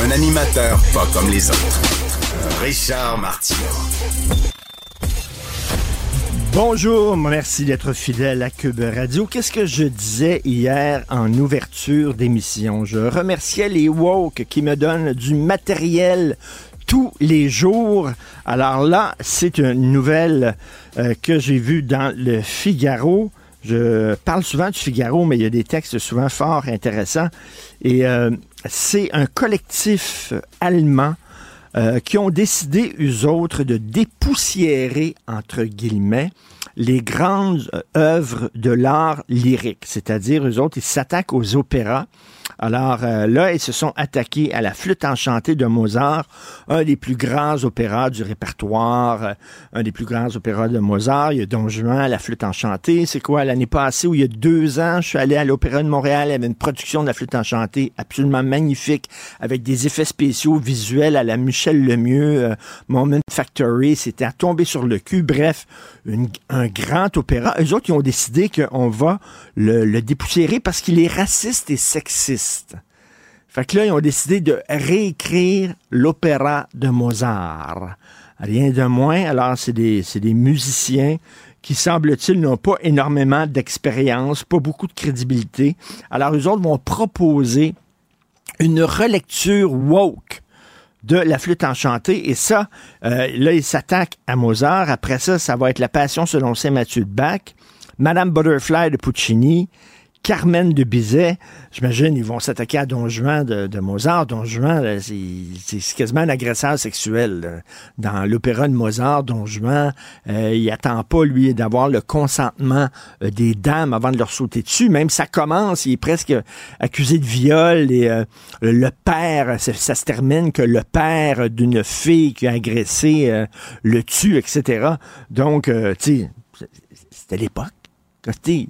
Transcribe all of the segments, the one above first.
Un animateur pas comme les autres. Richard Martineau. Bonjour, merci d'être fidèle à Cube Radio. Qu'est-ce que je disais hier en ouverture d'émission? Je remerciais les woke qui me donnent du matériel tous les jours. Alors là, c'est une nouvelle euh, que j'ai vue dans le Figaro. Je parle souvent du Figaro, mais il y a des textes souvent fort intéressants. Et euh, c'est un collectif allemand euh, qui ont décidé, eux autres, de dépoussiérer, entre guillemets, les grandes euh, œuvres de l'art lyrique. C'est-à-dire, eux autres, ils s'attaquent aux opéras. Alors euh, là, ils se sont attaqués à la flûte enchantée de Mozart, un des plus grands opéras du répertoire, euh, un des plus grands opéras de Mozart. Il y a Don Juan, la flûte enchantée. C'est quoi, l'année passée, ou il y a deux ans, je suis allé à l'Opéra de Montréal, il y avait une production de la flûte enchantée absolument magnifique, avec des effets spéciaux visuels à la Michel Lemieux, euh, Moment Factory. C'était à tomber sur le cul. Bref, une- un grand opéra. Eux autres, ils ont décidé qu'on va le, le dépoussiérer parce qu'il est raciste et sexiste. Fait que là, ils ont décidé de réécrire l'opéra de Mozart. Rien de moins. Alors, c'est des, musiciens qui, semble-t-il, n'ont pas énormément d'expérience, pas beaucoup de crédibilité. Alors, eux autres vont proposer une relecture woke de la flûte enchantée. Et ça, euh, là, ils s'attaquent à Mozart. Après ça, ça va être la passion selon Saint Mathieu de Bach, Madame Butterfly de Puccini, Carmen de Bizet. J'imagine ils vont s'attaquer à Don Juan de, Mozart. Don Juan, c'est quasiment un agresseur sexuel. Dans l'opéra de Mozart, Don Juan, euh, il attend pas, lui, d'avoir le consentement euh, des dames avant de leur sauter dessus. Même ça commence, il est presque accusé de viol et euh, le père, ça, ça se termine que le père d'une fille qui a agressé le tue, etc. Donc, tu sais, c'était l'époque.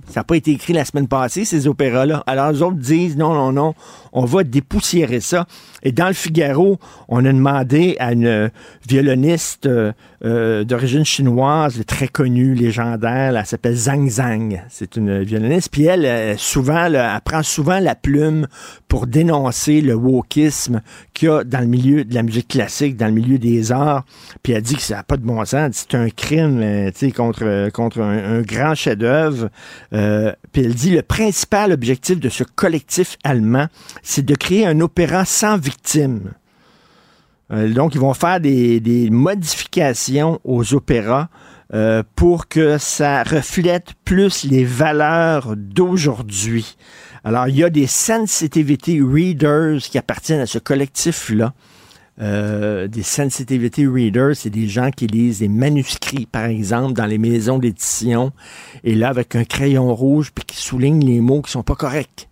Ça n'a pas été écrit la semaine passée, ces opéras-là. Alors, les autres disent non, non, non, on va dépoussiérer ça. Et dans le Figaro, on a demandé à une violoniste euh, euh, d'origine chinoise, très connue, légendaire, elle s'appelle Zhang Zhang. C'est une violoniste. Puis elle, euh, souvent, là, elle prend souvent la plume pour dénoncer le wokisme qu'il y a dans le milieu de la musique classique, dans le milieu des arts. Puis elle dit que ça n'a pas de bon sens. C'est un crime euh, tu sais, contre, contre un, un grand chef-d'œuvre. Euh, puis elle dit le principal objectif de ce collectif allemand, c'est de créer un opéra sans victime. Euh, donc, ils vont faire des, des modifications aux opéras euh, pour que ça reflète plus les valeurs d'aujourd'hui. Alors, il y a des sensitivity readers qui appartiennent à ce collectif-là. Euh, des sensitivity readers, c'est des gens qui lisent des manuscrits, par exemple, dans les maisons d'édition, et là, avec un crayon rouge, puis qui soulignent les mots qui sont pas corrects.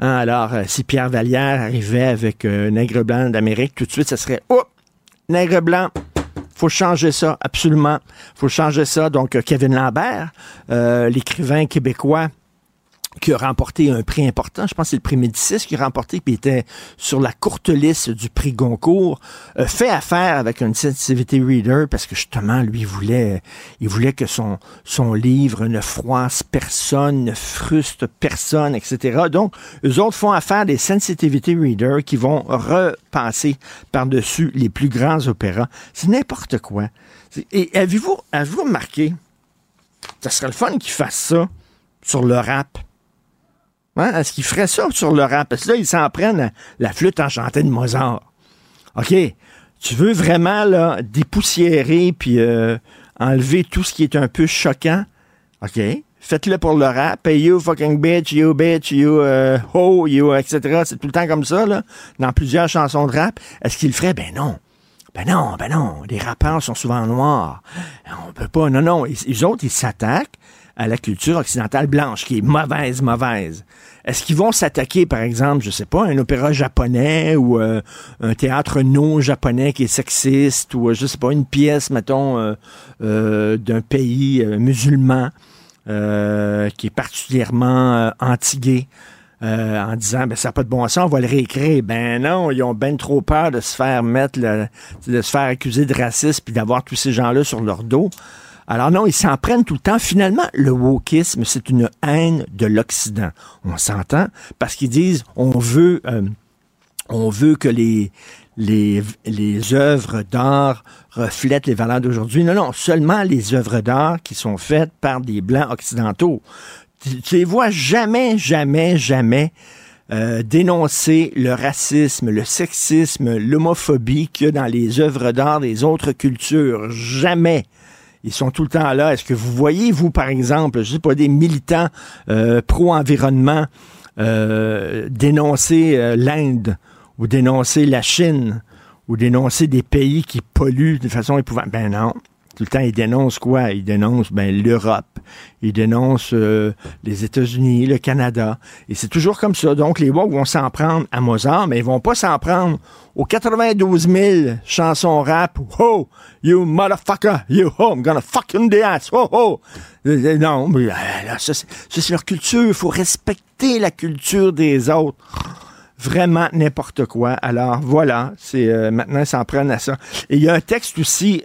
Hein, alors, euh, si Pierre Vallière arrivait avec euh, Nègre blanc d'Amérique, tout de suite, ça serait Oh! Nègre blanc! faut changer ça, absolument. faut changer ça. Donc, euh, Kevin Lambert, l'écrivain québécois, qui a remporté un prix important, je pense que c'est le prix Médicis qui a remporté, puis était sur la courte liste du prix Goncourt, euh, fait affaire avec une sensitivity reader parce que justement, lui, il voulait, il voulait que son, son livre ne froisse personne, ne fruste personne, etc. Donc, eux autres font affaire des sensitivity readers qui vont repasser par-dessus les plus grands opéras. C'est n'importe quoi. Et avez-vous, avez-vous remarqué, ça serait le fun qu'ils fassent ça sur le rap. Hein? Est-ce qu'ils feraient ça sur le rap? Parce que là, ils s'en prennent la flûte enchantée de Mozart. OK. Tu veux vraiment là, dépoussiérer puis euh, enlever tout ce qui est un peu choquant? OK. Faites-le pour le rap. Hey, you fucking bitch, you bitch, you euh, ho, you, etc. C'est tout le temps comme ça, là, dans plusieurs chansons de rap. Est-ce qu'ils le feraient? Ben non. Ben non, ben non. Les rappeurs sont souvent noirs. On peut pas. Non, non. Ils autres, ils s'attaquent à la culture occidentale blanche, qui est mauvaise, mauvaise. Est-ce qu'ils vont s'attaquer, par exemple, je sais pas, un opéra japonais ou euh, un théâtre non japonais qui est sexiste ou, je sais pas, une pièce, mettons, euh, d'un pays musulman qui est particulièrement anti-gay? Euh, en disant ben ça n'a pas de bon sens, on va le réécrire. Ben non, ils ont ben trop peur de se faire mettre de se faire accuser de racisme puis d'avoir tous ces gens-là sur leur dos. Alors non, ils s'en prennent tout le temps. Finalement, le wokisme, c'est une haine de l'Occident. On s'entend parce qu'ils disent on veut euh, on veut que les les, les œuvres d'art reflètent les valeurs d'aujourd'hui. Non, non, seulement les œuvres d'art qui sont faites par des Blancs occidentaux tu, les vois jamais, jamais, jamais euh, dénoncer le racisme, le sexisme, l'homophobie qu'il y a dans les œuvres d'art des autres cultures. Jamais. Ils sont tout le temps là. Est-ce que vous voyez, vous, par exemple, je sais pas, des militants euh, pro-environnement euh, dénoncer l'Inde ou dénoncer la Chine ou dénoncer des pays qui polluent de façon épouvantable? Ben non. Tout le temps, ils dénoncent quoi? Ils dénoncent ben, l'Europe, ils dénoncent euh, les États-Unis, le Canada. Et c'est toujours comme ça. Donc, les woke vont s'en prendre à Mozart, mais ils vont pas s'en prendre aux 92 000 chansons rap. Oh, you motherfucker, you, oh, I'm gonna fuck in the ass. Oh, oh. Euh, non, mais euh, ça, c'est leur culture. Il faut respecter la culture des autres vraiment n'importe quoi. Alors voilà, c'est maintenant ils s'en prennent à ça. Et il y a un texte aussi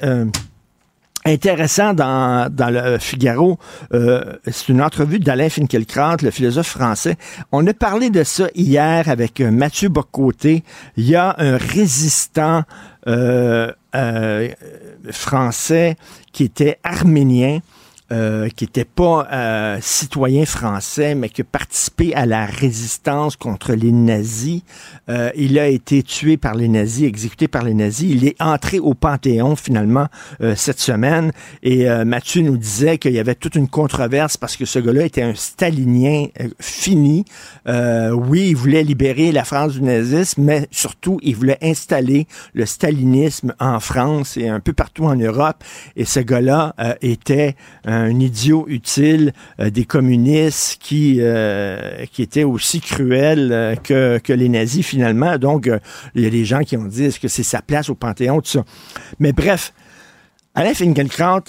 intéressant dans, dans le Figaro. Euh, c'est une entrevue d'Alain Finkielkraut, le philosophe français. On a parlé de ça hier avec euh, Mathieu Bocoté. Il y a un résistant euh, français qui était arménien euh, qui n'était pas euh, citoyen français, mais qui a participé à la résistance contre les nazis. Euh, il a été tué par les nazis, exécuté par les nazis. Il est entré au Panthéon finalement cette semaine. Et Mathieu nous disait qu'il y avait toute une controverse parce que ce gars-là était un stalinien fini. oui, il voulait libérer la France du nazisme, mais surtout, il voulait installer le stalinisme en France et un peu partout en Europe. Et ce gars-là était idiot utile euh, des communistes qui, euh, qui étaient aussi cruels euh, que, les nazis finalement. Donc, il y a des gens qui ont dit que c'est sa place au Panthéon, tout ça? Mais bref, Alain Finkielkraut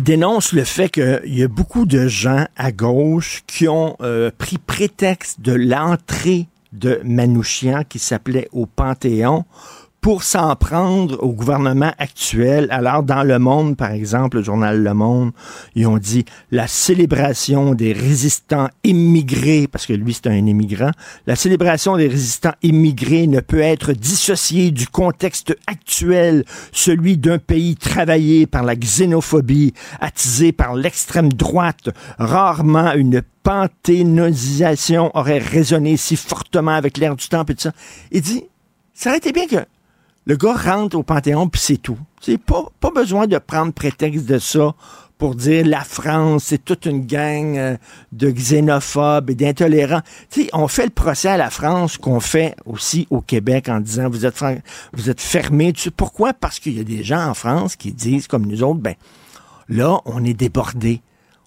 dénonce le fait qu'il y a beaucoup de gens à gauche qui ont pris prétexte de l'entrée de Manouchian qui s'appelait au Panthéon pour s'en prendre au gouvernement actuel. Alors, dans Le Monde, par exemple, le journal Le Monde, ils ont dit la célébration des résistants immigrés, parce que lui, c'est un immigrant, la célébration des résistants immigrés ne peut être dissociée du contexte actuel, celui d'un pays travaillé par la xénophobie, attisé par l'extrême droite. Rarement une panthéonisation aurait résonné si fortement avec l'air du temps et tout ça. Il dit, ça aurait été bien que le gars rentre au Panthéon, puis c'est tout. C'est pas, pas besoin de prendre prétexte de ça pour dire la France, c'est toute une gang euh, de xénophobes et d'intolérants. Tu on fait le procès à la France qu'on fait aussi au Québec en disant vous êtes vous êtes fermés. Tu pourquoi? Parce qu'il y a des gens en France qui disent comme nous autres, ben là, on est débordés.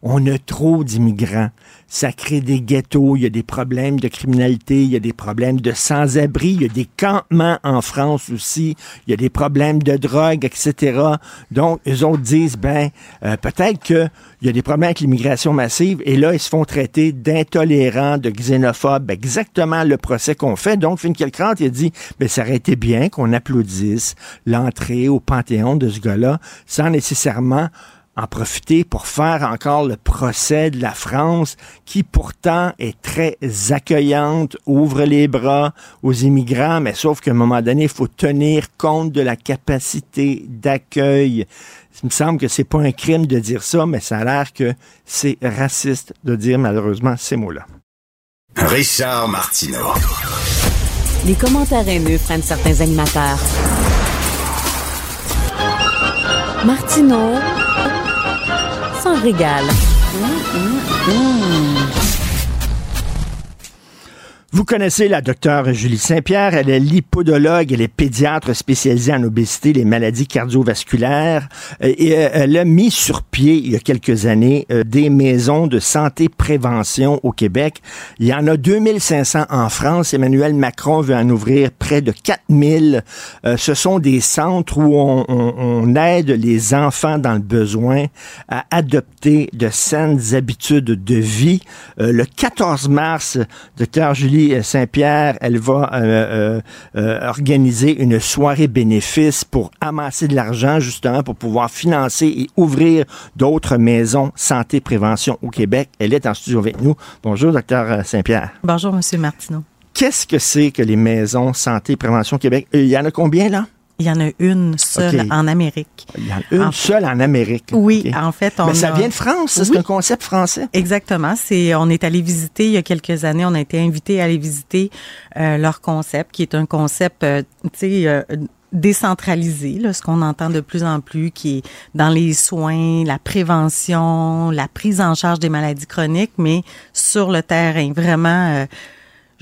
On a trop d'immigrants. Ça crée des ghettos, il y a des problèmes de criminalité, il y a des problèmes de sans-abri, il y a des campements en France aussi, il y a des problèmes de drogue, etc. Donc, eux autres disent, ben, euh, peut-être qu'il y a des problèmes avec l'immigration massive, et là, ils se font traiter d'intolérants, de xénophobes, exactement le procès qu'on fait. Donc, Finkielkraut, il a dit, ben, ça aurait été bien qu'on applaudisse l'entrée au Panthéon de ce gars-là, sans nécessairement en profiter pour faire encore le procès de la France, qui pourtant est très accueillante, ouvre les bras aux immigrants, mais sauf qu'à un moment donné, il faut tenir compte de la capacité d'accueil. Il me semble que c'est pas un crime de dire ça, mais ça a l'air que c'est raciste de dire malheureusement ces mots-là. Richard Martineau. Les commentaires haineux prennent certains animateurs. Martineau s'en régale. Vous connaissez la docteure Julie Saint-Pierre. Elle est lipodologue, elle est pédiatre spécialisée en obésité, les maladies cardiovasculaires. Euh, et euh, elle a mis sur pied, il y a quelques années, euh, des maisons de santé prévention au Québec. Il y en a 2500 en France. Emmanuel Macron veut en ouvrir près de 4000. Ce sont des centres où on, on aide les enfants dans le besoin à adopter de saines habitudes de vie. Le 14 mars, docteur Julie Saint-Pierre, elle va euh, euh, euh, organiser une soirée bénéfice pour amasser de l'argent justement pour pouvoir financer et ouvrir d'autres maisons santé prévention au Québec. Elle est en studio avec nous. Bonjour, docteur Saint-Pierre. Bonjour, monsieur Martineau. Qu'est-ce que c'est que les maisons santé prévention au Québec? Il y en a combien là? Il y en a une seule en Amérique. Il y en a une seule en Amérique. Oui, en fait, on Mais ça vient de France, c'est un concept français. Exactement. C'est, on est allé visiter il y a quelques années, on a été invité à aller visiter euh, leur concept, qui est un concept, euh, tu sais. Euh, décentralisé, là, ce qu'on entend de plus en plus, qui est dans les soins, la prévention, la prise en charge des maladies chroniques, mais sur le terrain, vraiment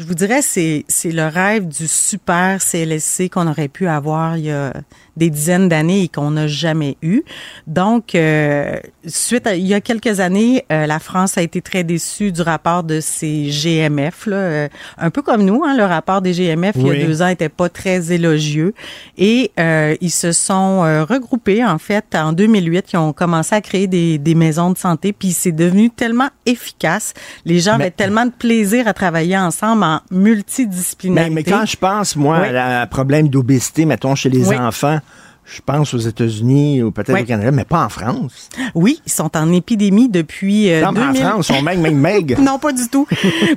je vous dirais, c'est, c'est le rêve du super CLSC qu'on aurait pu avoir il y a des dizaines d'années et qu'on n'a jamais eu. Donc, euh, suite à, il y a quelques années, euh, la France a été très déçue du rapport de ces GMF, là, euh, un peu comme nous. Hein, le rapport des GMF il y a deux ans était pas très élogieux et ils se sont regroupés en fait en 2008. Ils ont commencé à créer des, des maisons de santé, puis c'est devenu tellement efficace. Les gens avaient tellement de plaisir à travailler ensemble en multidisciplinarité. Mais, mais quand je pense moi à un problème d'obésité, mettons chez les enfants je pense aux États-Unis ou peut-être au Canada, mais pas en France. Oui, ils sont en épidémie depuis euh, non, en France, sont meg, meg, meg. non, pas du tout.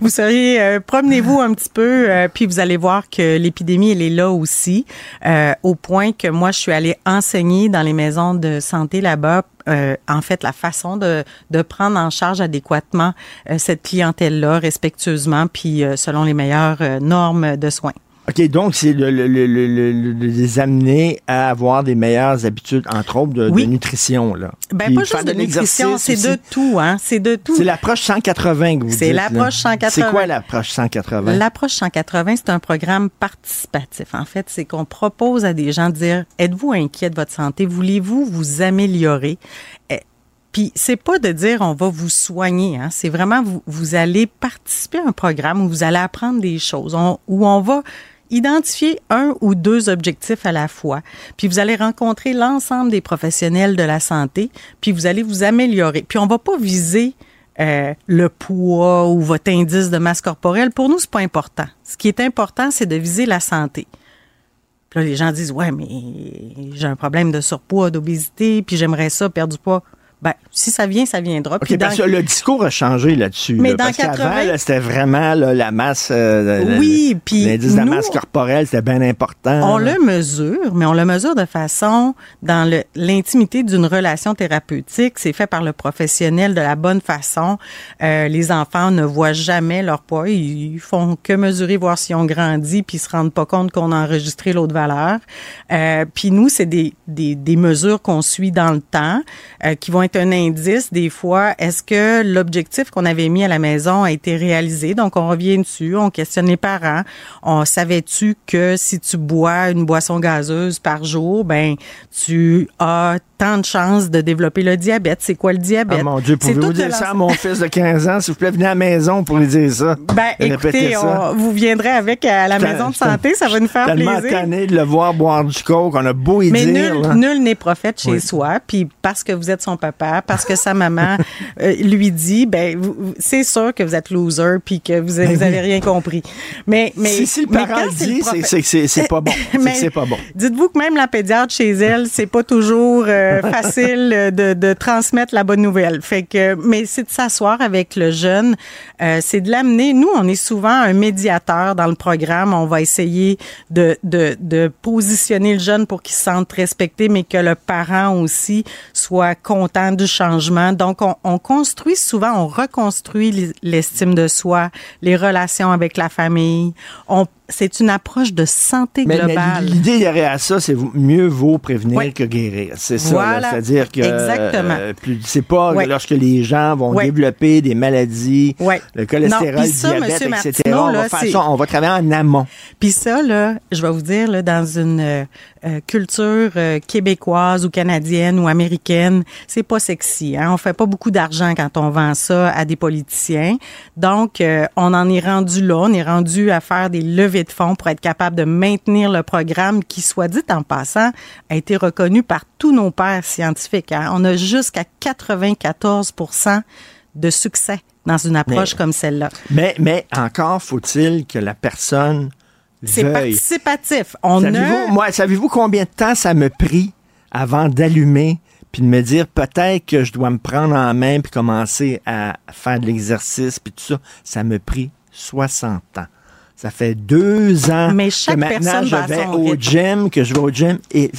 vous seriez, euh, promenez-vous un petit peu, euh, puis vous allez voir que l'épidémie, elle est là aussi, euh, au point que moi, je suis allée enseigner dans les maisons de santé là-bas en fait, la façon de, de prendre en charge adéquatement cette clientèle-là, respectueusement, puis selon les meilleures normes de soins. OK, donc c'est le, le, le, les amener à avoir des meilleures habitudes, entre autres, de, nutrition. Là. Ben, pas juste de, nutrition, c'est de tout. Hein? C'est de tout. C'est l'approche 180 que vous C'est l'approche 180. C'est quoi l'approche 180? L'approche 180, c'est un programme participatif. En fait, c'est qu'on propose à des gens de dire, êtes-vous inquiet de votre santé? Voulez-vous vous améliorer? Eh, puis c'est pas de dire on va vous soigner, hein. c'est vraiment vous, vous allez participer à un programme où vous allez apprendre des choses, où on va identifier un ou deux objectifs à la fois, puis vous allez rencontrer l'ensemble des professionnels de la santé, puis vous allez vous améliorer. Puis on va pas viser euh, le poids ou votre indice de masse corporelle. Pour nous, c'est pas important. Ce qui est important, c'est de viser la santé. Puis là, les gens disent ouais, mais j'ai un problème de surpoids, d'obésité, puis j'aimerais ça perdre du poids. Ben, si ça vient, ça viendra. Okay, parce que le discours a changé là-dessus. Mais dans parce 80, c'était vraiment la masse. Euh, oui, puis l'indice de la masse corporelle, c'était bien important. On le mesure, mais on le mesure de façon dans l'intimité d'une relation thérapeutique. C'est fait par le professionnel de la bonne façon. Euh, les enfants ne voient jamais leur poids. Ils font que mesurer, voir si on grandit, puis ils se rendent pas compte qu'on a enregistré l'autre valeur. Euh, puis nous, c'est des, des, des mesures qu'on suit dans le temps, euh, qui vont être un indice des fois. Est-ce que l'objectif qu'on avait mis à la maison a été réalisé? Donc, on revient dessus, on questionne les parents. On savait-tu que si tu bois une boisson gazeuse par jour, ben, tu as tant de chances de développer le diabète? C'est quoi le diabète? Ah mon Dieu, pouvez-vous dire ça à mon fils de 15 ans? S'il vous plaît, venez à la maison pour lui dire ça. Ben, écoutez, vous viendrez avec à la maison de santé, ça va nous faire tellement plaisir. tanné de le voir boire du coke, on a beau y Mais dire. Mais nul, n'est prophète chez soi, puis parce que vous êtes son papa, parce que sa maman euh, lui dit, ben, c'est sûr que vous êtes loser, puis que vous, vous avez rien compris. Mais, mais, si, si le parent dit, c'est pas bon. c'est pas bon. Dites-vous que même la pédiatre chez elle, c'est pas toujours... Euh, euh, facile de, de, transmettre la bonne nouvelle. Fait que, mais c'est de s'asseoir avec le jeune, euh, c'est de l'amener. Nous, on est souvent un médiateur dans le programme. On va essayer de, de, de positionner le jeune pour qu'il se sente respecté, mais que le parent aussi soit content du changement. Donc, on, on construit souvent, on reconstruit l'estime de soi, les relations avec la famille. On c'est une approche de santé globale. L'idée derrière ça, c'est mieux vaut prévenir que guérir. C'est ça. C'est-à-dire que Exactement. Euh, c'est pas lorsque les gens vont développer des maladies, le cholestérol, le diabète, etc. on, va faire ça, on va travailler en amont. Puis ça, là, je vais vous dire, là, dans une euh, euh, culture québécoise ou canadienne ou américaine, c'est pas sexy. Hein? On fait pas beaucoup d'argent quand on vend ça à des politiciens. Donc, on en est rendu là. On est rendu à faire des levées de fonds pour être capable de maintenir le programme qui, soit dit en passant, a été reconnu par tous nos pairs scientifiques. Hein. On a jusqu'à 94% de succès dans une approche comme celle-là. Mais, mais encore faut-il que la personne c'est participatif. On savez-vous, moi, savez-vous combien de temps ça me pris avant d'allumer puis de me dire peut-être que je dois me prendre en main puis commencer à faire de l'exercice puis tout ça? Ça me pris 60 ans. Ça fait deux ans Mais chaque que maintenant je vais au gym, que je vais au gym. Et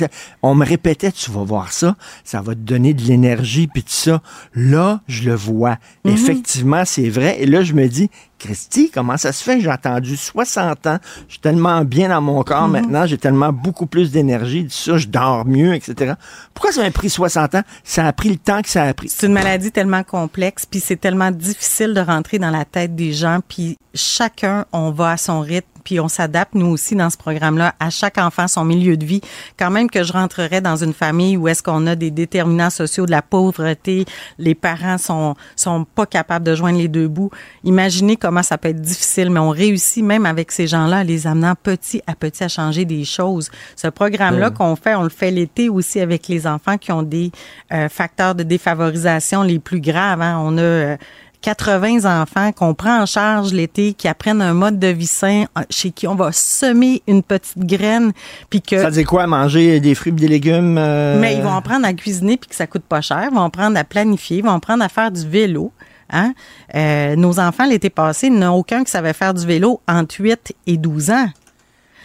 on me répétait, tu vas voir ça, ça va te donner de l'énergie, puis tout ça. Là, je le vois. Mhm. Effectivement, c'est vrai. Et là, je me dis, Christy, comment ça se fait? J'ai attendu 60 ans. Je suis tellement bien dans mon corps mhm. maintenant. J'ai tellement beaucoup plus d'énergie. Ça, je dors mieux, etc. Pourquoi ça m'a pris 60 ans? Ça a pris le temps que ça a pris. C'est une maladie tellement complexe, puis c'est tellement difficile de rentrer dans la tête des gens. Puis chacun, on va à son rythme puis on s'adapte nous aussi dans ce programme-là à chaque enfant son milieu de vie. Quand même que je rentrerais dans une famille où est-ce qu'on a des déterminants sociaux de la pauvreté, les parents sont sont pas capables de joindre les deux bouts. Imaginez comment ça peut être difficile, mais on réussit même avec ces gens-là, les amenant petit à petit à changer des choses. Ce programme-là qu'on fait, on le fait l'été aussi avec les enfants qui ont des euh, facteurs de défavorisation les plus graves. Hein. On a euh, 80 enfants qu'on prend en charge l'été, qui apprennent un mode de vie sain, euh, chez qui on va semer une petite graine, puis que... Ça dit quoi, manger des fruits et des légumes? Euh? Mais ils vont apprendre à cuisiner, puis que ça coûte pas cher. Ils vont apprendre à planifier, ils vont apprendre à faire du vélo. Hein? Euh, nos enfants, l'été passé, il n'y en a aucun qui savait faire du vélo entre 8 et 12 ans.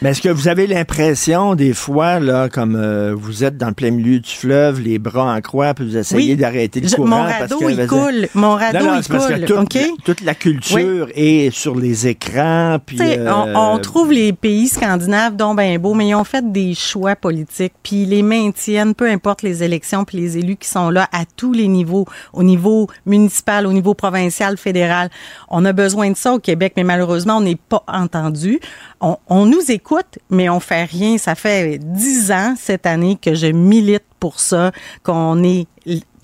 Mais est-ce que vous avez l'impression, des fois, là, comme euh, vous êtes dans le plein milieu du fleuve, les bras en croix, puis vous essayez d'arrêter le courant? Mon radeau, parce que, il coule. Mon radeau, il coule. toute, toute, la culture est sur les écrans. Puis, euh, on, trouve les pays scandinaves dont ben beau, mais ils ont fait des choix politiques, puis ils les maintiennent, peu importe les élections, puis les élus qui sont là à tous les niveaux, au niveau municipal, au niveau provincial, fédéral. On a besoin de ça au Québec, mais malheureusement, on n'est pas entendu. On, on nous écoute mais on fait rien. Ça fait dix ans cette année que je milite pour ça, qu'on est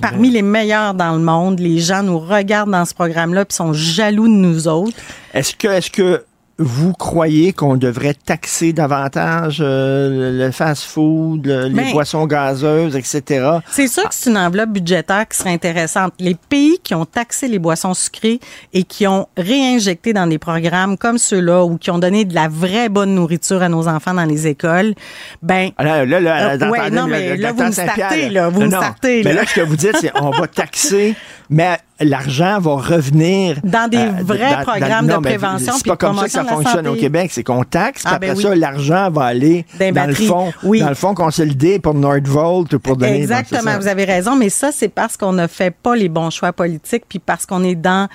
parmi les meilleurs dans le monde. Les gens nous regardent dans ce programme-là et sont jaloux de nous autres. Est-ce que, est-ce que vous croyez qu'on devrait taxer davantage euh, le fast-food, les ben, boissons gazeuses, etc. C'est sûr que c'est une enveloppe budgétaire qui serait intéressante. Les pays qui ont taxé les boissons sucrées et qui ont réinjecté dans des programmes comme ceux-là ou qui ont donné de la vraie bonne nourriture à nos enfants dans les écoles, ben... Ah, là, là, là, euh, ouais, non, mais là, vous me startez, là. Vous me startez, là. Mais là, ce que vous dites, c'est on va taxer, mais l'argent va revenir dans des euh, vrais programmes de prévention. C'est pas comme ça que ça fonctionne au Québec, c'est qu'on taxe, ah, après ben ça, l'argent va aller dans le fond, dans le fond consolidé pour Nordvolt ou pour donner. Exactement, vous avez raison, mais ça c'est parce qu'on ne fait pas les bons choix politiques, puis parce qu'on est dans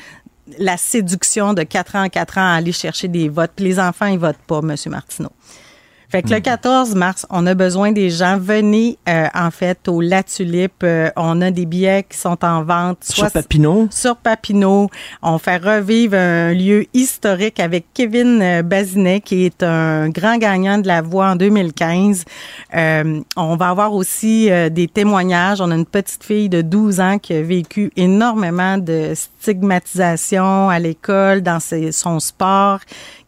la séduction de 4 ans en 4 ans à aller chercher des votes. Puis les enfants, ils votent pas, M. Martineau. Fait que le 14 hmm. mars, on a besoin des gens. Venez, euh, en fait, au La Tulipe. Euh, on a des billets qui sont en vente. Sur Papineau? Sur Papineau. On fait revivre un lieu historique avec Kevin euh, Bazinet, qui est un grand gagnant de la voix en 2015. on va avoir aussi des témoignages. On a une petite fille de 12 ans qui a vécu énormément de stigmatisation à l'école, dans ses, son sport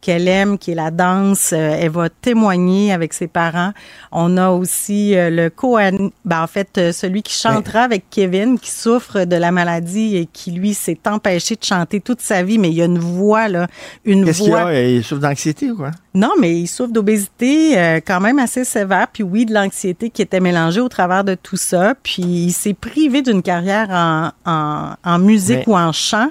qu'elle aime, qui est la danse. Euh, elle va témoigner avec ses parents. On a aussi euh, le co ben, en fait, euh, celui qui chantera avec Kevin, qui souffre de la maladie et qui, lui, s'est empêché de chanter toute sa vie, mais il y a une voix, là, une Qu'est-ce voix. Qu'il a? Il souffre d'anxiété ou quoi? Non, mais il souffre d'obésité quand même assez sévère, puis oui, de l'anxiété qui était mélangée au travers de tout ça. Puis il s'est privé d'une carrière en, en, en musique ou en chant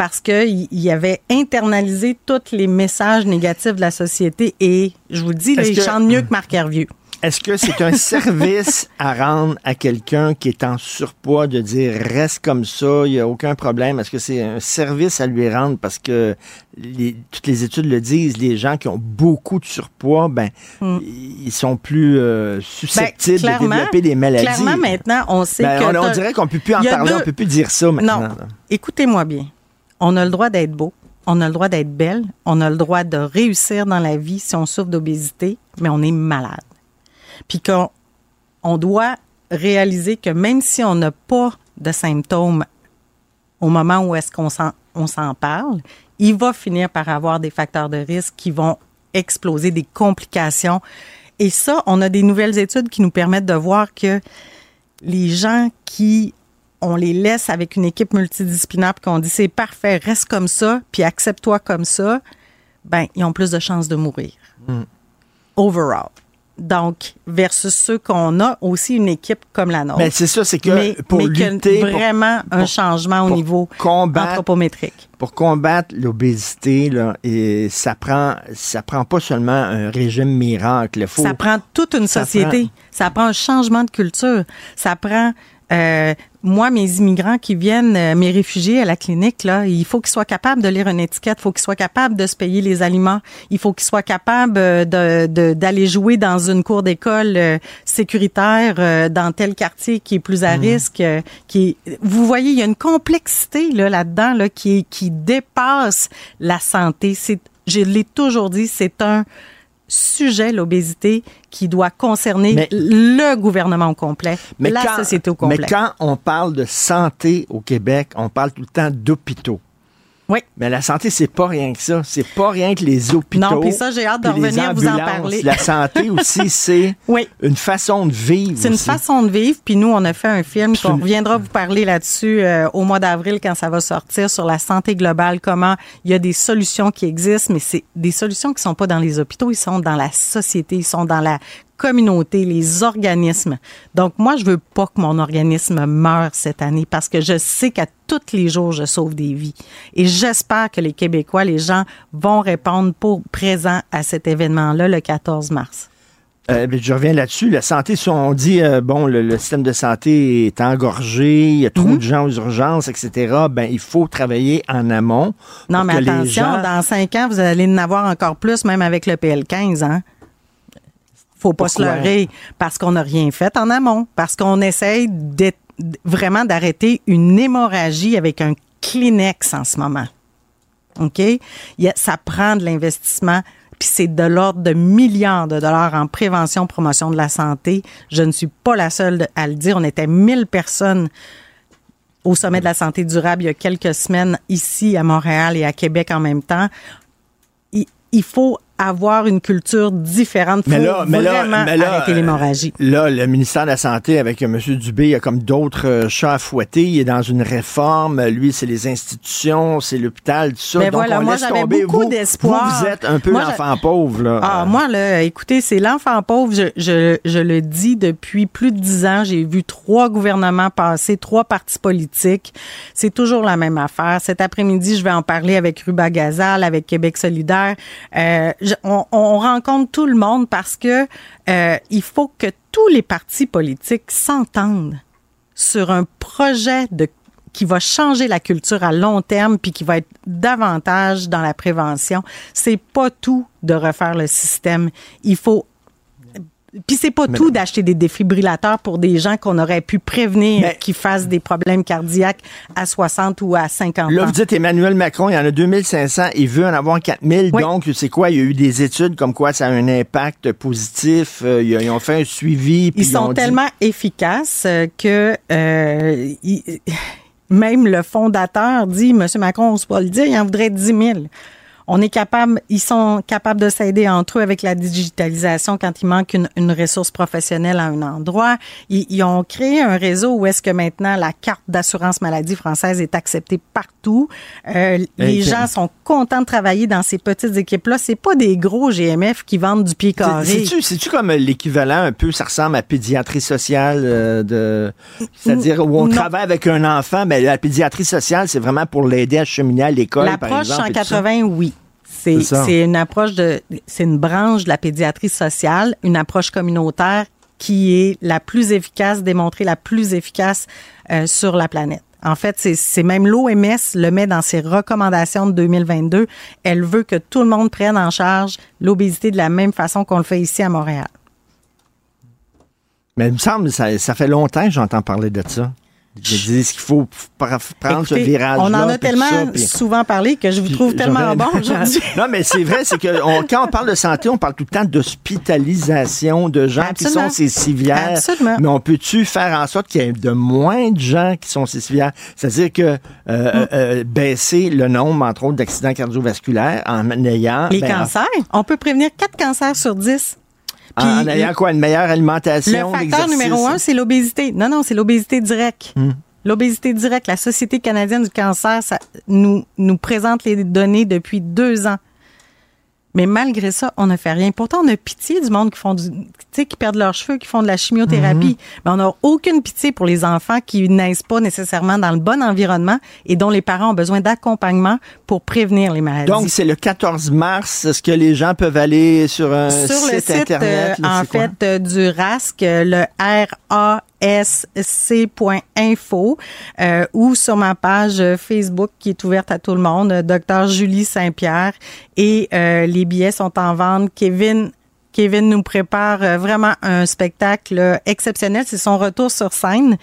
parce qu'il avait internalisé tous les messages négatifs de la société et je vous le dis, là, il chante mieux que Marc Hervieux. Est-ce que c'est un service à rendre à quelqu'un qui est en surpoids de dire reste comme ça, il n'y a aucun problème? Est-ce que c'est un service à lui rendre? Parce que toutes les études le disent, les gens qui ont beaucoup de surpoids, ben, mm. ils sont plus euh, susceptibles ben, de développer des maladies. Clairement, maintenant, on sait ben, que... On, dirait qu'on ne peut plus en parler, on ne peut plus dire ça maintenant. Non, écoutez-moi bien. On a le droit d'être beau, on a le droit d'être belle, on a le droit de réussir dans la vie si on souffre d'obésité, mais on est malade. Puis qu'on on doit réaliser que même si on n'a pas de symptômes au moment où est-ce qu'on on s'en parle, il va finir par avoir des facteurs de risque qui vont exploser, des complications. Et ça, on a des nouvelles études qui nous permettent de voir que les gens qui on les laisse avec une équipe multidisciplinaire puis qu'on dit c'est parfait, reste comme ça, puis accepte-toi comme ça, ben ils ont plus de chances de mourir. Mm. Overall. Donc, versus ceux qu'on a aussi une équipe comme la nôtre. Mais c'est ça, c'est que pour lutter, vraiment un changement au niveau anthropométrique. Pour combattre l'obésité, là, et ça prend, ça prend pas seulement un régime miracle. Faut, ça prend toute une société. ça prend un changement de culture. Ça prend euh, moi, mes immigrants qui viennent, euh, mes réfugiés à la clinique, là, il faut qu'ils soient capables de lire une étiquette, il faut qu'ils soient capables de se payer les aliments, il faut qu'ils soient capables euh, de, d'aller jouer dans une cour d'école sécuritaire dans tel quartier qui est plus à mmh. risque. qui vous voyez, il y a une complexité là, là-dedans là, qui, qui dépasse la santé. C'est, je l'ai toujours dit, c'est un sujet, l'obésité, qui doit concerner le gouvernement au complet, la société au complet. Mais quand on parle de santé au Québec, on parle tout le temps d'hôpitaux. Oui. Mais la santé, c'est pas rien que ça. C'est pas rien que les hôpitaux. Non, puis ça, j'ai hâte de revenir vous en parler. La santé aussi, c'est une façon de vivre. C'est une façon de vivre. Puis nous, on a fait un film. On reviendra vous parler là-dessus euh, au mois d'avril quand ça va sortir sur la santé globale, comment il y a des solutions qui existent, mais c'est des solutions qui sont pas dans les hôpitaux, ils sont dans la société, ils sont dans la communauté, les organismes. Donc, moi, je veux pas que mon organisme meure cette année parce que je sais qu'à tous les jours, je sauve des vies. Et j'espère que les Québécois, les gens vont répondre pour présent à cet événement-là le 14 mars. Euh, je reviens là-dessus. La santé, si on dit, euh, bon, le, système de santé est engorgé, il y a trop mhm. de gens aux urgences, etc., ben, il faut travailler en amont. Non, mais attention, dans cinq ans, vous allez en avoir encore plus, même avec le PL15, hein? Faut pas se leurrer parce qu'on n'a rien fait en amont, parce qu'on essaye vraiment d'arrêter une hémorragie avec un Kleenex en ce moment. OK? ça prend de l'investissement, puis c'est de l'ordre de milliards de dollars en prévention, promotion de la santé. Je ne suis pas la seule à le dire. On était 1000 personnes au sommet de la santé durable il y a quelques semaines ici à Montréal et à Québec en même temps. il faut avoir une culture différente. Faut mais là, mais là, mais là, arrêter l'hémorragie. Là, le ministère de la Santé, avec M. Dubé, il y a comme d'autres euh, chats à fouetter. Il est dans une réforme. Lui, c'est les institutions, c'est l'hôpital, tout ça. Mais Donc, voilà, moi, j'avais beaucoup d'espoir. Vous, êtes un peu l'enfant pauvre, là. Ah, moi, là, écoutez, c'est l'enfant pauvre. Je, je, je, le dis depuis plus de dix ans. J'ai vu trois gouvernements passer, trois partis politiques. C'est toujours la même affaire. Cet après-midi, je vais en parler avec Ruba Gazal, avec Québec solidaire. Euh, on, rencontre tout le monde parce que euh, il faut que tous les partis politiques s'entendent sur un projet qui va changer la culture à long terme puis qui va être davantage dans la prévention. C'est pas tout de refaire le système. Il faut puis c'est pas tout d'acheter des défibrillateurs pour des gens qu'on aurait pu prévenir qui fassent des problèmes cardiaques à 60 ou à 50 ans. Là, vous dites Emmanuel Macron, il y en a 2500, il veut en avoir 4000. Donc, c'est quoi? Il y a eu des études comme quoi ça a un impact positif. Euh, ils ont fait un suivi. Ils sont tellement efficaces euh, que euh, même le fondateur dit, M. Macron, on se pas le dire, il en voudrait 10 000 on est capable, ils sont capables de s'aider entre eux avec la digitalisation quand il manque une, une ressource professionnelle à un endroit. Ils, ont créé un réseau où est-ce que maintenant la carte d'assurance maladie française est acceptée partout. Euh, les gens sont contents de travailler dans ces petites équipes-là. C'est pas des gros GMF qui vendent du pied carré. C'est-tu comme l'équivalent un peu, ça ressemble à pédiatrie sociale euh, de, c'est-à-dire où on travaille avec un enfant, mais la pédiatrie sociale, c'est vraiment pour l'aider à cheminer à l'école, par exemple. L'approche en 80, oui C'est une approche de, c'est une branche de la pédiatrie sociale, une approche communautaire qui est la plus efficace, démontrée la plus efficace euh, sur la planète. En fait, c'est même l'OMS le met dans ses recommandations de 2022. Elle veut que tout le monde prenne en charge l'obésité de la même façon qu'on le fait ici à Montréal. Mais il me semble, ça, ça fait longtemps que j'entends parler de ça. Je dis qu'il faut prendre ce virage-là. On en a tellement souvent parlé que je vous trouve tellement bon aujourd'hui. non, mais c'est vrai, c'est que quand on parle de santé, on parle tout le temps d'hospitalisation de gens qui sont ces civières. Absolument. Mais on peut-tu faire en sorte qu'il y ait de moins de gens qui sont ces civières? C'est-à-dire que euh, euh, euh, baisser le nombre, entre autres, d'accidents cardiovasculaires en ayant... Les ben, cancers? On peut prévenir 4 cancers sur 10 en ayant quoi? Une meilleure alimentation? Le facteur numéro un, c'est l'obésité. Non, non, c'est l'obésité directe. Hmm. L'obésité directe, la Société canadienne du cancer ça, nous, nous présente les données depuis deux ans. Mais malgré ça, on ne fait rien. Pourtant, on a pitié du monde qui font du, qui perdent leurs cheveux, qui font de la chimiothérapie. Mhm. Mais on n'a aucune pitié pour les enfants qui naissent pas nécessairement dans le bon environnement et dont les parents ont besoin d'accompagnement pour prévenir les maladies. Donc, c'est le 14 mars. Est-ce que les gens peuvent aller sur un sur site, le site Internet? Euh, en fait, euh, du RASC, le R-A sc.info euh, ou sur ma page Facebook qui est ouverte à tout le monde, Docteur Julie Saint-Pierre. Et euh, les billets sont en vente. Kevin Kevin nous prépare euh, vraiment un spectacle exceptionnel. C'est son retour sur scène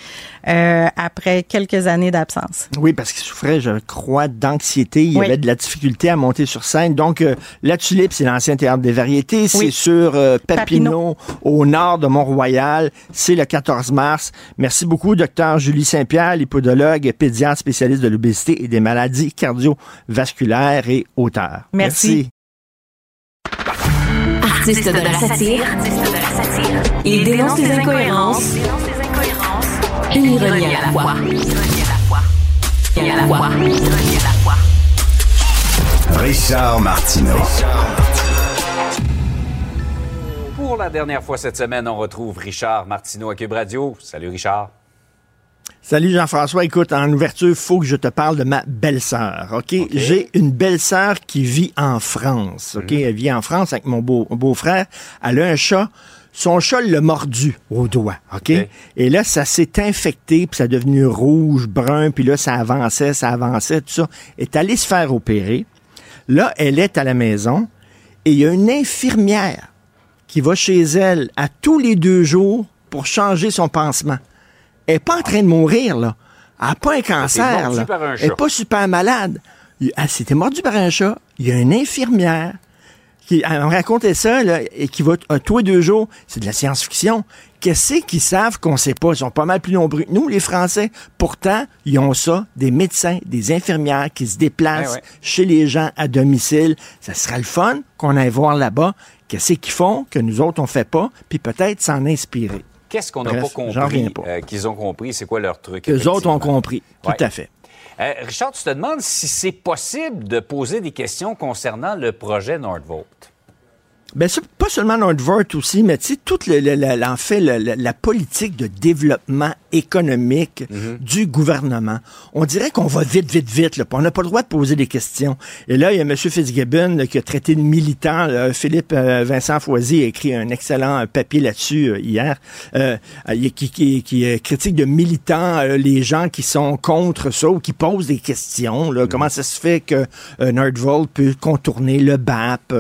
euh, après quelques années d'absence. Oui, parce qu'il souffrait, je crois, d'anxiété. Il avait de la difficulté à monter sur scène. Donc, euh, La Tulipe, c'est l'ancien théâtre des variétés. C'est sur Papineau, au nord de Mont-Royal. C'est le 14 mars. Merci beaucoup, docteur Julie Saint-Pierre, lipodologue, pédiatre spécialiste de l'obésité et des maladies cardiovasculaires et auteur. Merci artiste de la satire. Il dénonce les incohérences et il renie à la fois. Et à la fois. Richard Martineau. Pour la dernière fois cette semaine, on retrouve Richard Martineau à Cube Radio. Salut Richard. Salut Jean-François. Écoute, en ouverture, il faut que je te parle de ma belle-sœur. OK? J'ai une belle-sœur qui vit en France. OK? Mhm. Elle vit en France avec mon beau, beau-frère. Elle a un chat. Son chat l'a mordu au doigt, OK? Et là, ça s'est infecté, puis ça est devenu rouge, brun, puis là, ça avançait, ça avançait, tout ça. Elle est allée se faire opérer. Là, elle est à la maison, et il y a une infirmière qui va chez elle à tous les deux jours pour changer son pansement. Elle n'est pas en train de mourir, là. Elle n'a pas un cancer, là. Elle n'est pas super malade. Elle s'était mordue par un chat. Il y a une infirmière qui elle me racontait ça, là, et qui va euh, tous les deux jours. C'est de la science-fiction. Qu'est-ce qu'ils savent qu'on ne sait pas? Ils sont pas mal plus nombreux. Nous, les Français, pourtant, ils ont ça, des médecins, des infirmières qui se déplacent eh chez les gens à domicile. Ça sera le fun qu'on aille voir là-bas. Qu'est-ce qu'ils font que nous autres, on fait pas, puis peut-être s'en inspirer. Qu'est-ce qu'on n'a pas compris euh, qu'ils ont compris? C'est quoi leur truc? Les autres ont compris, tout à fait. Euh, Richard, tu te demandes si c'est possible de poser des questions concernant le projet Nordvolt. Ben, pas seulement Nordvolt aussi, mais tu sais, toute le, en fait, la, politique de développement économique mhm. du gouvernement. On dirait qu'on va vite, vite, vite. Là, on n'a pas le droit de poser des questions. Et là, il y a M. Fitzgibbon qui a traité de militant. Philippe euh, Vincent Foisy a écrit un excellent papier là-dessus euh, hier, euh, qui, qui, qui, critique de militants les gens qui sont contre ça ou qui posent des questions. Là, mhm. Comment ça se fait que Nordvolt peut contourner le BAP?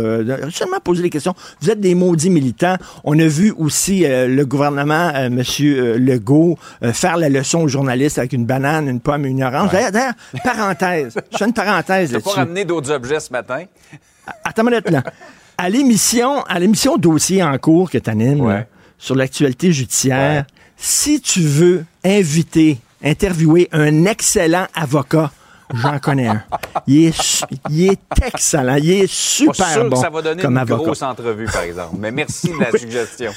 seulement poser des questions. Vous êtes des maudits militants. On a vu aussi le gouvernement, M. Legault, euh, faire la leçon aux journalistes avec une banane, une pomme et une orange. D'ailleurs, parenthèse. Je fais une parenthèse là-dessus. Tu pas ramener d'autres objets ce matin? Attends une minute, là. À l'émission, à l'émission Dossier en cours que tu animes, sur l'actualité judiciaire, si tu veux inviter, interviewer un excellent avocat, J'en connais un. Il est, il est excellent. Il est super sûr bon. Que ça va donner comme une grosse entrevue, par exemple. Mais merci de la suggestion.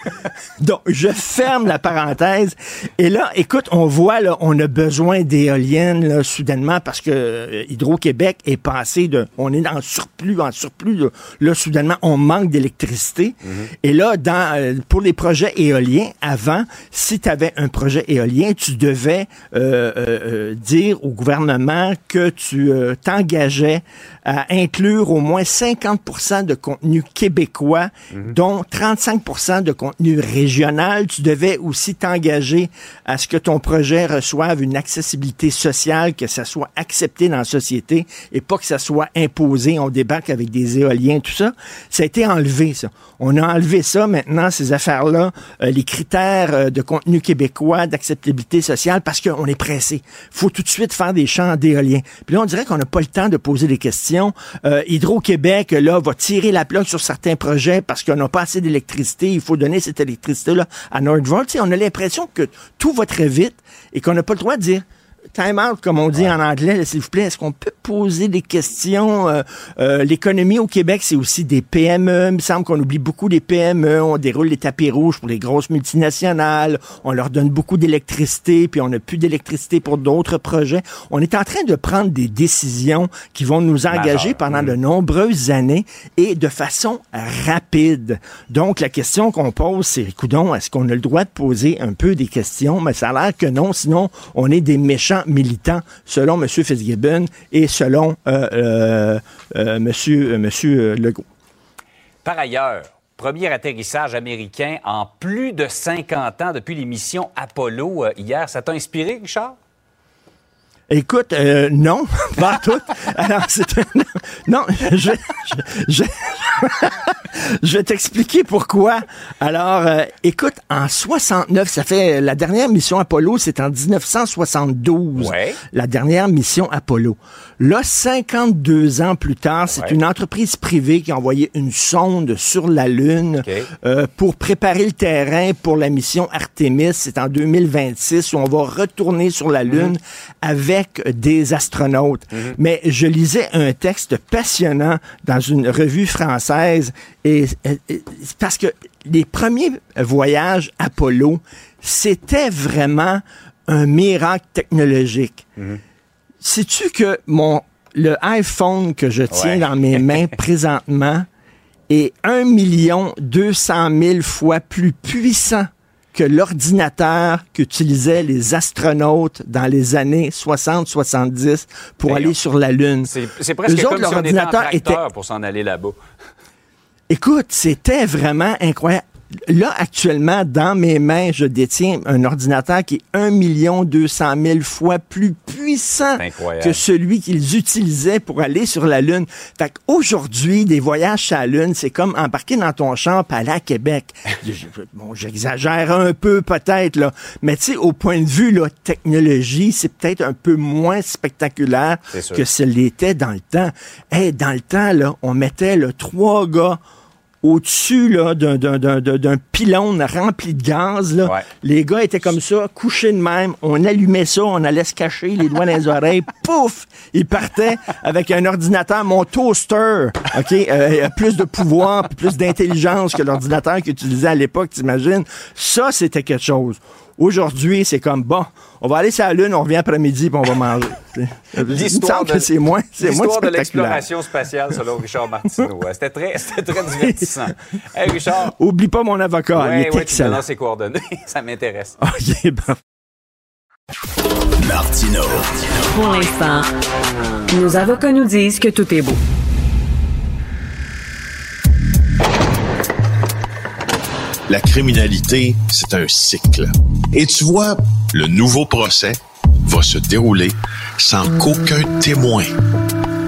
Donc, je ferme la parenthèse. Et là, écoute, on voit, là, on a besoin d'éoliennes, là, soudainement, parce que euh, Hydro-Québec est passé de, on est en surplus, en surplus, là, Là, soudainement, on manque d'électricité. Et là, dans, euh, pour les projets éoliens, avant, si tu avais un projet éolien, tu devais euh, dire au gouvernement que tu euh, t'engageais à inclure au moins 50 de contenu québécois, dont 35 de contenu régional. Tu devais aussi t'engager à ce que ton projet reçoive une accessibilité sociale, que ça soit accepté dans la société et pas que ça soit imposé. On débarque avec des éoliens, tout ça. Ça a été enlevé, ça. On a enlevé ça maintenant, ces affaires-là, euh, les critères euh, de contenu québécois, d'acceptabilité sociale, parce qu'on est pressé. faut tout de suite faire des champs Puis là, on dirait qu'on n'a pas le temps de poser des questions. Euh, Hydro-Québec, là, va tirer la plaque sur certains projets parce qu'on n'a pas assez d'électricité. Il faut donner cette électricité-là à Nordvolt. On a l'impression que tout va très vite et qu'on n'a pas le droit de dire time out, comme on dit en anglais, s'il vous plaît. Est-ce qu'on peut poser des questions? Euh, euh, L'économie au Québec, c'est aussi des PME. Il me semble qu'on oublie beaucoup des PME. On déroule les tapis rouges pour les grosses multinationales. On leur donne beaucoup d'électricité, puis on n'a plus d'électricité pour d'autres projets. On est en train de prendre des décisions qui vont nous engager pendant de nombreuses années et de façon rapide. Donc, la question qu'on pose, c'est, coudon, est-ce qu'on a le droit de poser un peu des questions? Mais ça a l'air que non, sinon, on est des méchants militants, selon M. Fitzgibbon et selon euh, euh, euh, M. Monsieur, Legault. Par ailleurs, premier atterrissage américain en plus de 50 ans depuis les missions Apollo hier. Ça t'a inspiré, Richard? Écoute, euh, non, pas tout. Alors, c'est un... Non, je, je, je, je vais t'expliquer pourquoi. Alors, euh, écoute, en 69, ça fait la dernière mission Apollo, c'est en 1972. Ouais. La dernière mission Apollo. Là, 52 ans plus tard, c'est Ouais. une entreprise privée qui a envoyé une sonde sur la Lune euh, pour préparer le terrain pour la mission Artemis. C'est en 2026 où on va retourner sur la Lune avec des astronautes. Mais je lisais un texte passionnant dans une revue française et, parce que les premiers voyages Apollo, c'était vraiment un miracle technologique. Sais-tu que mon le iPhone que je tiens Ouais. dans mes mains présentement est 1 million 200 000 fois plus puissant que l'ordinateur qu'utilisaient les astronautes dans les années 60-70 pour Ben, aller sur la Lune. C'est presque Eux autres, comme leur si on était en était pour s'en aller là-bas. Écoute, c'était vraiment incroyable. Là, actuellement, dans mes mains, je détiens un ordinateur qui est 1 200 000 fois plus puissant que celui qu'ils utilisaient pour aller sur la Lune. Fait qu'aujourd'hui, des voyages sur la Lune, c'est comme embarquer dans ton champ à Québec. Je- je- bon, j'exagère un peu peut-être, là. Mais tu sais, au point de vue, là, technologie, c'est peut-être un peu moins spectaculaire que ce l'était dans le temps. Hey, dans le temps, là, on mettait, là, trois gars au-dessus là, d'un, d'un, d'un, d'un- d'un pylône rempli de gaz. Là. Ouais. Les gars étaient comme ça, couchés de même. On allumait ça, on allait se cacher les doigts dans les oreilles. Pouf! Ils partaient avec un ordinateur, mon toaster, OK? Euh, plus de pouvoir, plus d'intelligence que l'ordinateur qu'ils utilisaient à l'époque, t'imagines? Ça, c'était quelque chose. Aujourd'hui, c'est comme, bon, on va aller sur la Lune, on revient après-midi, puis on va manger. Il me semble que c'est moins, c'est moins l'histoire de l'exploration spatiale selon Richard Martineau. Euh, C'était très, c'était très divertissant. Hey, Richard. Oublie pas mon avocat, il ouais, est ouais, tu me excellent. ses coordonnées. Ça m'intéresse. OK, bon. Martino. Pour l'instant, nos avocats nous disent que tout est beau. La criminalité, c'est un cycle. Et tu vois, le nouveau procès va se dérouler sans qu'aucun témoin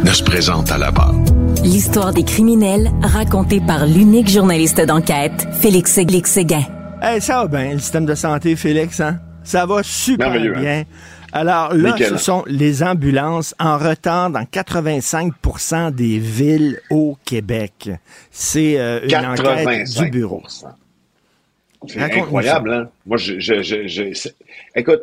ne se présente à la barre. L'histoire des criminels racontée par l'unique journaliste d'enquête, Félix Séguin. Hey, ça va bien, le système de santé, Félix, hein? Ça va super hein? bien. Alors là, Nickel. ce sont les ambulances en retard dans 85% des villes au Québec. C'est euh, une enquête 85 du bureau. C'est incroyable, hein? Moi, je, je, je, je- écoute,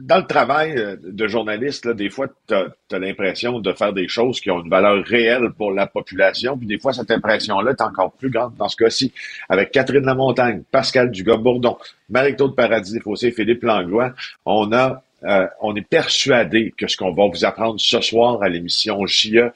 dans le travail euh, de journaliste, là, des fois, tu as, l'impression de faire des choses qui ont une valeur réelle pour la population, puis des fois, cette impression-là est encore plus grande dans ce cas-ci. Avec Catherine Lamontagne, Pascal Dugas-Bourdon, Marie-Claude Paradis-Fossé, Philippe Langlois, on a euh, on est persuadé que ce qu'on va vous apprendre ce soir à l'émission JE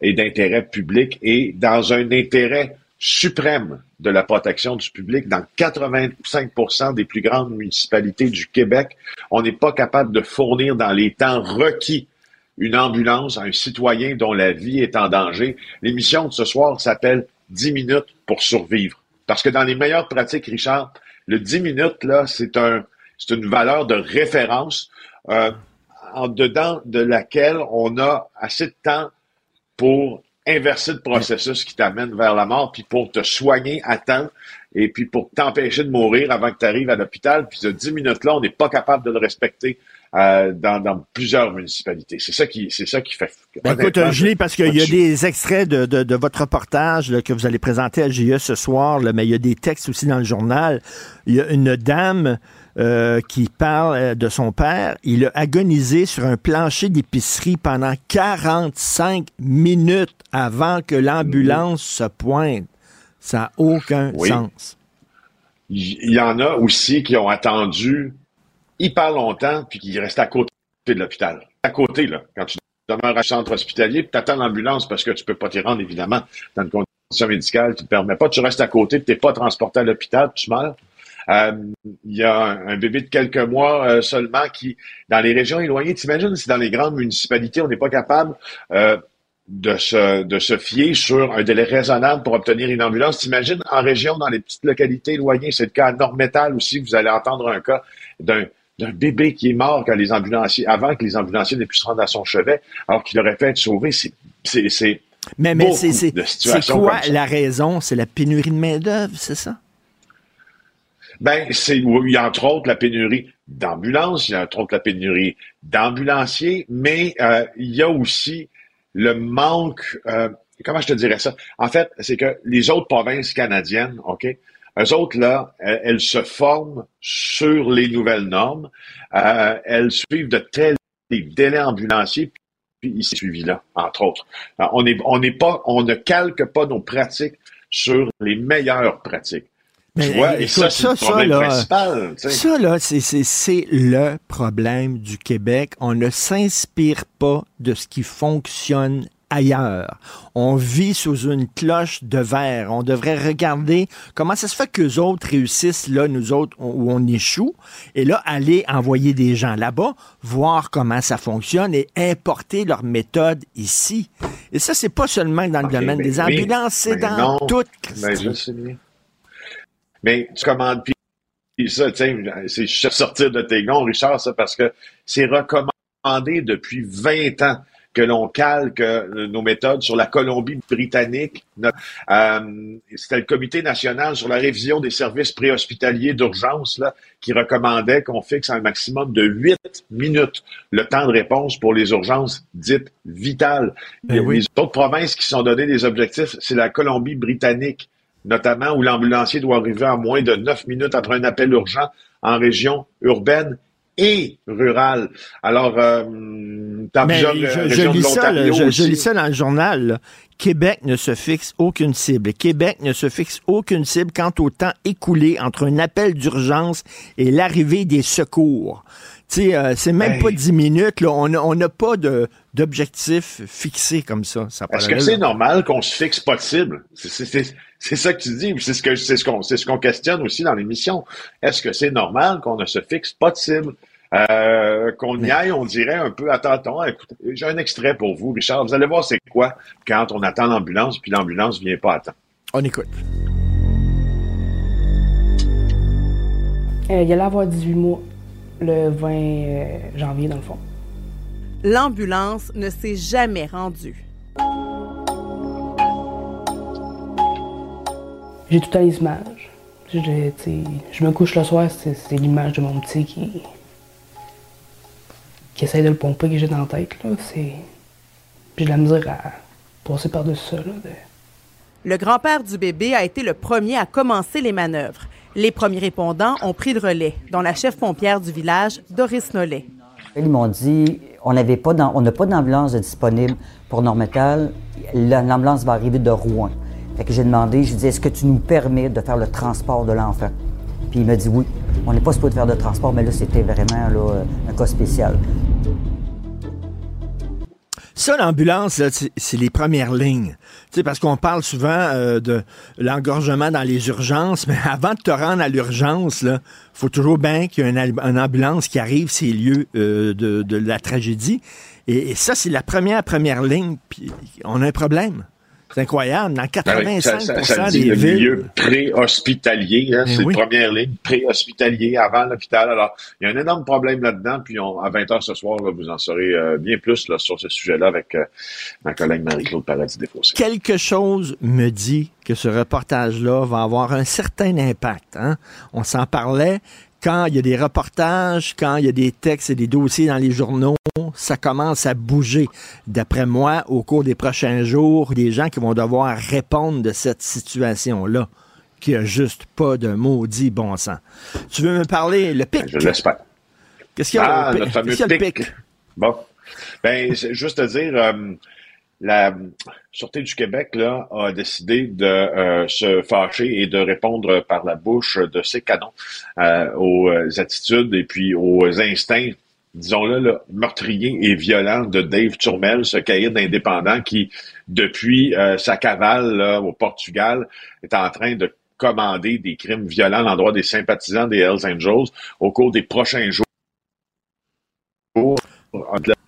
est d'intérêt public et dans un intérêt suprême de la protection du public dans 85% des plus grandes municipalités du Québec. On n'est pas capable de fournir dans les temps requis une ambulance à un citoyen dont la vie est en danger. L'émission de ce soir s'appelle 10 minutes pour survivre. Parce que dans les meilleures pratiques, Richard, le 10 minutes, là, c'est un, c'est une valeur de référence euh, en dedans de laquelle on a assez de temps pour inverser le processus qui t'amène vers la mort, puis pour te soigner à temps, et puis pour t'empêcher de mourir avant que tu arrives à l'hôpital. Puis ce 10 minutes-là, on n'est pas capable de le respecter euh, dans, plusieurs municipalités. C'est ça qui, c'est ça qui fait. Ben écoute, Julie, parce qu'il y a des extraits de, de, votre reportage que vous allez présenter à GE ce soir, mais il y a des textes aussi dans le journal. Il y a une dame euh, qui parle euh, de son père. Il a agonisé sur un plancher d'épicerie pendant 45 minutes avant que l'ambulance se pointe. Ça n'a aucun sens. Il y en a aussi qui ont attendu hyper longtemps puis qui restent à côté de l'hôpital. À côté, là, quand tu demeures à centre hospitalier, tu attends l'ambulance parce que tu peux pas t'y rendre, évidemment, dans une condition médicale qui te permet pas. Tu restes à côté, tu n'es pas transporté à l'hôpital, tu meurs. Euh, il y a un, bébé de quelques mois euh, seulement qui, dans les régions éloignées, t'imagines si dans les grandes municipalités, on n'est pas capable euh, de, se, de se fier sur un délai raisonnable pour obtenir une ambulance. T'imagines en région, dans les petites localités éloignées, c'est le cas à Nord-Métal aussi, vous allez entendre un cas d'un d'un bébé qui est mort quand les ambulanciers, avant que les ambulanciers n'aient pu se rendre à son chevet, alors qu'il aurait fait être sauvé. C'est, c'est, mais, mais c'est, quoi la raison? C'est la pénurie de main-d'œuvre, c'est ça? Ben, c'est, il y a entre autres la pénurie d'ambulances, il y a entre autres la pénurie d'ambulanciers, mais euh, il y a aussi le manque, euh, comment je te dirais ça? En fait, c'est que les autres provinces canadiennes, OK, eux autres, là, elles, se forment sur les nouvelles normes, euh, elles suivent de tels délais ambulanciers, puis ici suivi là, entre autres. on est, on n'est pas, on ne calque pas nos pratiques sur les meilleures pratiques. Mais, ça, c'est le problème là, principal. Ça, là, c'est le problème du Québec. On ne s'inspire pas de ce qui fonctionne ailleurs. On vit sous une cloche de verre. On devrait regarder comment ça se fait qu'eux autres réussissent là, nous autres, où on échoue, et là, aller envoyer des gens là-bas, voir comment ça fonctionne et importer leur méthode ici. Et ça, c'est pas seulement dans le domaine des ambulances, c'est dans toute... Mais tu commandes puis ça, tiens, c'est sortir de tes gonds, Richard, ça, parce que c'est recommandé depuis 20 ans que l'on calque euh, nos méthodes sur la Colombie-Britannique. Euh, C'était le Comité national sur la révision des services préhospitaliers d'urgence là, qui recommandait qu'on fixe un maximum de 8 minutes le temps de réponse pour les urgences dites vitales. Ben les autres provinces qui sont données des objectifs, c'est la Colombie-Britannique notamment où l'ambulancier doit arriver en moins de neuf minutes après un appel urgent en région urbaine et rurale. Alors, euh, dans plusieurs je, je, lis ça, je, lis ça dans le journal. Québec ne se fixe aucune cible. Québec ne se fixe aucune cible quant au temps écoulé entre un appel d'urgence et l'arrivée des secours. Euh, c'est même pas dix minutes. Là. On n'a pas d'objectif fixé comme ça. ça Est-ce que c'est normal qu'on se fixe pas de cible? C'est ça que tu dis. C'est ce c'est ce qu'on, c'est ce qu'on questionne aussi dans l'émission. Est-ce que c'est normal qu'on ne se fixe pas de cible? Euh, qu'on y aille, on dirait un peu à tâtons. Écoutez, j'ai un extrait pour vous, Richard. Vous allez voir c'est quoi quand on attend l'ambulance puis l'ambulance vient pas à temps. On écoute. Euh, il y a l'avoir 18 mois le 20 euh, janvier, dans le fond. L'ambulance ne s'est jamais rendue. J'ai tout à les images. Je, je me couche le soir, c'est l'image de mon petit qui, qui essaye de le pomper que j'ai dans la tête. Là. J'ai de la misère à passer par-dessus ça. Le grand-père du bébé a été le premier à commencer les manœuvres. Les premiers répondants ont pris le relais, dont la chef pompière du village, Doris Nollet. Ils m'ont dit on n'avait pas on n'a pas d'ambulance disponible pour Normetal. L'ambulance va arriver de Rouen. Fait que j'ai demandé, je lui dit est-ce que tu nous permets de faire le transport de l'enfant? Puis il m'a dit oui. On n'est pas supposé faire de transport, mais là c'était vraiment là, un cas spécial. Ça, l'ambulance, c'est les premières lignes. Sais, parce qu'on parle souvent euh, de l'engorgement dans les urgences, mais avant de te rendre à l'urgence, il faut toujours bien qu'il y ait une, ambulance qui arrive ces lieux euh, de, la tragédie. Et, et ça, c'est la première première ligne. Puis on a un problème. C'est incroyable. Dans 85 ben ça, ça, dit des le villes... milieu pré-hospitalier, hein, ben c'est la première ligne, pré-hospitalier avant l'hôpital. Alors, il y a un énorme problème là-dedans. Puis on, à 20 h ce soir, vous en saurez euh, bien plus là, sur ce sujet-là avec euh, ma collègue Marie-Claude Paradis-Desfossés. Quelque chose me dit que ce reportage-là va avoir un certain impact. Hein? On s'en parlait quand il y a des reportages, quand il y a des textes et des dossiers dans les journaux, ça commence à bouger. D'après moi, au cours des prochains jours, des gens qui vont devoir répondre de cette situation-là, qui a juste pas de maudit bon sens. Tu veux me parler, le pic? Je l'espère. Qu'est-ce qu'il y a, ah, le, fameux pic? Bon. Ben, juste à dire, euh, la Sûreté du Québec là, a décidé de euh, se fâcher et de répondre par la bouche de ses canons euh, aux attitudes et puis aux instincts, disons-le, meurtriers et violents de Dave Turmel, ce caïd indépendant qui, depuis euh, sa cavale au Portugal, est en train de commander des crimes violents à l'endroit des sympathisants des Hells Angels au cours des prochains jours.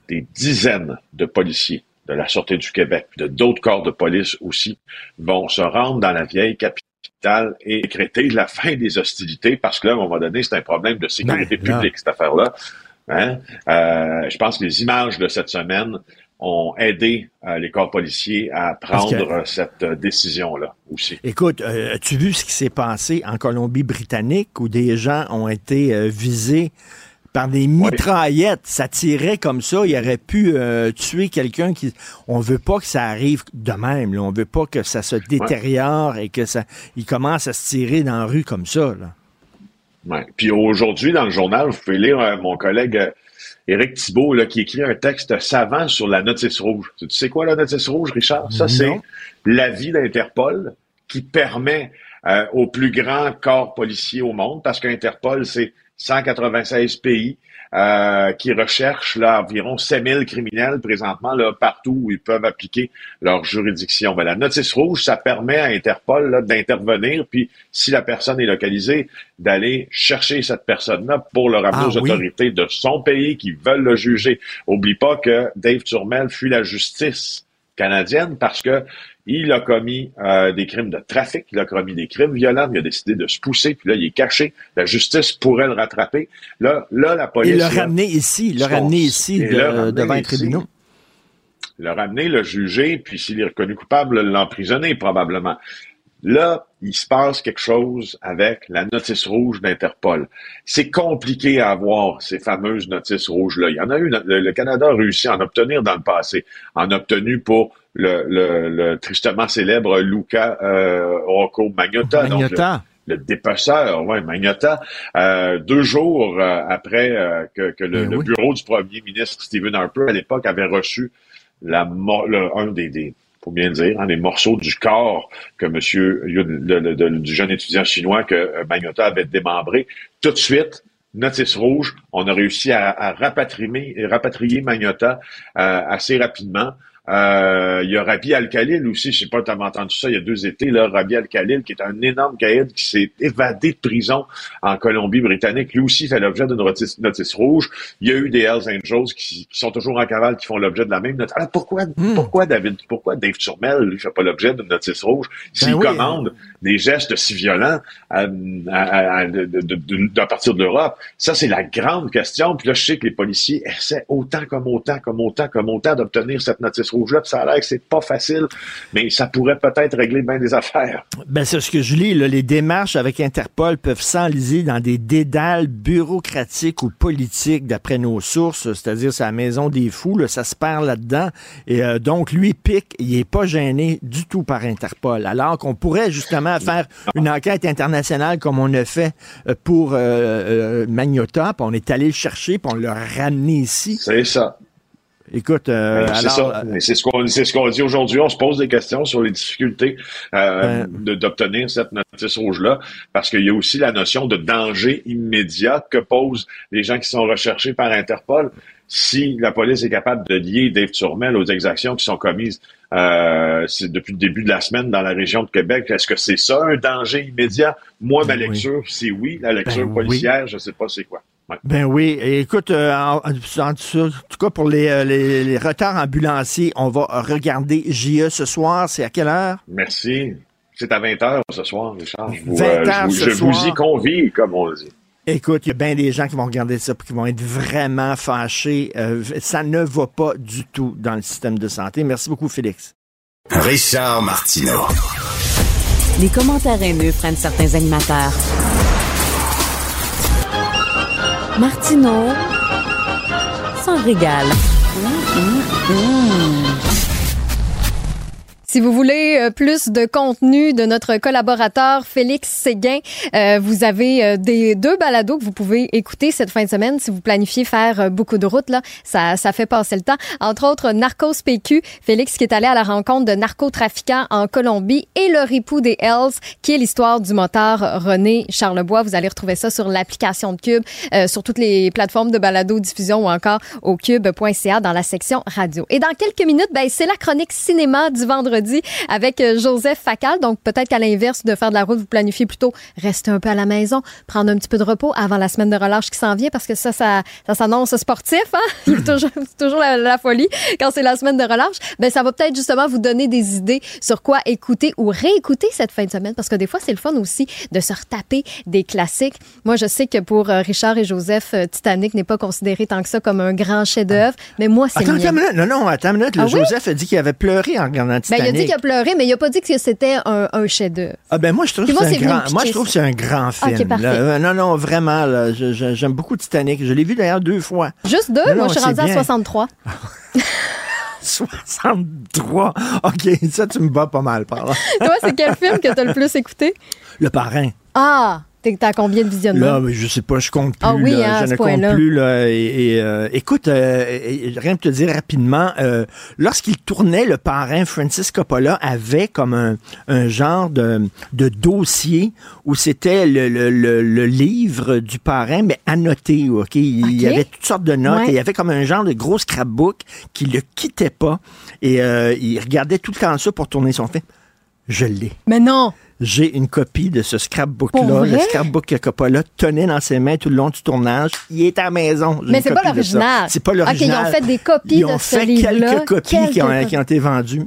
Des dizaines de policiers de la Sûreté du Québec, de d'autres corps de police aussi, vont se rendre dans la vieille capitale et décréter la fin des hostilités parce que là, à un moment donné, c'est un problème de sécurité ben, publique, cette affaire-là. Hein? Euh, je pense que les images de cette semaine ont aidé euh, les corps policiers à prendre cette euh, décision-là aussi. Écoute, as-tu vu ce qui s'est passé en Colombie-Britannique où des gens ont été visés par des mitraillettes? Ça tirait comme ça. Il aurait pu tuer quelqu'un qui. On veut pas que ça arrive de même. Là. On veut pas que ça se détériore et que ça. Il commence à se tirer dans la rue comme ça. Là. Ouais. Puis aujourd'hui, dans le journal, vous pouvez lire euh, mon collègue euh, Éric Thibault là, qui écrit un texte savant sur la notice rouge. Tu sais quoi la notice rouge, Richard? Ça, c'est l'avis d'Interpol qui permet au plus grand corps policier au monde, parce qu'Interpol, c'est 196 pays euh, qui recherchent là, environ 7000 criminels présentement là, partout où ils peuvent appliquer leur juridiction. Ben, la notice rouge, ça permet à Interpol d'intervenir, puis si la personne est localisée, d'aller chercher cette personne-là pour le ramener ah aux autorités de son pays qui veulent le juger. Oublie pas que Dave Turmel fuit la justice canadienne parce que il a commis euh, des crimes de trafic, il a commis des crimes violents, il a décidé de se pousser, puis là, il est caché. La justice pourrait le rattraper. Là, là la police... Il l'a ramené ici, il l'a ramené ici de, devant un tribunal. Le ramener, le juger, puis s'il est reconnu coupable, l'emprisonner probablement. Là, il se passe quelque chose avec la notice rouge d'Interpol. C'est compliqué à avoir ces fameuses notices rouges-là. Il y en a eu, le, Canada a réussi à en obtenir dans le passé, en obtenu pour le, tristement célèbre Luca euh, Rocco Magnotta. Magnotta. le, dépasseur, ouais, Magnotta, euh, deux jours euh, après euh, que, que le, ben bureau du premier ministre Stephen Harper à l'époque avait reçu la, le, un des, des faut bien dire, hein, les morceaux du corps que Monsieur du jeune étudiant chinois que euh, Magnota avait démembré. Tout de suite, notice rouge, on a réussi à, rapatrier, rapatrier Magnota euh, assez rapidement. Euh, il y a Rabi Al-Khalil aussi, je sais pas si tu as entendu ça il y a deux étés, là, Rabi Al-Khalil, qui est un énorme caïd qui s'est évadé de prison en Colombie-Britannique. Lui aussi fait l'objet d'une notice, rouge. Il y a eu des Hells Angels qui, sont toujours en cavale, qui font l'objet de la même notice. Alors pourquoi, hmm. pourquoi David, pourquoi Dave Turmel, lui, fait pas l'objet d'une notice rouge? S'il ben commande des gestes si violents à, à, à, partir de l'Europe? Ça, c'est la grande question. Puis là, je sais que les policiers essaient autant comme autant, comme autant, comme autant d'obtenir cette notice rouge rouge-là, ça a l'air que c'est pas facile, mais ça pourrait peut-être régler bien des affaires. Ben, c'est ce que je lis, là, les démarches avec Interpol peuvent s'enliser dans des dédales bureaucratiques ou politiques, d'après nos sources, c'est-à-dire c'est la maison des fous, là, ça se perd là-dedans. Et euh, donc, lui, pique, il est pas gêné du tout par Interpol, alors qu'on pourrait justement faire une enquête internationale comme on a fait euh, pour euh, euh, Magnota, puis on est allé le chercher, puis on l'a ramené ici. C'est ça. Écoute, euh, c'est ça. Mais C'est ce qu'on c'est ce qu'on dit aujourd'hui. On se pose des questions sur les difficultés euh, d'obtenir cette notice rouge-là, parce qu'il y a aussi la notion de danger immédiat que posent les gens qui sont recherchés par Interpol. Si la police est capable de lier Dave Turmel aux exactions qui sont commises euh, depuis le début de la semaine dans la région de Québec, est-ce que c'est ça un danger immédiat? Moi, ma Ben oui. lecture, c'est oui. La lecture Ben oui. policière, je sais pas c'est quoi. Ouais. Ben oui, et écoute, euh, en, en- en tout cas pour les, euh, les, les retards ambulanciers, on va regarder JE ce soir. C'est à quelle heure? Merci. C'est à 20h ce soir, Richard. Je vous, 20 euh, je heures vous- ce je vous y convie, comme on dit. Écoute, il y a bien des gens qui vont regarder ça et qui vont être vraiment fâchés. Euh, ça ne va pas du tout dans le système de santé. Merci beaucoup, Félix. Richard Martineau. Les commentaires haineux prennent certains animateurs. Martineau s'en régale. Si vous voulez euh, plus de contenu de notre collaborateur Félix Séguin, euh, vous avez euh, des deux balados que vous pouvez écouter cette fin de semaine si vous planifiez faire euh, beaucoup de routes là, ça ça fait passer le temps. Entre autres Narcos PQ, Félix qui est allé à la rencontre de narcotrafiquants en Colombie et le ripou des Hells qui est l'histoire du moteur René Charlebois. Vous allez retrouver ça sur l'application de Cube, euh, sur toutes les plateformes de balado diffusion ou encore au cube.ca dans la section radio. Et dans quelques minutes, ben c'est la chronique cinéma du vendredi avec euh, Joseph Facal. Donc, peut-être qu'à l'inverse de faire de la route, vous planifiez plutôt rester un peu à la maison, prendre un petit peu de repos avant la semaine de relâche qui s'en vient parce que ça, ça, ça s'annonce sportif. Hein? Il y a toujours, c'est toujours la, la folie quand c'est la semaine de relâche. Ben, ça va peut-être justement vous donner des idées sur quoi écouter ou réécouter cette fin de semaine parce que des fois, c'est le fun aussi de se retaper des classiques. Moi, je sais que pour euh, Richard et Joseph, euh, Titanic n'est pas considéré tant que ça comme un grand chef-d'œuvre, mais moi, c'est Attends, attends mien. une minute. Non, non, attends une minute. Le Ah oui? Joseph a dit qu'il avait pleuré en regardant Ben, Titanic. il a dit qu'il a pleuré, mais il a pas dit que c'était un, un chef-d'œuvre. Ah ben moi je trouve que c'est un grand moi je trouve c'est un grand film. Là. Euh, non non vraiment j'aime beaucoup Titanic. Je l'ai vu d'ailleurs deux fois. Juste deux? Non, Moi, non, je suis rendue à bien. 63. 63. OK, ça tu me bats pas mal par là. Toi, c'est quel film que t'as le plus écouté? Le parrain. Ah! T'es t'as combien de visionnements? Là, je sais pas, je compte plus. Ah oui, là, hein, je ne compte plus. Là, et, et, euh, écoute, euh, et- rien que te dire rapidement, euh, lorsqu'il tournait, le parrain Francis Coppola avait comme un, un genre de, de dossier où c'était le, le, le, le livre du parrain, mais annoté. Ok, il y avait toutes sortes de notes Ouais. et il y avait comme un genre de gros scrapbook qui le quittait pas et il regardait tout le temps ça pour tourner son film. Je l'ai. Mais non! J'ai une copie de ce scrapbook-là, le scrapbook que Coppola tenait dans ses mains tout le long du tournage. Il est à la maison. Mais c'est pas l'original. C'est pas Ok, l'original. ils ont fait des copies Ils de ont ce fait quelques copies qui ont, Quelques qui ont été vendues.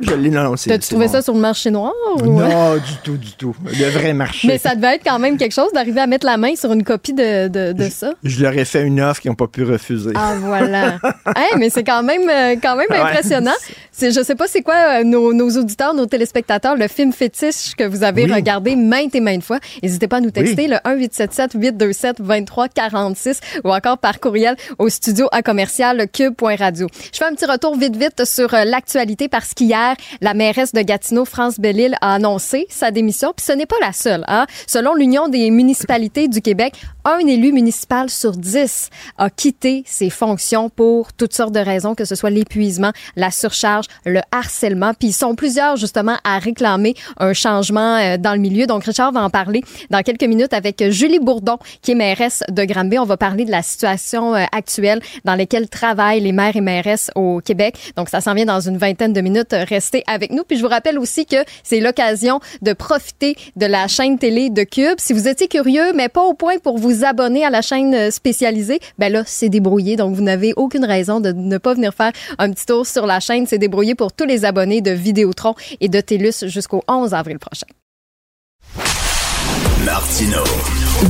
Je l'ai. C'est. T'as-tu trouvé bon. ça sur le marché noir? ou- Non, du tout, du tout. Le vrai marché. Mais ça devait être quand même quelque chose d'arriver à mettre la main sur une copie de, de, de ça. Je leur ai fait une offre qu'ils n'ont pas pu refuser. Ah, voilà. Hey, mais c'est quand même, euh, quand même Ouais. impressionnant. C'est, je sais pas c'est quoi euh, nos, nos auditeurs, nos téléspectateurs, le film fétiche que vous avez Oui. regardé maintes et maintes fois. N'hésitez pas à nous texter le 1-877-827-2346 ou encore par courriel au studio à commercial cube.radio. Je fais un petit retour vite vite sur euh, l'actualité parce qu'hier, la mairesse de Gatineau, France Bellil, a annoncé sa démission. Puis ce n'est pas la seule. Hein? Selon l'Union des municipalités du Québec, un élu municipal sur dix a quitté ses fonctions pour toutes sortes de raisons, que ce soit l'épuisement, la surcharge, le harcèlement. Puis ils sont plusieurs justement à réclamer un changement euh, dans le milieu. Donc Richard va en parler dans quelques minutes avec Julie Bourdon, qui est mairesse de Granby. On va parler de la situation euh, actuelle dans laquelle travaillent les maires et mairesses au Québec. Donc ça s'en vient dans une vingtaine de minutes. Restez avec nous. Puis je vous rappelle aussi que c'est l'occasion de profiter de la chaîne télé de Cube. Si vous étiez curieux, mais pas au point pour vous abonner à la chaîne euh, spécialisée, ben là, c'est débrouillé. Donc, vous n'avez aucune raison de ne pas venir faire un petit tour sur la chaîne. C'est débrouillé pour tous les abonnés de Vidéotron et de TELUS jusqu'au 11 avril prochain. Martino.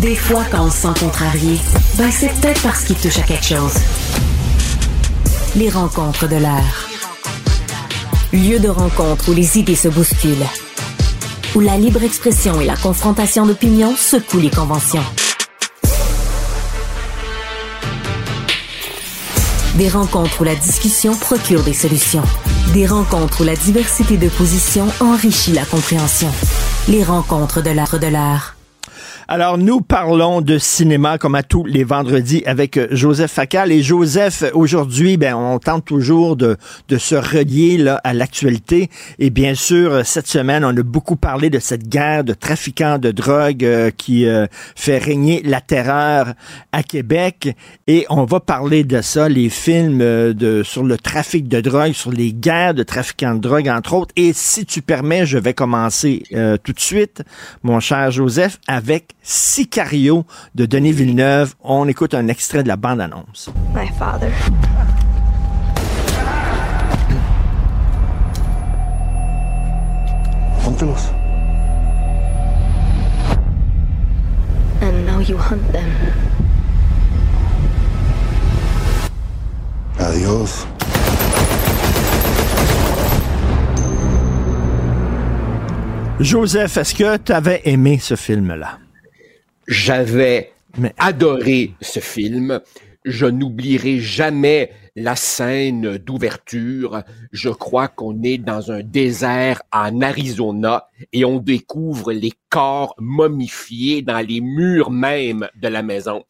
Des fois, quand on se sent contrarié, ben c'est peut-être parce qu'il touche à quelque chose. Les rencontres de l'air. Lieu de rencontre où les idées se bousculent. Où la libre expression et la confrontation d'opinions secouent les conventions. Des rencontres où la discussion procure des solutions. Des rencontres où la diversité de positions enrichit la compréhension. Les rencontres de l'art de l'art. Alors, nous parlons de cinéma comme à tous les vendredis avec euh, Joseph Facal. Et Joseph, aujourd'hui, ben, on tente toujours de, de se relier là, à l'actualité. Et bien sûr, cette semaine, on a beaucoup parlé de cette guerre de trafiquants de drogue euh, qui euh, fait régner la terreur à Québec. Et on va parler de ça, les films de, sur le trafic de drogue, sur les guerres de trafiquants de drogue, entre autres. Et si tu permets, je vais commencer tout de suite, mon cher Joseph, avec Sicario de Denis Villeneuve. On écoute un extrait de la bande-annonce. My father. Póntelos. And now you hunt them. Adiós. Joseph, est-ce que tu avais aimé ce film-là? J'avais adoré ce film. Je n'oublierai jamais la scène d'ouverture. Je crois qu'on est dans un désert en Arizona et on découvre les corps momifiés dans les murs même de la maison.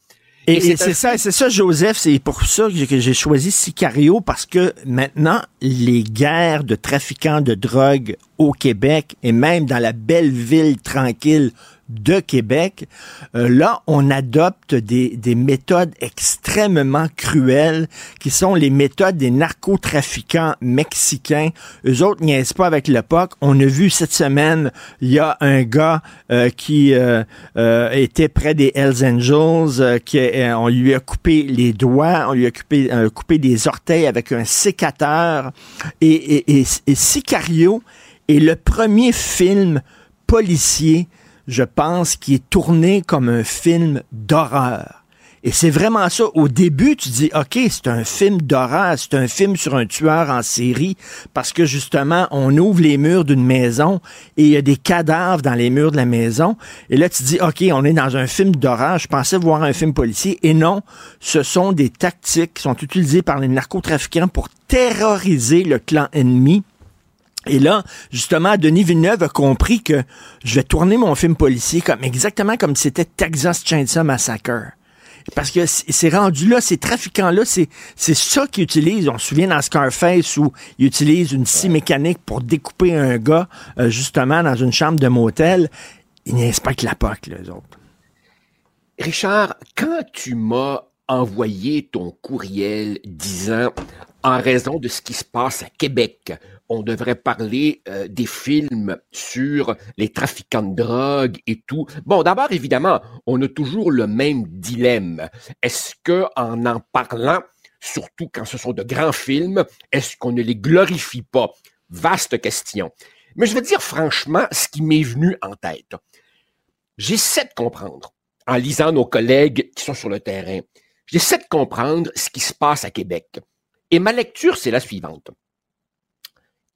Et, c'est ça, c'est ça, Joseph, c'est pour ça que j'ai choisi Sicario parce que maintenant, les guerres de trafiquants de drogue au Québec et même dans la belle ville tranquille de Québec, euh, là, on adopte des, des, méthodes extrêmement cruelles qui sont les méthodes des narcotrafiquants mexicains. Eux autres niaisent pas avec l'époque. On a vu cette semaine, il y a un gars euh, qui euh, était près des Hells Angels, qui on lui a coupé les doigts, on lui a coupé, coupé des orteils avec un sécateur. Et, et, et, et Sicario est le premier film policier je pense, qui est tourné comme un film d'horreur. Et c'est vraiment ça. Au début, tu dis, OK, c'est un film d'horreur, c'est un film sur un tueur en série, parce que justement, on ouvre les murs d'une maison et il y a des cadavres dans les murs de la maison. Et là, tu dis, OK, on est dans un film d'horreur. Je pensais voir un film policier. Et non, ce sont des tactiques qui sont utilisées par les narcotrafiquants pour terroriser le clan ennemi et là, justement, Denis Villeneuve a compris que je vais tourner mon film policier comme exactement comme si c'était Texas Chainsaw Massacre. Parce que c'est rendu là, ces trafiquants-là, c'est, c'est ça qu'ils utilisent. On se souvient dans Scarface où ils utilisent une scie mécanique pour découper un gars, euh, justement, dans une chambre de motel. Ils n'inspectent la POC, les autres. Richard, quand tu m'as envoyé ton courriel disant, en raison de ce qui se passe à Québec, on devrait parler euh, des films sur les trafiquants de drogue et tout. Bon, d'abord, évidemment, on a toujours le même dilemme. Est-ce que en en parlant, surtout quand ce sont de grands films, est-ce qu'on ne les glorifie pas? Vaste question. Mais je veux dire franchement ce qui m'est venu en tête. J'essaie de comprendre, en lisant nos collègues qui sont sur le terrain, j'essaie de comprendre ce qui se passe à Québec. Et ma lecture, c'est la suivante.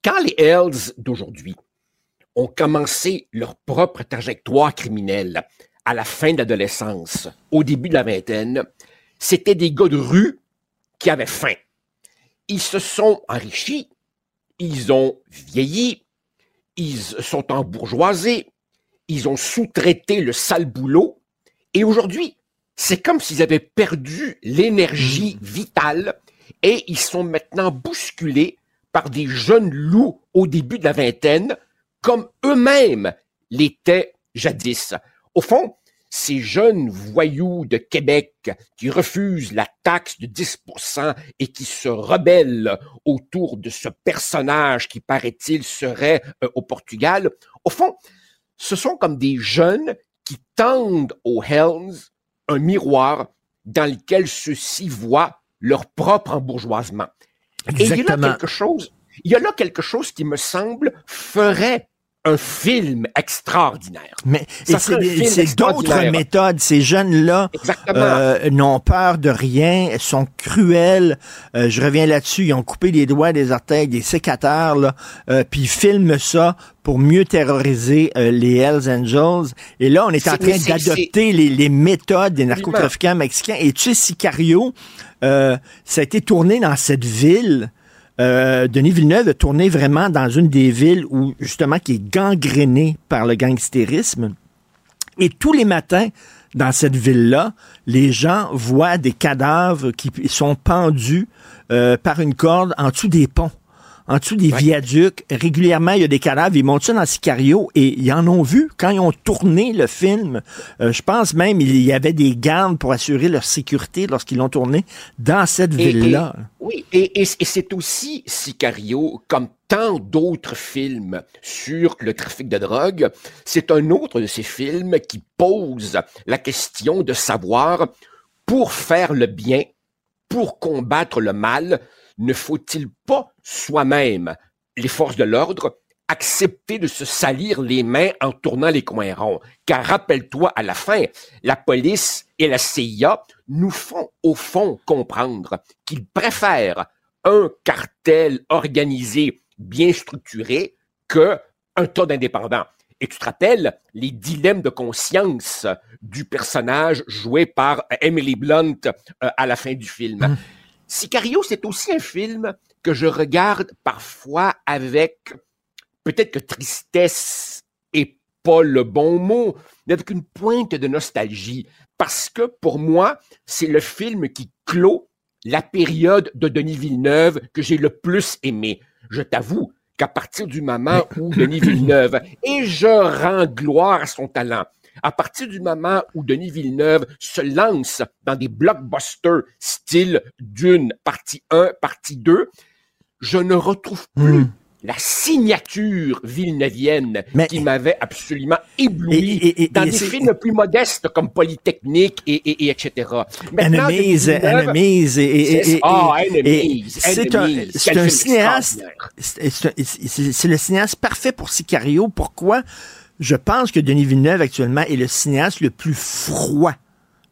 Quand les Hells d'aujourd'hui ont commencé leur propre trajectoire criminelle à la fin de l'adolescence, au début de la vingtaine, c'était des gars de rue qui avaient faim. Ils se sont enrichis, ils ont vieilli, ils sont embourgeoisés, ils ont sous-traité le sale boulot, et aujourd'hui, c'est comme s'ils avaient perdu l'énergie mmh. vitale et ils sont maintenant bousculés par des jeunes loups au début de la vingtaine, comme eux-mêmes l'étaient jadis. Au fond, ces jeunes voyous de Québec qui refusent la taxe de 10% et qui se rebellent autour de ce personnage qui, paraît-il, serait euh, au Portugal, au fond, ce sont comme des jeunes qui tendent aux Helms un miroir dans lequel ceux-ci voient leur propre embourgeoisement. Et il y a là quelque chose, il y a là quelque chose qui me semble ferait un film extraordinaire. Mais c'est d'autres méthodes. Ces jeunes-là euh, n'ont peur de rien, sont cruels. Euh, je reviens là-dessus. Ils ont coupé les doigts, des orteils, des sécateurs, là, euh, puis ils filment ça pour mieux terroriser les Hells Angels. Et là, on est en train d'adopter les, les méthodes des narcotrafiquants mexicains. Et tu sais, Sicario, euh, ça a été tourné dans cette ville. Euh, Denis Villeneuve a tourné vraiment dans une des villes où, justement, qui est gangrénée par le gangstérisme. Et tous les matins, dans cette ville-là, les gens voient des cadavres qui sont pendus euh, par une corde en dessous des ponts, en dessous des viaducs. Régulièrement, il y a des cadavres. Ils montent ça dans Sicario et ils en ont vu quand ils ont tourné le film. Euh, je pense même il y avait des gardes pour assurer leur sécurité lorsqu'ils l'ont tourné dans cette Et- ville-là. oui, et, et- et c'est aussi Sicario, comme tant d'autres films sur le trafic de drogue, c'est un autre de ces films qui pose la question de savoir, pour faire le bien, pour combattre le mal, ne faut-il pas soi-même, les forces de l'ordre, accepter de se salir les mains en tournant les coins ronds. Car rappelle-toi, à la fin, la police et la CIA nous font au fond comprendre qu'ils préfèrent un cartel organisé bien structuré que un tas d'indépendants. Et tu te rappelles les dilemmes de conscience du personnage joué par Emily Blunt euh, à la fin du film? Sicario, c'est aussi un film que je regarde parfois avec peut-être que tristesse est pas le bon mot, mais avec une pointe de nostalgie. Parce que pour moi, c'est le film qui clôt la période de Denis Villeneuve que j'ai le plus aimé. Je t'avoue qu'à partir du moment où Denis Villeneuve, et je rends gloire à son talent, à partir du moment où Denis Villeneuve se lance dans des blockbusters style Dune, partie 1, partie 2, je ne retrouve plus la signature villeneuvienne qui m'avait absolument ébloui Et- et- et- dans des films plus modestes comme Polytechnique et, et, et etc. Enemies, Enemies, et, et- C'est- ah, Enemies, un, cinéaste, c'est le cinéaste parfait pour Sicario. Pourquoi? Je pense que Denis Villeneuve actuellement est le cinéaste le plus froid,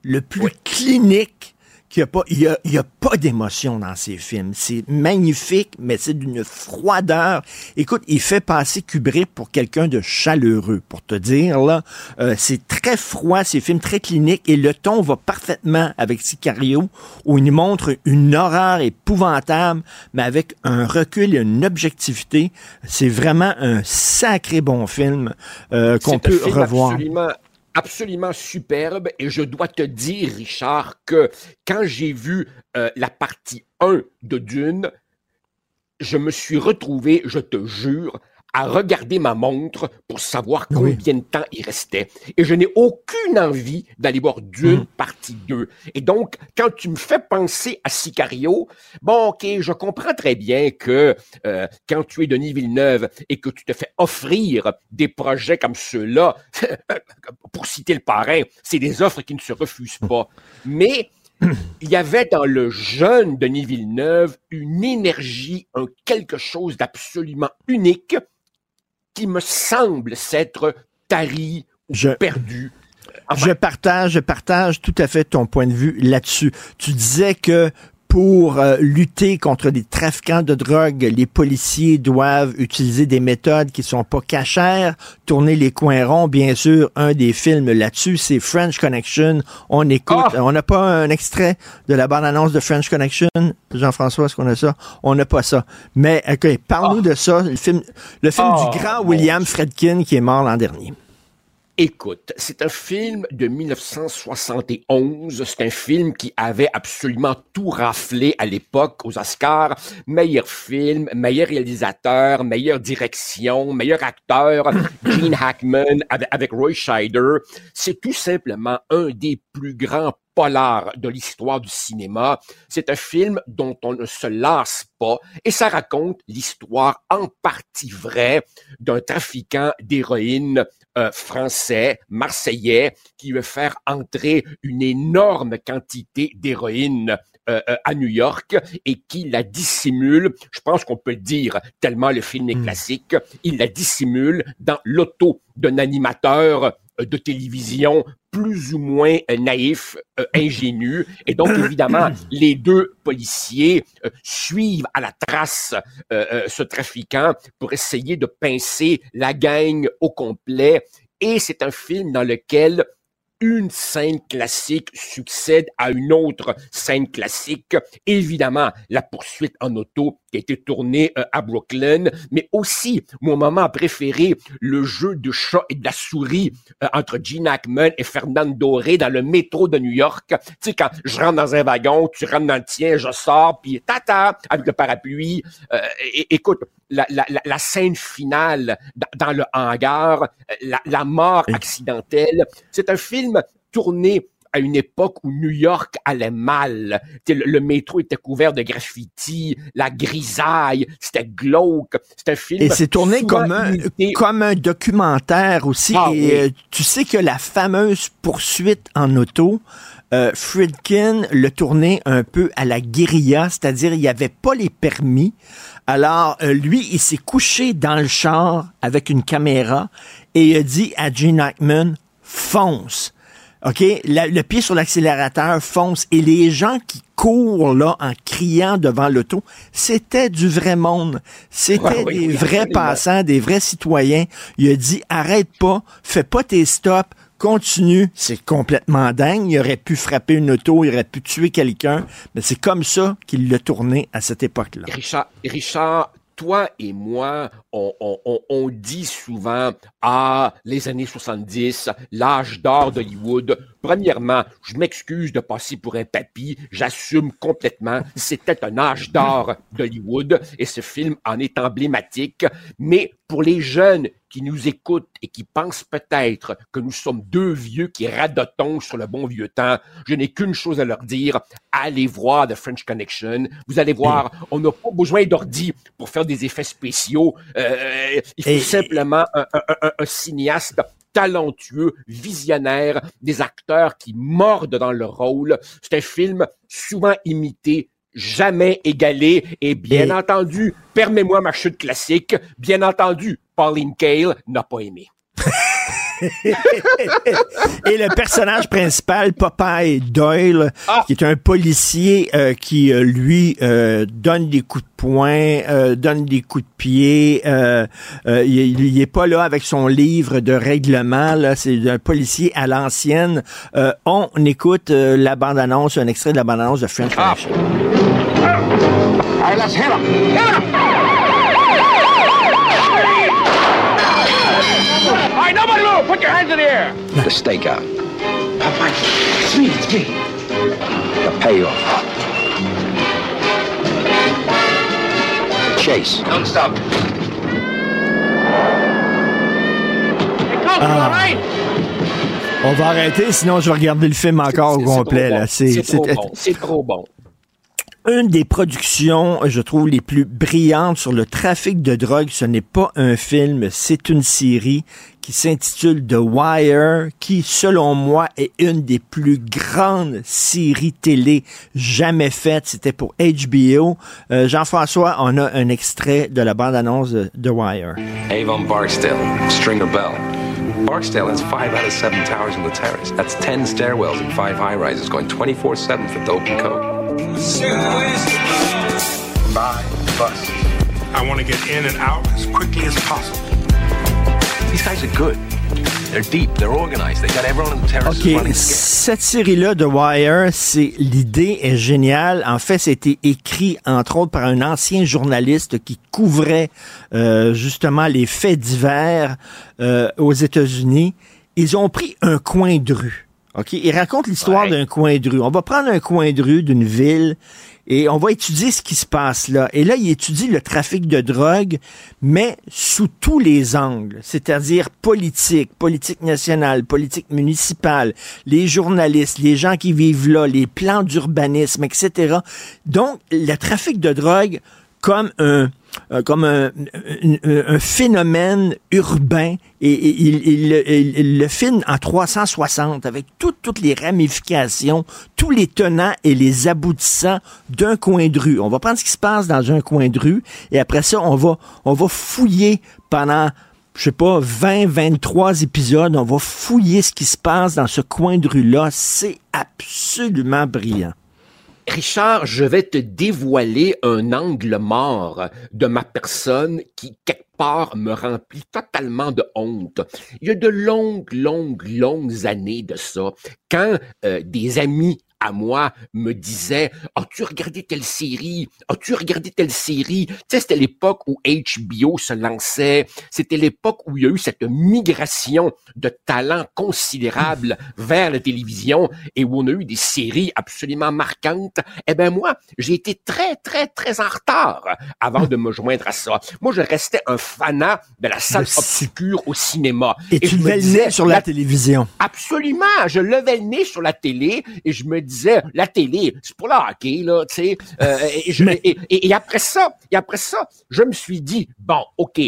le plus clinique. Qu'il y a pas, il y a, il y a pas d'émotion dans ses films. C'est magnifique, mais c'est d'une froideur. Écoute, il fait passer Kubrick pour quelqu'un de chaleureux, pour te dire là. Euh, c'est très froid, ces films très cliniques, et le ton va parfaitement avec Sicario, où il montre une horreur épouvantable, mais avec un recul et une objectivité. C'est vraiment un sacré bon film euh, qu'on un peut film revoir. Absolument, absolument superbe. Et je dois te dire, Richard, que quand j'ai vu euh, la partie 1 de Dune, je me suis retrouvé, je te jure, à regarder ma montre pour savoir combien de temps il restait. Et je n'ai aucune envie d'aller voir Dune partie 2. Et donc, quand tu me fais penser à Sicario, bon, ok, je comprends très bien que euh, quand tu es Denis Villeneuve et que tu te fais offrir des projets comme ceux-là, pour citer le parrain, c'est des offres qui ne se refusent pas. Mais il y avait dans le jeune Denis Villeneuve une énergie, un quelque chose d'absolument unique qui me semble s'être tari ou Je- perdu. je partage, je partage tout à fait ton point de vue là-dessus. Tu disais que pour euh, lutter contre les trafiquants de drogue, les policiers doivent utiliser des méthodes qui sont pas cachères, tourner les coins ronds. Bien sûr, un des films là-dessus, c'est French Connection. On écoute, on n'a pas un extrait de la bande-annonce de French Connection? Jean-François, est-ce qu'on a ça? On n'a pas ça. Mais, OK, parle-nous de ça. Le film, le film Ah, du grand mon William Fredkin qui est mort l'an dernier. Écoute, c'est un film de 1971. C'est un film qui avait absolument tout raflé à l'époque aux Oscars. Meilleur film, meilleur réalisateur, meilleure direction, meilleur acteur, Gene Hackman avec, avec Roy Scheider. C'est tout simplement un des plus grands polars de l'histoire du cinéma. C'est un film dont on ne se lasse pas et ça raconte l'histoire en partie vraie d'un trafiquant d'héroïne euh, français, marseillais, qui veut faire entrer une énorme quantité d'héroïne euh, euh, à New York et qui la dissimule, je pense qu'on peut le dire, tellement le film est classique, il la dissimule dans l'auto d'un animateur euh, de télévision plus ou moins euh, naïf, euh, ingénu. Et donc, évidemment, les deux policiers euh, suivent à la trace ce trafiquant pour essayer de pincer la gang au complet. Et c'est un film dans lequel une scène classique succède à une autre scène classique. Évidemment, la poursuite en auto qui a été tournée euh, à Brooklyn, mais aussi mon moment préféré, le jeu de chat et de la souris euh, entre Gene Hackman et Fernand Doré dans le métro de New York. Tu sais, quand je rentre dans un wagon, tu rentres dans le tien, je sors, puis tata, avec le parapluie. Euh, é- écoute, la, la, la, scène finale dans, dans le hangar, euh, la, la mort accidentelle, c'est un film tourné à une époque où New York allait mal. Le, le métro était couvert de graffiti, la grisaille, c'était glauque. C'est un film. Et c'est tourné comme un, imité. comme un documentaire aussi. Ah et oui. euh, tu sais que la fameuse poursuite en auto, euh, Friedkin l'a tourné un peu à la guérilla, c'est-à-dire il n'y avait pas les permis. Alors, euh, lui, il s'est couché dans le char avec une caméra et il a dit à Gene Hackman, fonce. OK? La- le pied sur l'accélérateur fonce. Et les gens qui courent là en criant devant l'auto, c'était du vrai monde. C'était Ouais, oui, des oui, vrais absolument. passants, des vrais citoyens. Il a dit, arrête pas, fais pas tes stops, continue. C'est complètement dingue. Il aurait pu frapper une auto, il aurait pu tuer quelqu'un. Mais c'est comme ça qu'il l'a tourné à cette époque-là. Richard, Richard, toi et moi, on, dit souvent, ah, les années 70, l'âge d'or d'Hollywood. Premièrement, je m'excuse de passer pour un papy, j'assume complètement, c'était un âge d'or d'Hollywood et ce film en est emblématique. Mais pour les jeunes qui nous écoutent et qui pensent peut-être que nous sommes deux vieux qui radotons sur le bon vieux temps, je n'ai qu'une chose à leur dire, allez voir The French Connection. Vous allez voir, on n'a pas besoin d'ordi pour faire des effets spéciaux. Euh, il faut Et- simplement un, un- un- un cinéaste talentueux, visionnaire, des acteurs qui mordent dans leur rôle. C'est un film souvent imité, jamais égalé, et bien Et- entendu, permets-moi ma chute classique, bien entendu, Pauline Kael n'a pas aimé. Et le personnage principal, Popeye Doyle, Ah! qui est un policier euh, qui, euh, lui, euh, donne des coups de poing, euh, donne des coups de pied. euh, euh, il, il est pas là avec son livre de règlement. Là, c'est un policier à l'ancienne. Euh, on écoute la bande-annonce, un extrait de la bande-annonce de French Connection. Right, The stakeout. Popeye, it's me. It's me. The payoff. Chase. Don't stop. Hey, come Ah. On va arrêter, sinon je vais regarder le film encore au complet. trop bon. C'est trop bon. Une des productions, je trouve, les plus brillantes sur le trafic de drogue. Ce n'est pas un film, c'est une série qui s'intitule The Wire, qui, selon moi, est une des plus grandes séries télé jamais faites. C'était pour HBO. Euh, Jean-François, on a un extrait de la bande-annonce de The Wire. Avon Barksdale, Stringer Bell. Barksdale has five out of seven towers in the terrace. That's 10 stairwells and five high rises going 24 7 for dope and coke. Bus. I want to get in and out as quickly as possible. These guys are good. They're deep, they're organized, they got everyone in the terraces OK, cette série-là de Wire, c'est l'idée est géniale. En fait, c'était écrit entre autres par un ancien journaliste qui couvrait euh, justement les faits divers euh, aux États-Unis. Ils ont pris un coin de rue. OK, ils racontent l'histoire d'un coin de rue. On va prendre un coin de rue d'une ville et on va étudier ce qui se passe là. Et là, il étudie le trafic de drogue, mais sous tous les angles, c'est-à-dire politique, politique nationale, politique municipale, les journalistes, les gens qui vivent là, les plans d'urbanisme, etc. Donc, le trafic de drogue comme un, euh, comme un, un- un phénomène urbain et, il, il il- il le filme en 360 avec toutes toutes les ramifications, tous les tenants et les aboutissants d'un coin de rue. On va prendre ce qui se passe dans un coin de rue et après ça, on va, on va fouiller pendant je sais pas, 20, 23 épisodes, on va fouiller ce qui se passe dans ce coin de rue-là. C'est absolument brillant. Richard, je vais te dévoiler un angle mort de ma personne qui, quelque part, me remplit totalement de honte. Il y a de longues, longues, longues années de ça, quand euh, des amis à moi me disaient As-tu regardé telle série? As-tu regardé telle série Tu sais, c'était l'époque où HBO se lançait. C'était l'époque où il y a eu cette migration de talents considérables vers la télévision et où on a eu des séries absolument marquantes. Eh ben moi, j'ai été très, très, très en retard avant de me joindre à ça. Moi, je restais un fanat de la salle obscure au cinéma. Et, tu je levais le nez sur la télévision. Absolument. Je levais le nez sur la télé et je me disais, la télé, c'est pour le hockey, là, tu sais. Euh, et, je- et- et- et après ça, et après ça, je me suis dit, bon, OK,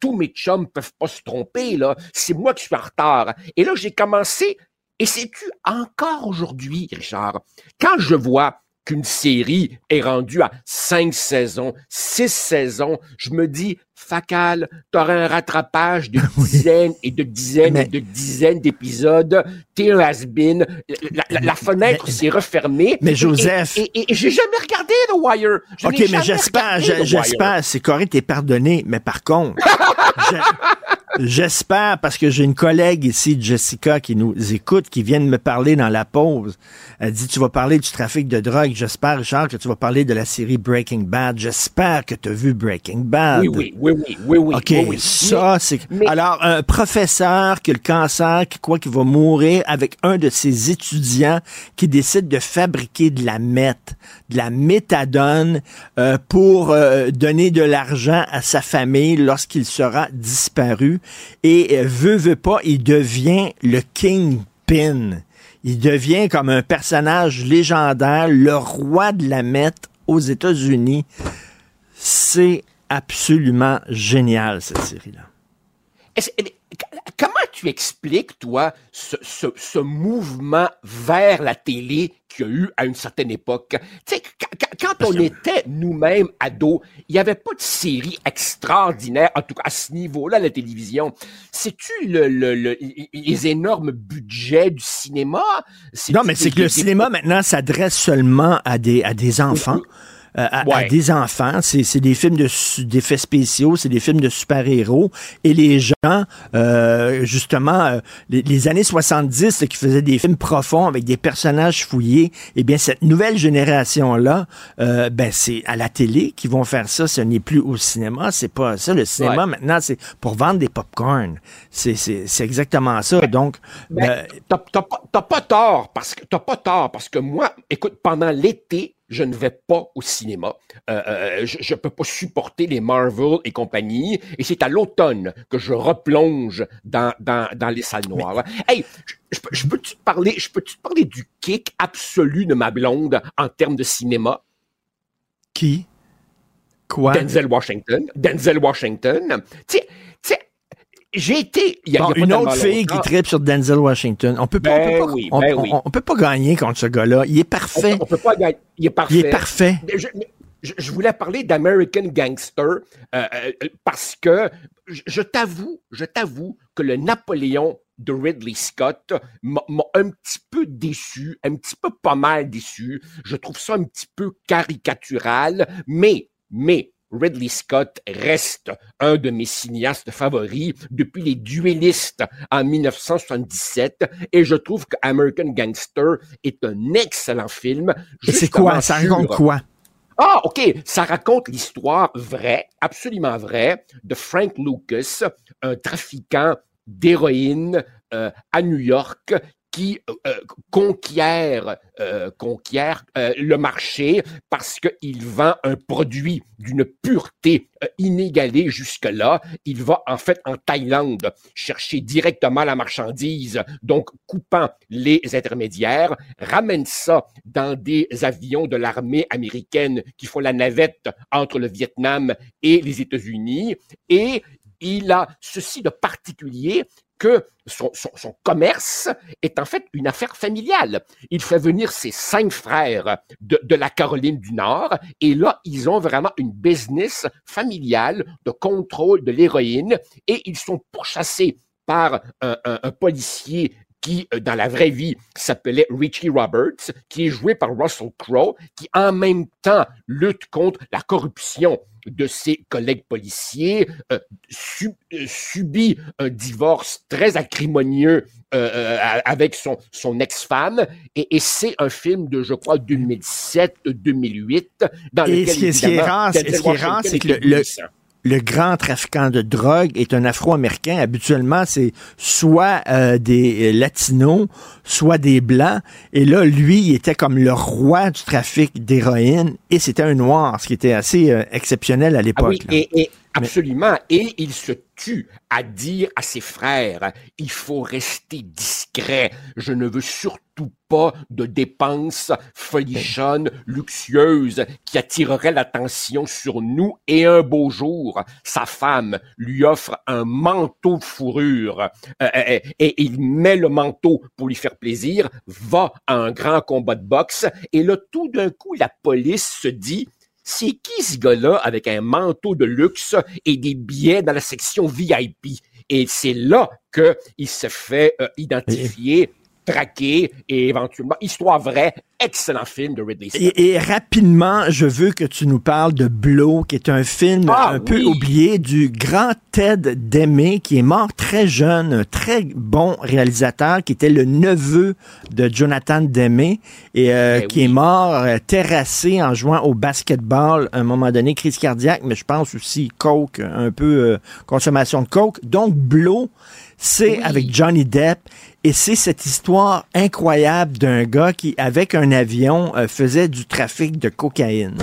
tous mes chums peuvent pas se tromper, là. C'est moi qui suis en retard. Et là, j'ai commencé, et sais-tu, encore aujourd'hui, Richard, quand je vois qu'une série est rendue à cinq saisons, six saisons, je me dis, Facal, t'auras un rattrapage de dizaines et de dizaines et de dizaines d'épisodes. T'es un has-been. La, la- la fenêtre s'est refermée. mais Joseph- Et, et- et j'ai jamais regardé The Wire. Je OK, mais j'espère, j'espère, c'est correct, t'es pardonné, mais par contre, j'espère, parce que j'ai une collègue ici, Jessica, qui nous écoute, qui vient de me parler dans la pause. Elle dit, tu vas parler du trafic de drogue. J'espère, Richard, que tu vas parler de la série Breaking Bad. J'espère que tu as vu Breaking Bad. Oui, oui, oui, oui, oui, oui. OK, oui, oui. ça, c'est... Alors, un professeur qui a le cancer, qui croit qu'il va mourir avec un de ses étudiants qui décide de fabriquer de la meth, de la méthadone euh, pour euh, donner de l'argent à sa famille lorsqu'il sera disparu. Et euh, veut, veut pas, il devient le kingpin. Il devient comme un personnage légendaire, le roi de la meth aux États-Unis. C'est absolument génial, cette série-là. C- comment tu expliques, toi, ce mouvement vers la télé qu'il y a eu à une certaine époque? Tu sais, qu- qu- quand on était nous-mêmes ados, il n'y avait pas de série extraordinaire, en tout cas à ce niveau-là, la télévision. C'est-tu le, le- le- les énormes budgets du cinéma? Non, mais c'est que le cinéma, maintenant, s'adresse seulement à des, à des enfants. À, à Ouais. des enfants, c'est c'est des films de d'effets spéciaux, c'est des films de super-héros, et les gens, euh, justement, euh, les, les années 70 là, qui faisaient des films profonds avec des personnages fouillés, eh bien cette nouvelle génération-là, euh, ben c'est à la télé qu'ils vont faire ça, ce n'est plus au cinéma, c'est pas ça, le cinéma Ouais. maintenant c'est pour vendre des pop-corn, c'est c'est- c'est exactement ça, donc... Ben, euh, t'as t'as pas, t'as pas tort parce que t'as pas tort parce que moi, écoute, pendant l'été, je ne vais pas au cinéma. Euh, euh, je, je peux pas supporter les Marvel et compagnie. Et c'est à l'automne que je replonge dans, dans, dans les salles noires. Hey, je, je peux- je peux-tu te parler, je te parler du kick absolu de ma blonde en termes de cinéma? Qui? Quoi? Denzel Washington. Denzel Washington. Tu sais, tu sais, j'ai été. il y a- Bon, il y a pas une autre fille qui tripe sur Denzel Washington. On peut pas, Ben on peut pas, oui, on, ben oui. on peut pas gagner contre ce gars-là. Il est parfait. On, peut pas gagner. Il est parfait. Il est parfait. Je, je- je voulais parler d'American Gangster euh, euh, parce que je, t'avoue, je t'avoue que le Napoléon de Ridley Scott m'a m'a un petit peu déçu, un petit peu pas mal déçu. Je trouve ça un petit peu caricatural, mais, mais, Ridley Scott reste un de mes cinéastes favoris depuis les duellistes en 1977 et je trouve que American Gangster est un excellent film. Et c'est quoi? Ça sur- raconte quoi? ah, OK. Ça raconte l'histoire vraie, absolument vraie, de Frank Lucas, un trafiquant d'héroïne euh, à New York qui euh, conquiert, euh, conquiert euh, le marché parce qu'il vend un produit d'une pureté euh, inégalée jusque-là. Il va en fait en Thaïlande chercher directement la marchandise, donc coupant les intermédiaires, ramène ça dans des avions de l'armée américaine qui font la navette entre le Vietnam et les États-Unis et il a ceci de particulier que son, commerce est en fait une affaire familiale. Il fait venir ses cinq frères de, la Caroline du Nord et là, ils ont vraiment une business familiale de contrôle de l'héroïne et ils sont pourchassés par un, policier qui, dans la vraie vie, s'appelait Richie Roberts, qui est joué par Russell Crowe, qui en même temps lutte contre la corruption de ses collègues policiers, euh, sub, euh, subit un divorce très acrimonieux euh, avec son, son ex-femme, et, et c'est un film de, je crois, 2007-2008, dans et lequel, ce qui, ce qui est rare, c'est que le, le, le grand trafiquant de drogue est un Afro-Américain. Habituellement, c'est soit euh, des latinos, soit des blancs. Et là, lui, il était comme le roi du trafic d'héroïne et c'était un noir, ce qui était assez euh, exceptionnel à l'époque. Ah oui, et, et, absolument. Et il se tue à dire à ses frères, il faut rester discret. Je ne veux surtout pas de dépenses folichonnes, luxueuses, qui attireraient l'attention sur nous. Et un beau jour, sa femme lui offre un manteau de fourrure euh, et, et, il met le manteau pour lui faire plaisir, va à un grand combat de boxe et là, tout d'un coup, la police se dit, c'est qui ce gars-là avec un manteau de luxe et des billets dans la section VIP? Et c'est là qu'il se fait euh, identifier traqué et éventuellement histoire vraie, excellent film de Ridley Scott. Et, et, rapidement, je veux que tu nous parles de Blow, qui est un film ah, un oui. peu oublié du grand Ted Demme, qui est mort très jeune, un très bon réalisateur, qui était le neveu de Jonathan Demme et euh, qui oui. est mort euh, terrassé en jouant au basketball à un moment donné, crise cardiaque, mais je pense aussi coke, un peu euh, consommation de coke. Donc Blow, c'est oui. avec Johnny Depp et c'est cette histoire incroyable d'un gars qui, avec un avion, euh, faisait du trafic de cocaïne.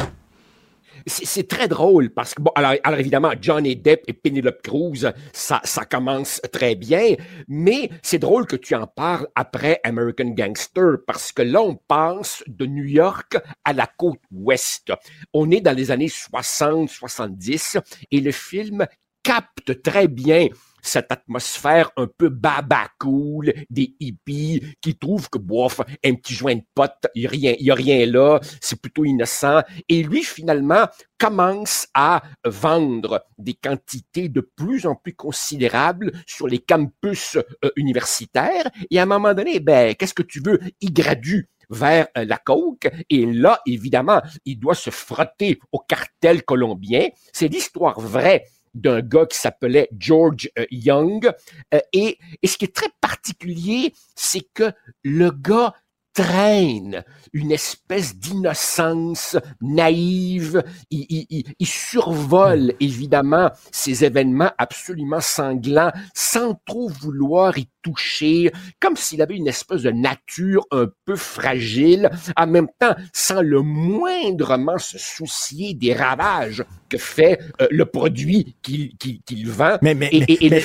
C'est très drôle parce que, bon, alors, évidemment, Johnny Depp et Penelope Cruz, ça, ça commence très bien, mais c'est drôle que tu en parles après American Gangster parce que là, on passe de New York à la côte ouest. On est dans les années 60, 70 et le film capte très bien cette atmosphère un peu baba cool des hippies qui trouvent que bof un petit joint de pote il rien y a rien là c'est plutôt innocent et lui finalement commence à vendre des quantités de plus en plus considérables sur les campus euh, universitaires et à un moment donné ben qu'est-ce que tu veux? Il gradue vers euh, la coke. Et là, évidemment, il doit se frotter au cartel colombien. C'est l'histoire vraie d'un gars qui s'appelait George euh, Young. Euh, et, et ce qui est très particulier, c'est que le gars traîne une espèce d'innocence naïve. Il, il, il, survole évidemment ces événements absolument sanglants sans trop vouloir y toucher, comme s'il avait une espèce de nature un peu fragile, en même temps sans le moindrement se soucier des ravages que fait euh, le produit qu'il qu qu vend. Mais, mais, mais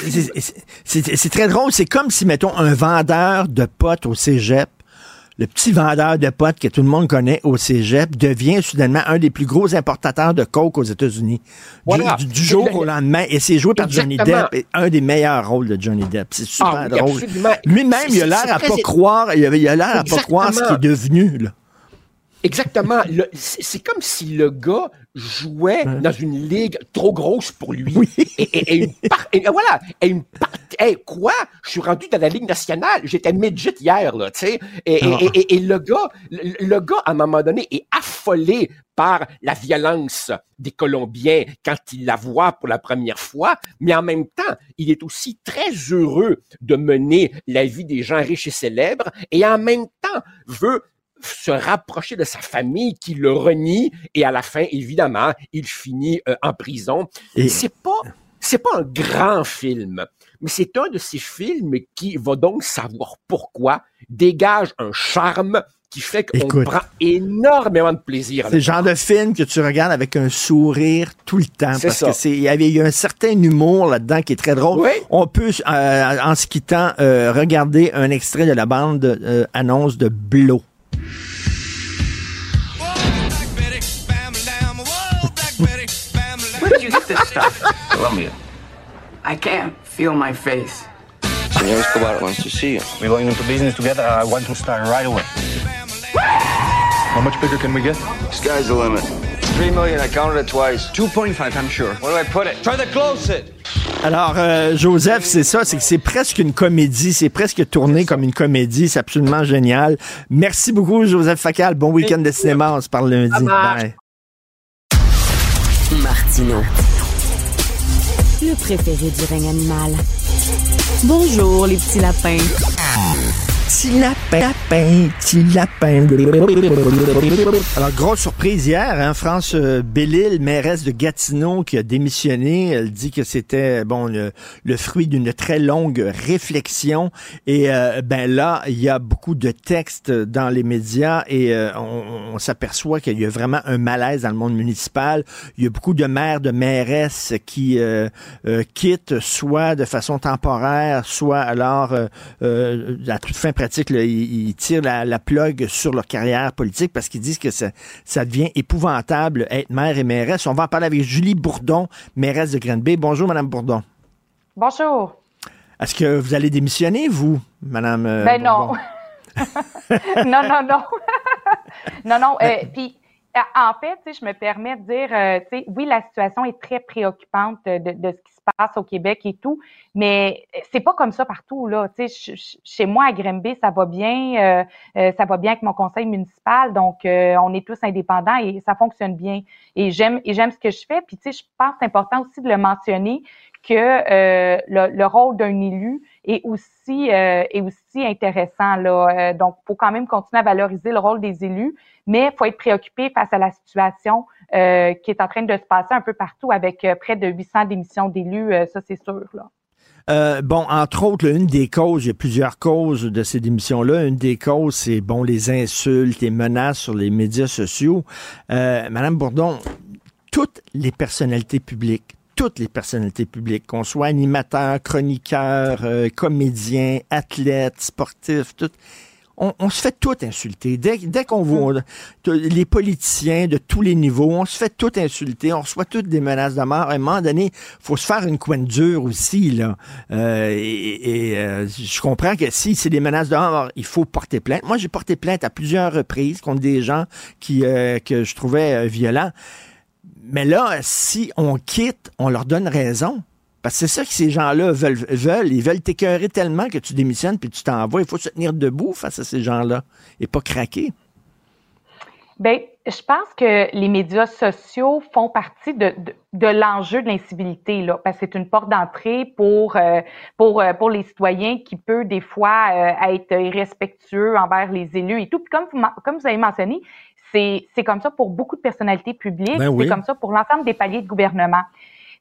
c'est très drôle, c'est comme si, mettons, un vendeur de potes au cégep le petit vendeur de potes que tout le monde connaît au cégep devient soudainement un des plus gros importateurs de coke aux États-Unis. Voilà. Du, du, jour au lendemain. Et c'est joué par Exactement. Johnny Depp. Et un des meilleurs rôles de Johnny Depp. C'est super ah, drôle. Lui-même, il a l'air à pas croire, il a l'air à pas croire ce qu'il est devenu, là. Exactement. C'est comme si le gars jouait dans une ligue trop grosse pour lui. Oui. Et, et, et, une part, et voilà, et une part, hey, quoi? Je suis rendu dans la Ligue nationale. J'étais midget hier, là, tu sais. Et, oh. et, le gars, le, le, gars, à un moment donné, est affolé par la violence des Colombiens quand il la voit pour la première fois, mais en même temps, il est aussi très heureux de mener la vie des gens riches et célèbres et en même temps veut se rapprocher de sa famille qui le renie et à la fin, évidemment, il finit euh, en prison. Et... C'est pas, c'est pas un grand film, mais c'est un de ces films qui va donc savoir pourquoi dégage un charme qui fait qu'on prend énormément de plaisir. C'est le genre de film que tu regardes avec un sourire tout le temps. Parce ça. que c'est, il y avait un certain humour là-dedans qui est très drôle. On peut, euh, en se quittant, euh, regarder un extrait de la bande euh, annonce de Blow. Where did you get this stuff? Colombia. I can't feel my face. Senor Escobar wants to see you. We're going into business together. I want to start right away. How much bigger can we get? Sky's the limit. Three million, I counted it twice. 2.5, I'm sure. Where do I put it? Try to close it. Alors, euh, Joseph, c'est ça, c'est que c'est presque une comédie, c'est presque tourné comme une comédie, c'est absolument génial. Merci beaucoup, Joseph Facal. Bon week-end de cinéma, on se parle lundi. Bye. Martino. Le préféré du règne animal. Bonjour, les petits lapins. Petit lapin, Alors, grosse surprise hier, hein, France euh, Bellil, mairesse de Gatineau, qui a démissionné. Elle dit que c'était bon le, fruit d'une très longue réflexion. Et euh, ben là, il y a beaucoup de textes dans les médias et euh, on, s'aperçoit qu'il y a vraiment un malaise dans le monde municipal. Il y a beaucoup de maires, de mairesses qui euh, quittent soit de façon temporaire, soit alors à toute fin pratique, là, ils, ils tirent la, la plug sur leur carrière politique parce qu'ils disent que ça, ça devient épouvantable être maire et mairesse. On va en parler avec Julie Bourdon, mairesse de Grande Bay. Bonjour, Madame Bourdon. Bonjour. Est-ce que vous allez démissionner, vous, Madame euh, ben Bourdon? non. non, non, non. non, non. euh, Puis, euh, en fait, je me permets de dire, euh, oui, la situation est très préoccupante de, de ce qui se au Québec et tout, mais c'est pas comme ça partout, là. Tu sais, ch- ch- chez moi, à Grimby, ça va bien, euh, euh, ça va bien avec mon conseil municipal, donc euh, on est tous indépendants et ça fonctionne bien. Et j'aime et j'aime ce que je fais. Puis, tu sais, je pense que c'est important aussi de le mentionner que euh, le, le rôle d'un élu est aussi euh, est aussi intéressant là. Euh, donc, faut quand même continuer à valoriser le rôle des élus, mais faut être préoccupé face à la situation euh, qui est en train de se passer un peu partout avec euh, près de 800 démissions d'élus. euh, ça, c'est sûr là. Bon, entre autres, une des causes, il y a plusieurs causes de ces démissions-là. Une des causes, c'est bon les insultes, les menaces sur les médias sociaux. Madame Bourdon, toutes les personnalités publiques, toutes les personnalités publiques, qu'on soit animateur, chroniqueur, euh, comédien, athlète, sportif, tout, on, on se fait tout insulter. Dès, dès qu'on voit t- les politiciens de tous les niveaux, on se fait tout insulter, on reçoit toutes des menaces de mort. À un moment donné, faut se faire une coin dure aussi. Là. Euh, et et, euh, je comprends que si c'est des menaces de mort, il faut porter plainte. Moi, j'ai porté plainte à plusieurs reprises contre des gens qui euh, que je trouvais violents. Mais là, si on quitte, on leur donne raison. Parce que c'est ça que ces gens-là veulent, veulent. Ils veulent t'écœurer tellement que tu démissionnes puis tu t'en vas. Il faut se tenir debout face à ces gens-là et pas craquer. Ben, je pense que les médias sociaux font partie de, de, de l'enjeu de l'incivilité, là, parce que c'est une porte d'entrée pour, euh, pour, euh, pour les citoyens qui peut des fois euh, être irrespectueux envers les élus et tout. Puis comme vous, comme vous avez mentionné, c'est, c'est comme ça pour beaucoup de personnalités publiques, Ben oui. c'est comme ça pour l'ensemble des paliers de gouvernement.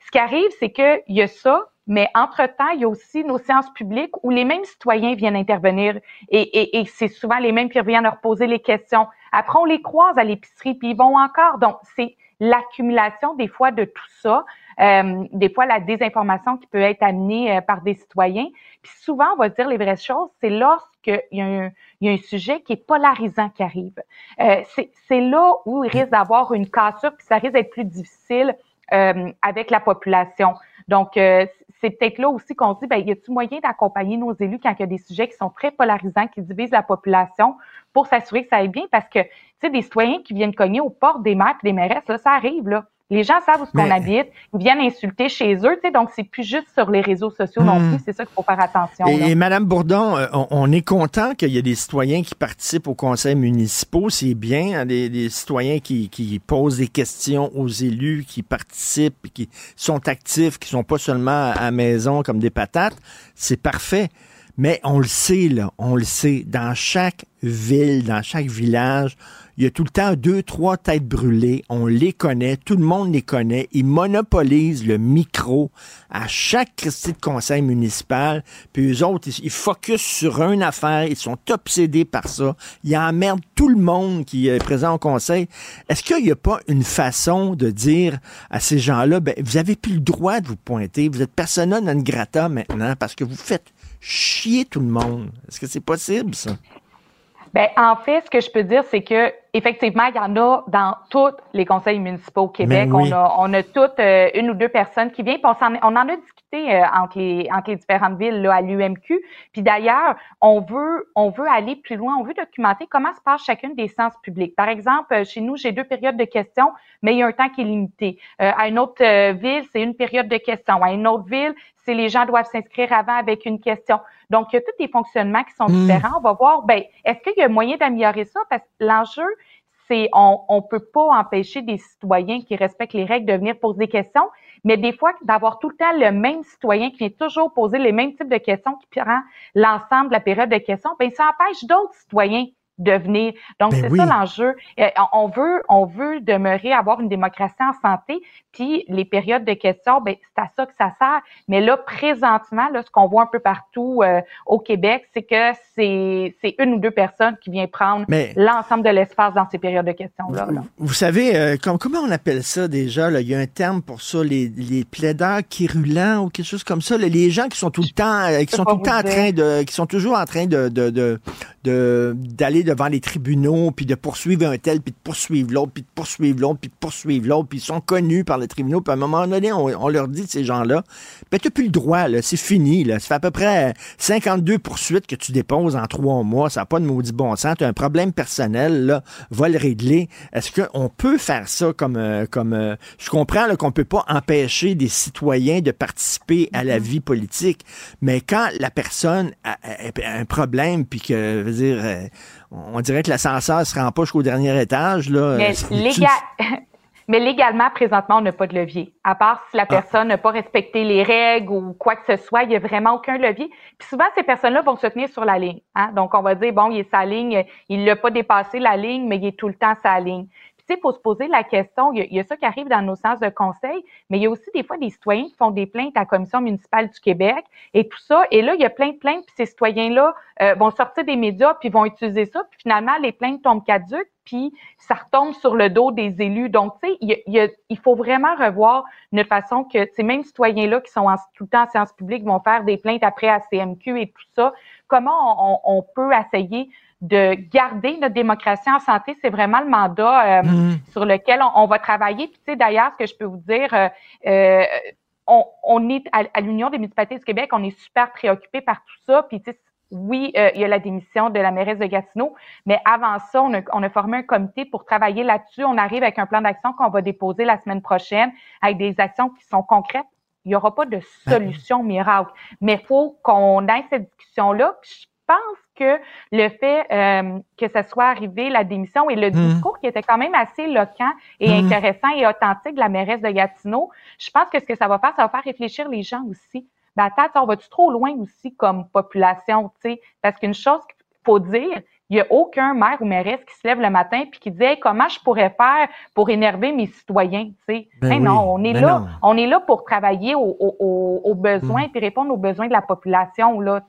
Ce qui arrive, c'est qu'il y a ça, mais entre-temps, il y a aussi nos séances publiques où les mêmes citoyens viennent intervenir et, et, et c'est souvent les mêmes qui reviennent leur poser les questions. Après, on les croise à l'épicerie, puis ils vont encore. Donc, c'est l'accumulation des fois de tout ça, euh, des fois la désinformation qui peut être amenée euh, par des citoyens. Puis souvent, on va dire les vraies choses, c'est lorsqu'il y, a un- il y a un sujet qui est polarisant qui arrive. Euh, c'est là où il risque d'avoir une cassure, puis ça risque d'être plus difficile euh, avec la population. Donc, euh, c'est peut-être là aussi qu'on se dit, ben, y a-t-il moyen d'accompagner nos élus quand il y a des sujets qui sont très polarisants, qui divisent la population pour s'assurer que ça aille bien? Parce que, tu sais, des citoyens qui viennent cogner aux portes des maires et des mairesses, là, ça arrive, là. Les gens savent où ce qu'on habite, ils viennent insulter chez eux, tu sais, donc c'est plus juste sur les réseaux sociaux non Hmm. plus, c'est ça qu'il faut faire attention. Et, et Madame Bourdon, euh, on, on est content qu'il y ait des citoyens qui participent aux conseils municipaux. C'est bien, hein, des, des citoyens qui, qui posent des questions aux élus, qui participent, qui sont actifs, qui sont pas seulement à la maison comme des patates. C'est parfait. Mais on le sait, là, on le sait, dans chaque ville, dans chaque village, il y a tout le temps deux, trois têtes brûlées. On les connaît, tout le monde les connaît. Ils monopolisent le micro à chaque Christie de conseil municipal. Puis eux autres, ils, ils focus sur une affaire. Ils sont obsédés par ça. Ils emmerdent tout le monde qui est présent au conseil. Est-ce qu'il n'y a pas une façon de dire à ces gens-là, ben, vous avez plus le droit de vous pointer. Vous êtes persona non grata maintenant parce que vous faites chier tout le monde. Est-ce que c'est possible, ça? Ben, en fait, ce que je peux dire, c'est que effectivement, il y en a dans tous les conseils municipaux au Québec. Ben oui. On a, on a toutes euh, une ou deux personnes qui viennent. puis On, s'en- on en a discuté euh, entre, les, entre les différentes villes là, à l'UMQ. Puis d'ailleurs, on veut, on veut aller plus loin. On veut documenter comment se passe chacune des séances publiques. Par exemple, euh, chez nous, j'ai deux périodes de questions, mais il y a un temps qui est limité. Euh, à une autre euh, ville, c'est une période de questions. À une autre ville, c'est les gens doivent s'inscrire avant avec une question. Donc, il y a tous les fonctionnements qui sont Mm. différents. On va voir, ben, est-ce qu'il y a moyen d'améliorer ça? Parce que l'enjeu, c'est on on peut pas empêcher des citoyens qui respectent les règles de venir poser des questions, mais des fois d'avoir tout le temps le même citoyen qui vient toujours poser les mêmes types de questions qui prend l'ensemble de la période de questions, ben ça empêche d'autres citoyens de venir. Donc Ben c'est oui. ça l'enjeu. Euh, on- veut on veut demeurer avoir une démocratie en santé, puis les périodes de questions, ben c'est à ça que ça sert. Mais là présentement, là ce qu'on voit un peu partout euh, au Québec, c'est que c'est c'est une ou deux personnes qui viennent prendre l'ensemble de l'espace dans ces périodes de questions-là. là. Vous savez, euh, com- comment on appelle ça déjà? Là? Il y a un terme pour ça, les, les plaideurs quérulents ou quelque chose comme ça. là. les gens qui sont tout le temps, euh, qui sont tout le temps en train de, qui sont toujours en train de, de, de, de- d'aller devant les tribunaux, puis de poursuivre un tel, puis de poursuivre l'autre, puis de poursuivre l'autre, puis de poursuivre l'autre, puis ils sont connus par les tribunaux. Puis à un moment donné, on, on leur dit, ces gens-là, ben t'as plus le droit, là, c'est fini. Là. Ça fait à peu près 52 poursuites que tu déposes en trois mois. Ça n'a pas de maudit bon sens. Tu as un problème personnel, là, va le régler. Est-ce qu'on peut faire ça comme... euh, comme euh, je comprends qu'on peut pas empêcher des citoyens de participer à la vie politique, mais quand la personne a, a- a un problème, puis que, je veux dire, euh, on dirait que l'ascenseur se rend pas jusqu'au dernier étage, là... Mais, tu- légal... Mais légalement, présentement, on n'a pas de levier. À part si la Ah. personne n'a pas respecté les règles ou quoi que ce soit, il n'y a vraiment aucun levier. Puis souvent, ces personnes-là vont se tenir sur la ligne. Hein? Donc, on va dire, bon, il est sa ligne, il l'a pas dépassé la ligne, mais il est tout le temps sa ligne. Tu sais, se poser la question, il y, a, ça qui arrive dans nos séances de conseil, mais il y a aussi des fois des citoyens qui font des plaintes à la Commission municipale du Québec et tout ça. Et là, il y a plein de plaintes, puis ces citoyens-là euh, vont sortir des médias, puis vont utiliser ça, puis finalement, les plaintes tombent caduques, puis ça retombe sur le dos des élus. Donc, tu sais, il, faut vraiment revoir notre façon que ces mêmes citoyens-là qui sont en, tout le temps en séance publique vont faire des plaintes après à CMQ et tout ça. Comment on, on peut essayer de garder notre démocratie en santé, c'est vraiment le mandat euh, Mhm. sur lequel on, on va travailler. Puis, tu sais, d'ailleurs, ce que je peux vous dire, euh, euh, on, on est à, à l'Union des municipalités du Québec, on est super préoccupé par tout ça. Puis, tu sais, oui, euh, il y a la démission de la mairesse de Gatineau, mais avant ça, on a, on a formé un comité pour travailler là-dessus. On arrive avec un plan d'action qu'on va déposer la semaine prochaine avec des actions qui sont concrètes. Il n'y aura pas de solution miracle, mais il faut qu'on ait cette discussion-là. Je pense que le fait euh, que ça soit arrivé, la démission et le Mhm. discours qui était quand même assez éloquent et Mhm. intéressant et authentique de la mairesse de Gatineau, je pense que ce que ça va faire, ça va faire réfléchir les gens aussi. Ben attends, on va-tu trop loin aussi comme population, tu? Parce qu'une chose qu'il faut dire, il n'y a aucun maire ou mairesse qui se lève le matin puis qui dit Hey, comment je pourrais faire pour énerver mes citoyens? Ben Hey, oui, non, on est ben là, non. on est là pour travailler aux, aux- aux- aux besoins Mm. puis répondre aux besoins de la population, là.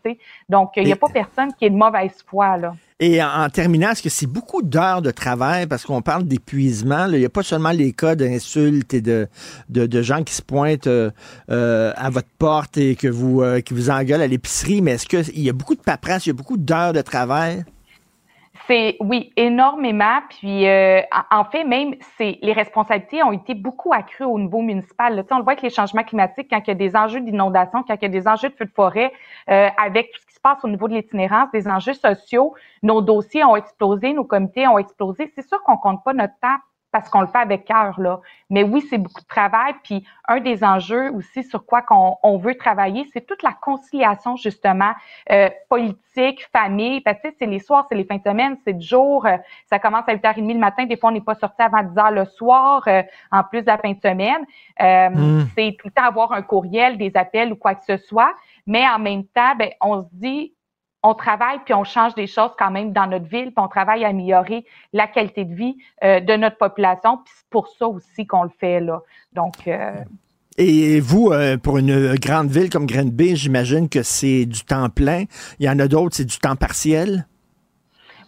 Donc, il n'y a pas personne qui est de mauvaise foi, là. Et en, en terminant, est-ce que c'est beaucoup d'heures de travail parce qu'on parle d'épuisement? Il n'y a pas seulement les cas d'insultes et de, de, de gens qui se pointent euh, euh, à votre porte et que vous, euh, qui vous engueulent à l'épicerie, mais est-ce qu'il y a beaucoup de paperasse, il y a beaucoup d'heures de travail? C'est oui énormément. Puis euh, en fait même c'est les responsabilités ont été beaucoup accrues au niveau municipal. là. On le voit avec les changements climatiques quand il y a des enjeux d'inondation, quand il y a des enjeux de feux de forêt, euh, avec tout ce qui se passe au niveau de l'itinérance, des enjeux sociaux. Nos dossiers ont explosé, nos comités ont explosé. C'est sûr qu'on compte pas notre temps parce qu'on le fait avec cœur là. Mais oui, c'est beaucoup de travail. Puis un des enjeux aussi sur quoi qu'on on veut travailler, c'est toute la conciliation justement euh, politique, famille. Parce que c'est les soirs, c'est les fins de semaine, c'est le jour. euh, ça commence à 8h30 le matin. Des fois, on n'est pas sorti avant 10h le soir, euh, en plus de la fin de semaine. Euh, Mm. C'est tout le temps avoir un courriel, des appels ou quoi que ce soit. Mais en même temps, ben, on se dit, on travaille puis on change des choses quand même dans notre ville, puis on travaille à améliorer la qualité de vie euh, de notre population. Puis c'est pour ça aussi qu'on le fait là. Donc euh, Et vous, euh, pour une grande ville comme Granby, j'imagine que c'est du temps plein. Il y en a d'autres, c'est du temps partiel?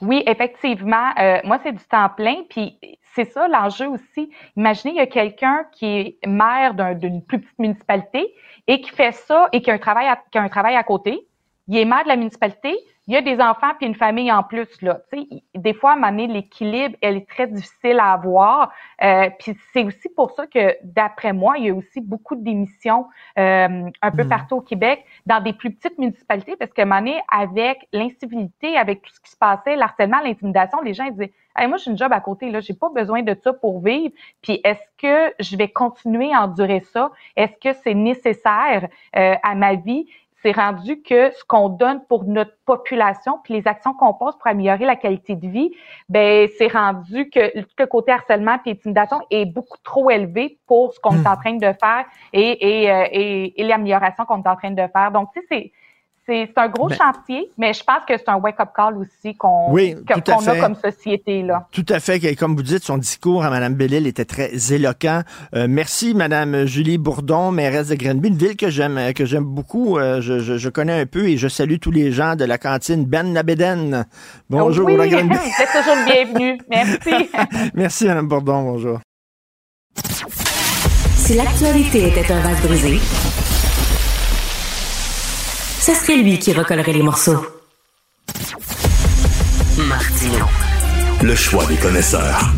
Oui, effectivement. Moi, c'est du temps plein. Puis c'est ça l'enjeu aussi. Imaginez, il y a quelqu'un qui est maire d'une plus petite municipalité et qui fait ça et qui a un travail à, qui a un travail à côté. Il est maire de la municipalité, il y a des enfants puis une famille en plus là. Tu sais, des fois, à un moment donné, l'équilibre, elle est très difficile à avoir. Euh, puis c'est aussi pour ça que, d'après moi, il y a aussi beaucoup de démissions euh, un peu Hmm. partout au Québec, dans des plus petites municipalités, parce que, à un moment donné, avec l'incivilité, avec tout ce qui se passait, l'harcèlement, l'intimidation, les gens ils disaient, hey, moi, j'ai une job à côté, là, j'ai pas besoin de ça pour vivre. Puis est-ce que je vais continuer à endurer ça? Est-ce que c'est nécessaire euh, à ma vie? C'est rendu que ce qu'on donne pour notre population, puis les actions qu'on pose pour améliorer la qualité de vie, ben c'est rendu que tout le côté harcèlement et intimidation est beaucoup trop élevé pour ce qu'on est en train de faire et, et, euh, et, et l'amélioration qu'on est en train de faire. Donc, tu sais, c'est un gros Ben- chantier, mais je pense que c'est un wake-up call aussi qu'on Oui, a fait. comme société là. Tout à fait. Comme vous dites, son discours à Mme Bellil était très éloquent. Euh, merci, Mme Julie Bourdon, mairesse de Grenby, une ville que j'aime que j'aime beaucoup. Euh, je, je- je connais un peu et je salue tous les gens de la cantine Ben Nabeden. Bonjour, oui, la Grenby. vous êtes toujours le bienvenu. Merci. Merci, Mme Bourdon. Bonjour. Si l'actualité était un vase brisé, ce serait lui qui recollerait les morceaux. Martino. Le choix des connaisseurs.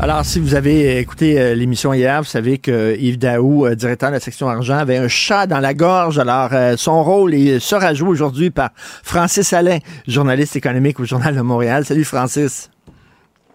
Alors, si vous avez écouté euh, l'émission hier, vous savez que Yves Daou, euh, directeur de la section argent, avait un chat dans la gorge. Alors, euh, son rôle est, sera joué aujourd'hui par Francis Alain, journaliste économique au Journal de Montréal. Salut, Francis.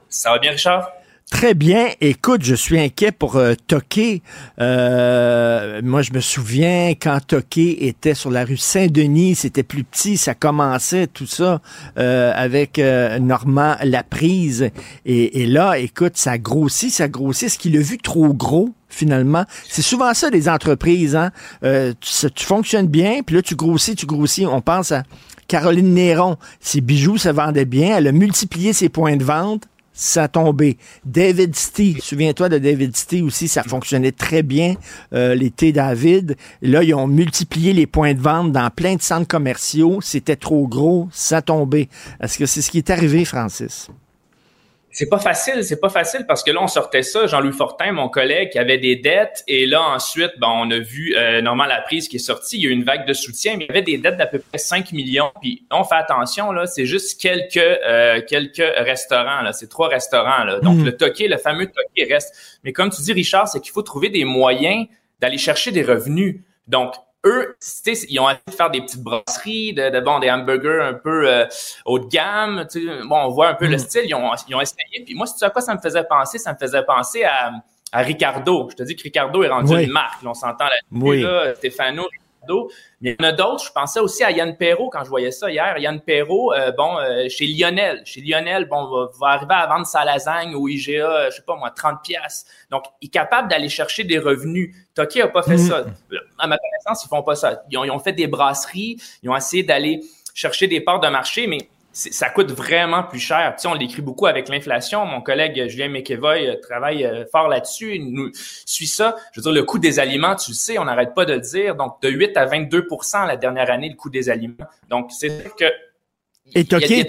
Ça va bien, Richard? Très bien. Écoute, je suis inquiet pour euh, Toqué. Euh, moi, je me souviens quand Toqué était sur la rue Saint-Denis, c'était plus petit, ça commençait tout ça euh, avec euh, Normand Laprise. Et, et là, écoute, ça grossit, ça grossit. Est-ce qu'il a vu trop gros? Finalement, c'est souvent ça les entreprises. Hein? Euh, tu, tu fonctionnes bien, puis là tu grossis, tu grossis. On pense à Caroline Néron. Ses bijoux se vendaient bien. Elle a multiplié ses points de vente ça tombé. David Stee, souviens-toi de David Stee aussi, ça fonctionnait très bien, euh, David. Là, ils ont multiplié les points de vente dans plein de centres commerciaux. C'était trop gros, ça tombé. Est-ce que c'est ce qui est arrivé, Francis? C'est pas facile, c'est pas facile parce que là, on sortait ça, Jean-Louis Fortin, mon collègue, qui avait des dettes, et là, ensuite, ben, on a vu euh, Normand Laprise qui est sorti, il y a eu une vague de soutien, mais il y avait des dettes d'à peu près 5 millions. Puis on fait attention, là, c'est juste quelques euh, quelques restaurants, là, c'est trois restaurants, là. Donc Mm. le toqué, le fameux toqué reste. Mais comme tu dis, Richard, c'est qu'il faut trouver des moyens d'aller chercher des revenus. Donc, eux, ils ont essayé de faire des petites brasseries, de, de bon, des hamburgers un peu euh, haut de gamme. tu sais. Bon, on voit un peu le style. Ils ont, ils ont essayé. Puis moi, c'est à quoi ça me faisait penser? Ça me faisait penser à, à Ricardo. Je te dis que Ricardo est rendu Oui. une marque. là, on s'entend là-dessus. Oui. Là, Stéphano, Mais il y en a d'autres. Je pensais aussi à Yann Perrault quand je voyais ça hier. Yann Perrault, euh, bon, euh, chez Lionel. Chez Lionel, bon, va, va arriver à vendre sa lasagne au IGA, je sais pas moi, 30 pièces. Donc, il est capable d'aller chercher des revenus. Toki a pas fait Mhm. ça. À ma connaissance, ils font pas ça. Ils ont, ils ont fait des brasseries, ils ont essayé d'aller chercher des parts de marché, mais ça coûte vraiment plus cher. Tu sais, on l'écrit beaucoup avec l'inflation. Mon collègue euh, Julien McEvoy euh, travaille euh, fort là-dessus. Il nous suit ça. Je veux dire, le coût des aliments, tu le sais, on n'arrête pas de le dire. Donc, de 8 à 22% la dernière année, le coût des aliments. Donc, c'est sûr que Et Toqué,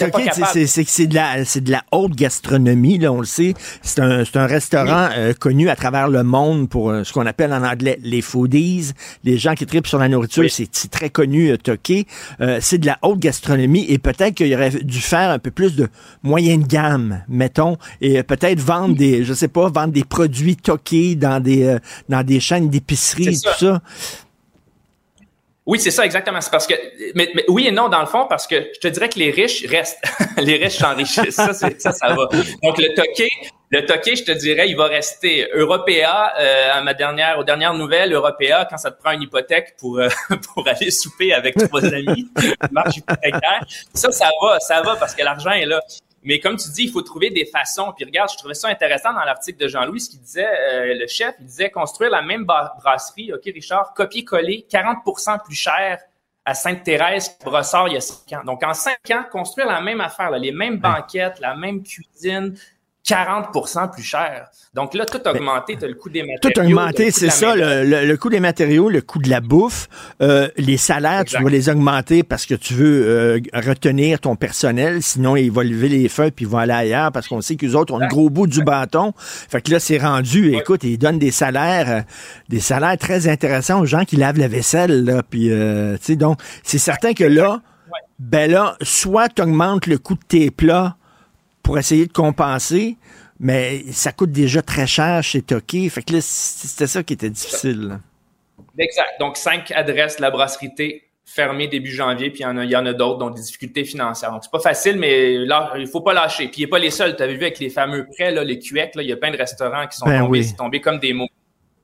c'est- de la c'est de la haute gastronomie là, on le sait. C'est un c'est un restaurant euh, connu à travers le monde pour euh, ce qu'on appelle en anglais les foodies, les gens qui tripent sur la nourriture, c'est c'est très connu euh, Toqué. Euh, c'est de la haute gastronomie et peut-être qu'il aurait dû faire un peu plus de moyenne gamme, mettons, et euh, peut-être vendre des je sais pas, vendre des produits Toqué dans des euh, dans des chaînes d'épicerie tout ça. Oui, c'est ça, exactement. C'est parce que, mais, mais oui et non, dans le fond, parce que je te dirais que les riches restent. les riches s'enrichissent. Ça, ça, ça va. Donc, le toqué, le toqué, je te dirais, il va rester. Européa, euh, à ma dernière, aux dernières nouvelles, Européa, quand ça te prend une hypothèque pour, euh, pour aller souper avec trois amis, marche hypothécaire. Ça, ça va, ça va parce que l'argent est là. Mais comme tu dis, il faut trouver des façons. Puis regarde, je trouvais ça intéressant dans l'article de Jean-Louis, ce qu'il disait, euh, le chef, il disait construire la même brasserie, OK, Richard, copier-coller, 40% plus cher à Sainte-Thérèse, Brossard, il y a cinq ans. Donc, en cinq ans, construire la même affaire, là, les mêmes banquettes, la même cuisine, 40% plus cher. Donc là, tout a augmenté. Tu as le coût des matériaux. Tout a augmenté, c'est ça. Le, le, le, coût des matériaux, le coût de la bouffe, euh, les salaires, exact. tu dois les augmenter parce que tu veux euh, retenir ton personnel. Sinon, il va lever les feux puis ils vont aller ailleurs parce qu'on sait qu'eux autres ont le gros bout du bâton. Fait que là, c'est rendu. Ouais. Écoute, ils donnent des salaires, euh, des salaires très intéressants aux gens qui lavent la vaisselle. Là, puis, tu sais, donc, c'est certain que là, ouais. ben là, soit tu augmentes le coût de tes plats pour essayer de compenser, mais ça coûte déjà très cher chez Toki. Fait que là, c'était ça qui était difficile. Exact. Donc, cinq adresses de la brasserie T fermées début janvier, puis il y en a, il y en a d'autres, dont des difficultés financières. Donc, c'est pas facile, mais là, il faut pas lâcher. Puis, il n'est pas les seuls. Tu avais vu avec les fameux prêts, là, les QEC, là, il y a plein de restaurants qui sont ben tombés, oui. tombés comme des mots.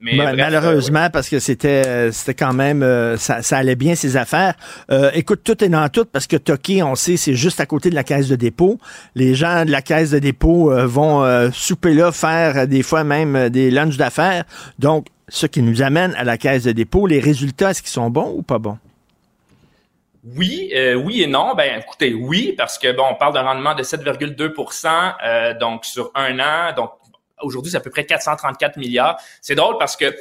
Mais ben, bref, malheureusement, euh, parce que c'était c'était quand même euh, ça, ça, allait bien ces affaires. Euh, écoute, tout est dans tout parce que Toki, on sait, c'est juste à côté de la caisse de dépôt. Les gens de la caisse de dépôt euh, vont souper là, faire des fois même des lunchs d'affaires. Donc, ce qui nous amène à la caisse de dépôt, les résultats, est-ce qu'ils sont bons ou pas bons? Oui, euh, oui et non. Ben, écoutez, oui, parce que bon, on parle d'un rendement de 7,2 euh, donc sur un an. Donc, aujourd'hui, c'est à peu près 434 milliards. C'est drôle parce que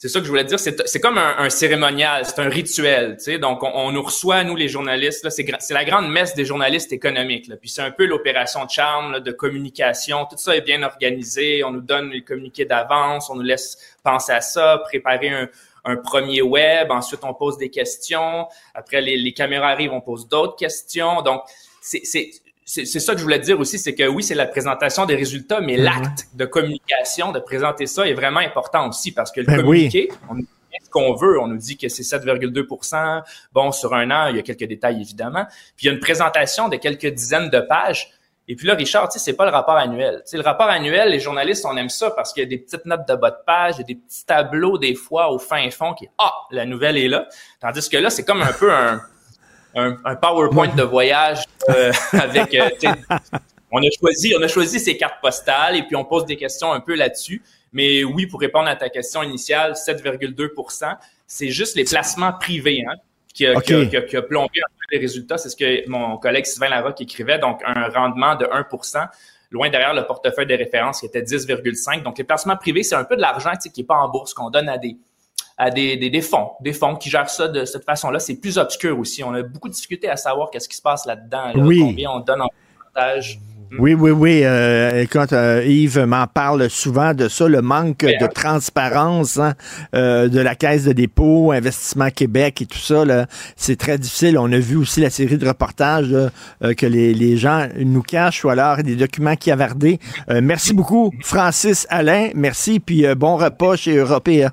c'est ça que je voulais dire, c'est comme un, un cérémonial, c'est un rituel, tu sais. Donc, on, on, nous reçoit, nous, les journalistes, c'est la grande messe des journalistes économiques, là. Puis c'est un peu l'opération de charme, là, de communication. Tout ça est bien organisé. On nous donne les communiqués d'avance, on nous laisse penser à ça, préparer un, un premier web. Ensuite, on pose des questions. Après, les, les caméras arrivent, on pose d'autres questions. Donc, c'est c'est ça que je voulais dire aussi, c'est que oui, c'est la présentation des résultats, mais mm -hmm. l'acte de communication, de présenter ça est vraiment important aussi parce que le ben oui. on nous dit ce qu'on veut, on nous dit que c'est 7,2% Bon, sur un an, il y a quelques détails évidemment. Puis il y a une présentation de quelques dizaines de pages. Et puis là, Richard, tu sais, c'est pas le rapport annuel. Tu sais, le rapport annuel, les journalistes, on aime ça parce qu'il y a des petites notes de bas de page, il y a des petits tableaux des fois au fin fond qui, ah, la nouvelle est là. Tandis que là, c'est comme un peu un un, un PowerPoint de voyage euh, avec. Euh, on a choisi, on a choisi ces cartes postales et puis on pose des questions un peu là-dessus. Mais oui, pour répondre à ta question initiale, 7,2% c'est juste les placements privés hein, qui, a, okay. qui, a, qui, a, plombé un peu les résultats. C'est ce que mon collègue Sylvain Larocque écrivait. Donc, un rendement de 1% loin derrière le portefeuille de référence qui était 10,5. Donc, les placements privés, c'est un peu de l'argent qui n'est pas en bourse, qu'on donne à des, à des, des, des, fonds, des fonds qui gèrent ça de cette façon-là. C'est plus obscur aussi. On a beaucoup de difficultés à savoir qu'est-ce qui se passe là-dedans, là, oui. combien on donne en pourcentage. Oui, oui, oui. Euh, quand euh, Yves m'en parle souvent de ça, le manque de transparence hein, euh, de la Caisse de dépôt, Investissement Québec et tout ça, c'est très difficile. On a vu aussi la série de reportages là, euh, que les, les, gens nous cachent ou alors des documents qui. Euh, merci beaucoup, Francis Alain. Merci, puis bon repas chez Européa.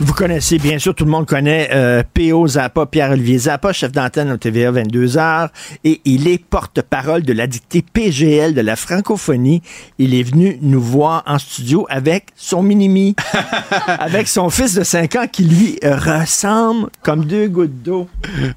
Vous connaissez, bien sûr, tout le monde connaît euh, P.O. Zappa, Pierre-Olivier Zappa, chef d'antenne au TVA 22h, et il est porte-parole de la dictée PGL de la francophonie. Il est venu nous voir en studio avec son mini-mi, avec son fils de 5 ans qui lui ressemble comme deux gouttes d'eau.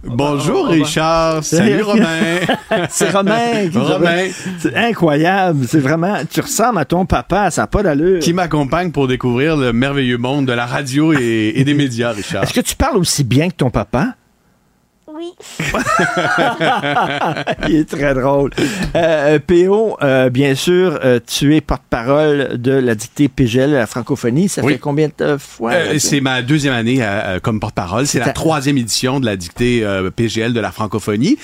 Bonjour oh, Richard, salut Romain. C'est Romain. Romain. C'est incroyable, c'est vraiment, tu ressembles à ton papa, ça n'a pas d'allure. Qui m'accompagne pour découvrir le merveilleux monde de la radio et et, et des médias, Richard. Est-ce que tu parles aussi bien que ton papa? Oui. Il est très drôle. Euh, PO, euh, bien sûr, euh, tu es porte-parole de la dictée PGL, la francophonie. Ça oui. fait combien de fois? c'est ma deuxième année comme porte-parole. C'est la troisième édition de la dictée PGL de la francophonie.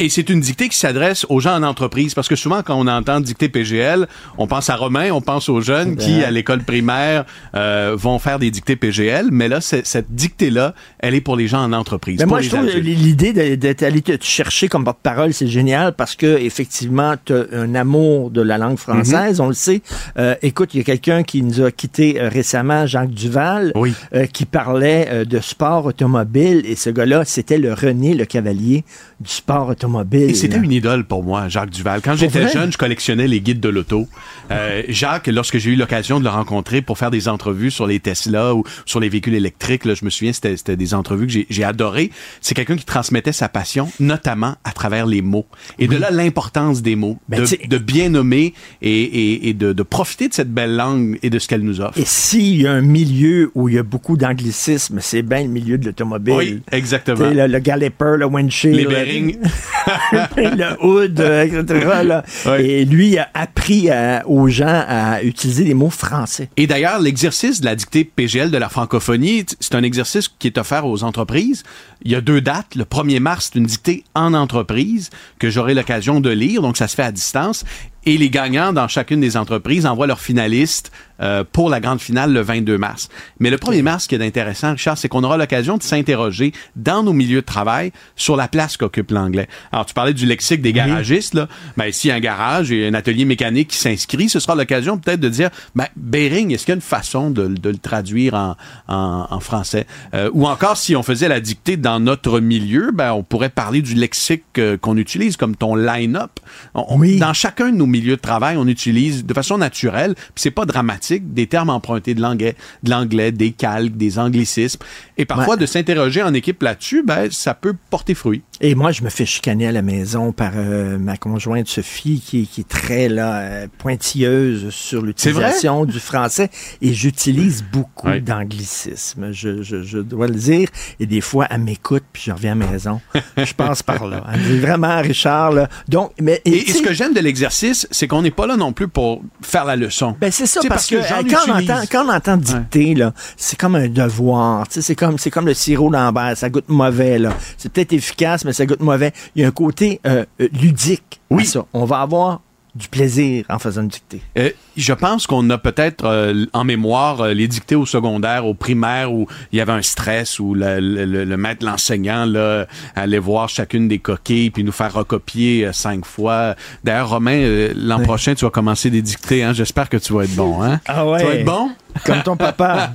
Et c'est une dictée qui s'adresse aux gens en entreprise, parce que souvent, quand on entend dictée PGL, on pense à Romain, on pense aux jeunes qui, à l'école primaire, euh, vont faire des dictées PGL, mais là, cette dictée-là, elle est pour les gens en entreprise. Mais moi, je trouve l'idée d'être allé te chercher comme porte-parole, c'est génial, parce que effectivement, tu as un amour de la langue française, mm -hmm. on le sait. Euh, écoute, il y a quelqu'un qui nous a quitté euh, récemment, Jacques Duval, oui. euh, qui parlait de sport automobile, et ce gars-là, c'était le René Le Cavalier du sport automobile. Et c'était une idole pour moi, Jacques Duval. Quand j'étais jeune, je collectionnais les guides de l'auto. Euh, Jacques, lorsque j'ai eu l'occasion de le rencontrer pour faire des entrevues sur les Tesla ou sur les véhicules électriques, là, je me souviens, c'était c'était des entrevues que j'ai- adorées. C'est quelqu'un qui transmettait sa passion, notamment à travers les mots. Et de là, l'importance des mots, Ben, de, de bien nommer et, et, et de, de profiter de cette belle langue et de ce qu'elle nous offre. Et s'il y a un milieu où il y a beaucoup d'anglicisme, c'est bien le milieu de l'automobile. Oui, exactement. Le, le galloper, le windshield. Les le- bearings. le hood, euh, etc. là. Et lui a appris à- aux gens à utiliser des mots français. Et d'ailleurs, l'exercice de la dictée PGL de la francophonie, c'est un exercice qui est offert aux entreprises. Il y a deux dates. Le 1er mars, c'est une dictée en entreprise que j'aurai l'occasion de lire, donc ça se fait à distance. Et les gagnants dans chacune des entreprises envoient leurs finalistes euh, pour la grande finale le 22 mars. Mais le 1er mars, ce qui est intéressant, Richard, c'est qu'on aura l'occasion de s'interroger dans nos milieux de travail sur la place qu'occupe l'anglais. Alors, tu parlais du lexique des garagistes, là. Ben, s'il y a un garage et un atelier mécanique qui s'inscrit, ce sera l'occasion peut-être de dire, ben, Bering, est-ce qu'il y a une façon de, de le traduire en, en, en français? Euh, ou encore, si on faisait la dictée dans notre milieu, ben, on pourrait parler du lexique euh, qu'on utilise, comme ton line-up. On- Dans chacun de nos milieux de travail, on utilise de façon naturelle, puis c'est pas dramatique, des termes empruntés de l'anglais, de l'anglais, des calques, des anglicismes. Et parfois, de s'interroger en équipe là-dessus, ben, ça peut porter fruit. Et moi, je me fais chicaner à la maison par euh, ma conjointe Sophie, qui, qui est très là, euh, pointilleuse sur l'utilisation du français. Et j'utilise beaucoup Ouais. d'anglicisme, je, je, je dois le dire. Et des fois, elle m'écoute, puis je reviens à la maison. je passe par là. Elle dit vraiment, Richard, là. Donc, mais, Et, ce que j'aime de l'exercice, c'est qu'on n'est pas là non plus pour faire la leçon. Ben c'est ça, parce, que, quand, on entend, quand on entend dicter, là, c'est comme un devoir. C'est comme, c'est comme le sirop d'Ambert, ça goûte mauvais. là. C'est peut-être efficace, mais ça goûte mauvais. Il y a un côté euh, euh, ludique à ça. On va avoir du plaisir en faisant une dictée. Euh, je pense qu'on a peut-être euh, en mémoire euh, les dictées au secondaire, au primaire, où il y avait un stress, où le, le- le- le maître, l'enseignant, là, allait voir chacune des coquilles, puis nous faire recopier cinq fois. D'ailleurs, Romain, l'an prochain, tu vas commencer des dictées. Hein? J'espère que tu vas être bon. Hein? Ah ouais. Tu vas être bon? Comme ton papa.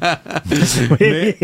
mais,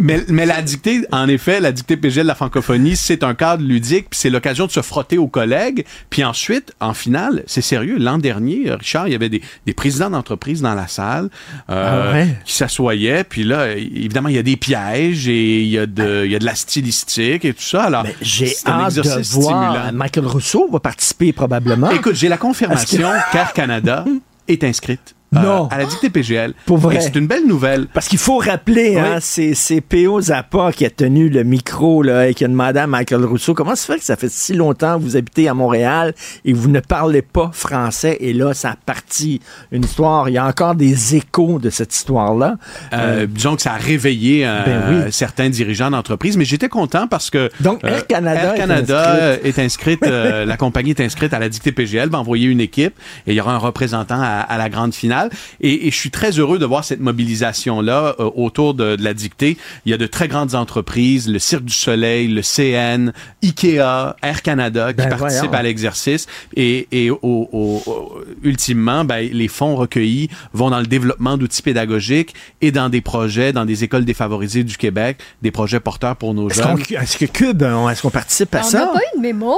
mais, mais la dictée, en effet, la dictée PGL de la francophonie, c'est un cadre ludique, puis c'est l'occasion de se frotter aux collègues. Puis ensuite, en finale, c'est sérieux, l'an dernier, Richard, il y avait des, des présidents d'entreprise dans la salle euh, Ah ouais? qui s'assoyaient. Puis là, évidemment, il y a des pièges et il y a de, il y a de la stylistique et tout ça. Alors, J'ai hâte de exercice voir. stimulant. Michael Rousseau va participer probablement. Écoute, j'ai la confirmation qu'Air Canada est inscrite euh, Non. à la dictée PGL. Pour vrai. Et c'est une belle nouvelle. Parce qu'il faut rappeler, Oui. hein, c'est, P.O. Zappa qui a tenu le micro là, et qui a demandé à Michael Rousseau comment se fait que ça fait si longtemps que vous habitez à Montréal et vous ne parlez pas français? Et là, ça a parti une histoire. Il y a encore des échos de cette histoire-là. Euh, disons que ça a réveillé euh, Ben oui. certains dirigeants d'entreprise, mais j'étais content parce que Donc, Air Canada Air est Canada inscrite. est inscrite, euh, la compagnie est inscrite à la dictée PGL, va envoyer une équipe et il y aura un représentant à, à la grande finale. Et, et je suis très heureux de voir cette mobilisation-là euh, autour de, de la dictée. Il y a de très grandes entreprises, le Cirque du Soleil, le CN, Ikea, Air Canada qui Ben participent voyons. à l'exercice et, et au, au- au- ultimement, ben, les fonds recueillis vont dans le développement d'outils pédagogiques et dans des projets, dans des écoles défavorisées du Québec, des projets porteurs pour nos Est-ce, jeunes. qu'on- est-ce que Cube, on- est-ce qu'on participe à On n'a ça? pas eu de mémo.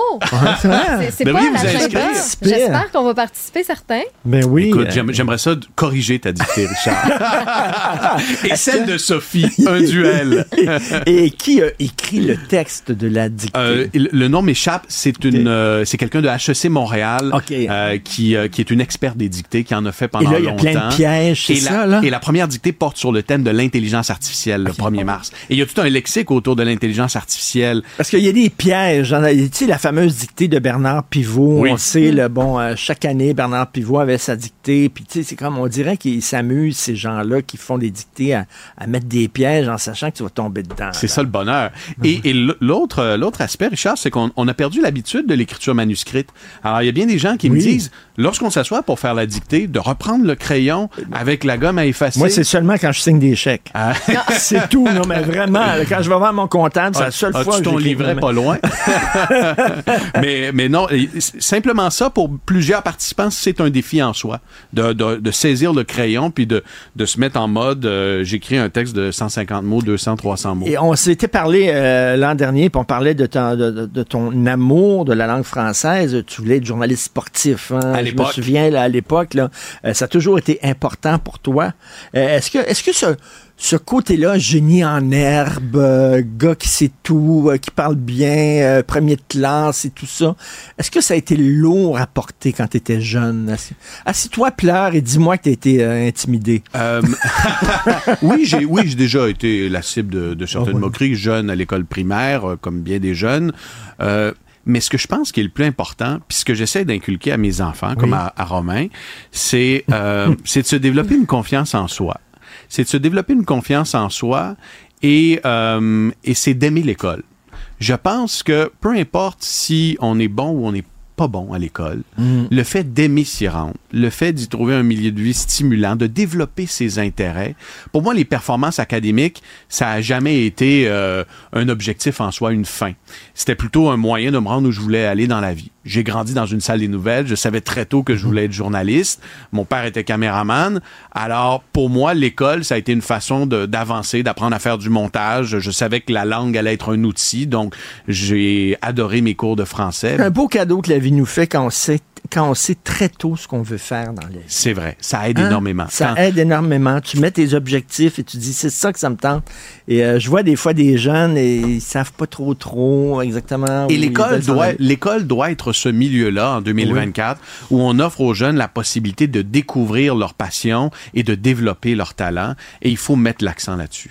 c'est Ben pas oui, à vous l'agenda. inscrire. J'espère qu'on va participer, certains. Ben oui. Écoute, euh, j'aime- j'aimerais ça corriger ta dictée, Richard. et celle de Sophie, un duel. et qui a écrit le texte de la dictée? Euh, le nom m'échappe. C'est une, euh, c'est quelqu'un de HEC Montréal euh, qui, qui est une experte des dictées, qui en a fait pendant Et là, il y a longtemps. plein de pièges, c'est et ça, là? Et la première dictée porte sur le thème de l'intelligence artificielle, le 1er mars. Et il y a tout un lexique autour de l'intelligence artificielle. Parce qu'il y a des pièges. hein. Tu sais, la fameuse dictée de Bernard Pivot, Oui. on sait, le, bon, euh, chaque année, Bernard Pivot avait sa dictée. Puis, tu sais, c'est comme, on dirait qu'ils s'amusent, ces gens-là, qui font des dictées à, à mettre des pièges en sachant que tu vas tomber dedans. C'est ça le bonheur. Et, et l- l'autre, euh, l'autre aspect, Richard, c'est qu'on on a perdu l'habitude de l'écriture manuscrite. Alors, il y a bien des gens qui me disent, lorsqu'on s'assoit pour faire la dictée, de reprendre le crayon avec la gomme à effacer. Moi, c'est seulement quand je signe des chèques. Ah. c'est tout, non, mais vraiment, quand je vais voir mon comptable, c'est la seule As-tu fois que ton livret pas loin? mais, mais non, simplement ça, pour plusieurs participants, c'est un défi en soi. De, de, de saisir le crayon puis de, de se mettre en mode euh, j'écris un texte de 150 mots, 200, 300 mots. Et on s'était parlé euh, l'an dernier, puis on parlait de ton, de, de- de ton amour de la langue française. Tu voulais être journaliste sportif. hein. Je me souviens, là, à l'époque, là, euh, ça a toujours été important pour toi. Euh, est-ce que, est-ce que ce, ce côté-là, génie en herbe, euh, gars qui sait tout, euh, qui parle bien, euh, premier de classe et tout ça, est-ce que ça a été lourd à porter quand tu étais jeune? Assis- Assis-toi, pleure et dis-moi que tu été intimidé. Oui, j'ai oui, j'ai déjà été la cible de, de certaines Ah ouais. moqueries, jeune à l'école primaire, comme bien des jeunes. Mais ce que je pense qui est le plus important, puis ce que j'essaie d'inculquer à mes enfants, comme à, à Romain, c'est euh, c'est de se développer une confiance en soi. C'est de se développer une confiance en soi et, euh, et c'est d'aimer l'école. Je pense que peu importe si on est bon ou on n'est pas bon à l'école, Mm. le fait d'aimer s'y rendre, le fait d'y trouver un milieu de vie stimulant, de développer ses intérêts. Pour moi, les performances académiques, ça a jamais été euh, un objectif en soi, une fin. C'était plutôt un moyen de me rendre où je voulais aller dans la vie. J'ai grandi dans une salle des nouvelles. Je savais très tôt que je voulais être journaliste. Mon père était caméraman. Alors, pour moi, l'école, ça a été une façon d'avancer, d'apprendre à faire du montage. Je savais que la langue allait être un outil. Donc, j'ai adoré mes cours de français. Un beau cadeau que la vie nous fait quand on sait, quand on sait très tôt ce qu'on veut faire dans vie. C'est vrai. Ça aide Hein? énormément. Ça Quand- aide énormément. Tu mets tes objectifs et tu dis, c'est ça que ça me tente. Et euh, je vois des fois des jeunes et ils savent pas trop trop exactement. Et l'école doit, l'école doit être ce milieu-là en 2024 où on offre aux jeunes la possibilité de découvrir leur passion et de développer leur talent. Et il faut mettre l'accent là-dessus.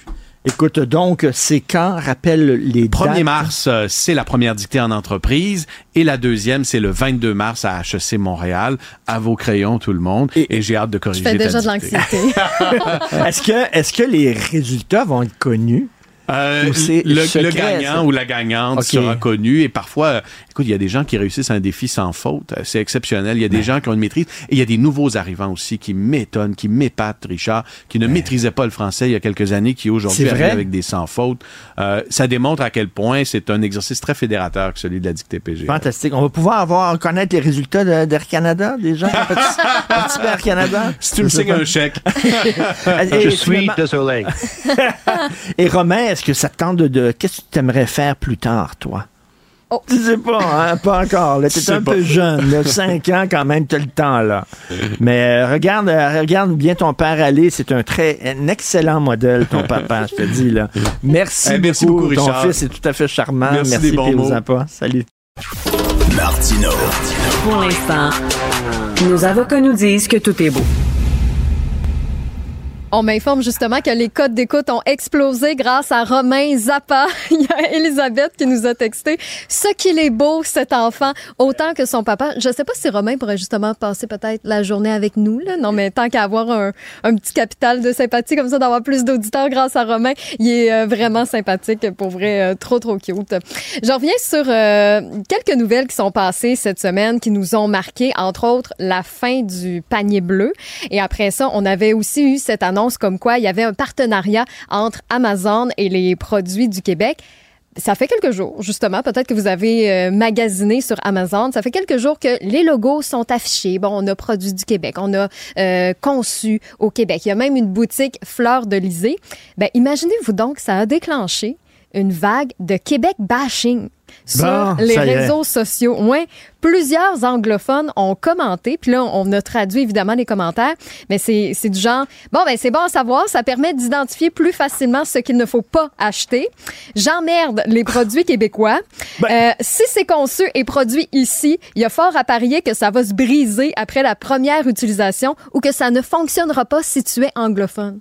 Écoute, donc, c'est quand? Rappelle les 1er dates? mars, euh, c'est la première dictée en entreprise et la deuxième, c'est le 22 mars à HEC Montréal. À vos crayons, tout le monde. Et, j'ai hâte de Je corriger fais ta déjà de l'anxiété. est-ce que, est-ce que les résultats vont être connus? Euh, le, le gagnant ou la gagnante Ok. sera connu et parfois, écoute, il y a des gens qui réussissent un défi sans faute. Euh, C'est exceptionnel. Il y a des gens qui ont une maîtrise et il y a des nouveaux arrivants aussi qui m'étonnent, qui m'épatent, Richard, qui ne maîtrisaient pas le français il y a quelques années, qui aujourd'hui arrivent avec des sans fautes. Euh, ça démontre à quel point c'est un exercice très fédérateur que celui de la dictée PG. Fantastique. On va pouvoir avoir, connaître les résultats de- d'Air Canada, des gens qui à Air Canada? Si tu me signes un chèque. Et Je suis désolé. Et Romain, est-ce que ça te tente de, de- qu'est-ce que tu aimerais faire plus tard, toi? Oh. Tu sais pas, hein? Pas encore. Tu sais es un pas. peu jeune, là, 5 ans quand même, tu as le temps, là. Mais euh, regarde, euh, regarde bien ton père aller. C'est un très, un excellent modèle, ton papa, je te dis, là. Merci, Eh, merci beaucoup. beaucoup, Ton fils est tout à fait charmant. Merci Merci, des bons mots. Salut. Martino. Pour l'instant, nos avocats nous disent que tout est beau. On m'informe justement que les codes d'écoute ont explosé grâce à Romain Zappa. Il y a Elisabeth qui nous a texté ce qu'il est beau cet enfant autant que son papa. Je sais pas si Romain pourrait justement passer peut-être la journée avec nous là. Non mais tant qu'à avoir un, un petit capital de sympathie comme ça d'avoir plus d'auditeurs grâce à Romain, il est euh, vraiment sympathique pour vrai euh, trop trop cute. Je reviens sur euh, quelques nouvelles qui sont passées cette semaine qui nous ont marqué entre autres la fin du panier bleu et après ça, on avait aussi eu cette annonce comme quoi il y avait un partenariat entre Amazon et les produits du Québec. Ça fait quelques jours, justement, peut-être que vous avez euh, magasiné sur Amazon. Ça fait quelques jours que les logos sont affichés. Bon, on a produits du Québec, on a euh, conçu au Québec. Il y a même une boutique Fleur de Lysée. Ben, imaginez-vous donc, ça a déclenché une vague de Québec bashing sur Bon, les réseaux sociaux. Ouais, plusieurs anglophones ont commenté, puis là on a traduit évidemment les commentaires, mais c'est c'est du genre bon ben c'est bon à savoir, ça permet d'identifier plus facilement ce qu'il ne faut pas acheter. J'emmerde les produits québécois. Euh, si c'est conçu et produit ici, il y a fort à parier que ça va se briser après la première utilisation ou que ça ne fonctionnera pas si tu es anglophone.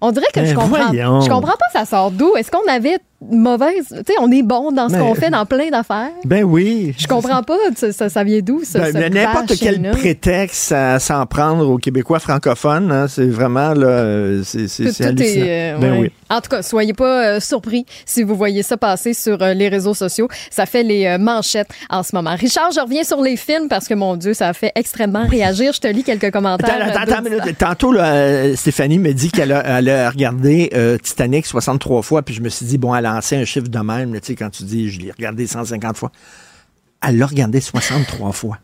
On dirait que Ben je comprends. voyons. Je comprends pas ça sort d'où? Est-ce qu'on avait mauvaise. Tu sais, on est bon dans ce qu'on fait, dans plein d'affaires. Ben oui. Je comprends pas, ça, vient d'où, ça? Ben, N'importe quel prétexte à s'en prendre aux Québécois francophones, hein, c'est vraiment là, c'est hallucinant. est, euh, ben ouais. oui. En tout cas, soyez pas euh, surpris si vous voyez ça passer sur euh, les réseaux sociaux. Ça fait les manchettes en ce moment. Richard, je reviens sur les films parce que, mon Dieu, ça a fait extrêmement réagir. Je te lis quelques commentaires. Attends, attends, minute. Tantôt, là, Stéphanie me dit qu'elle a, a regardé Titanic 63 fois, puis je me suis dit, bon, elle a lancé un chiffre de même, tu sais, quand tu dis, je l'ai regardé 150 fois. Elle l'a regardé 63 fois.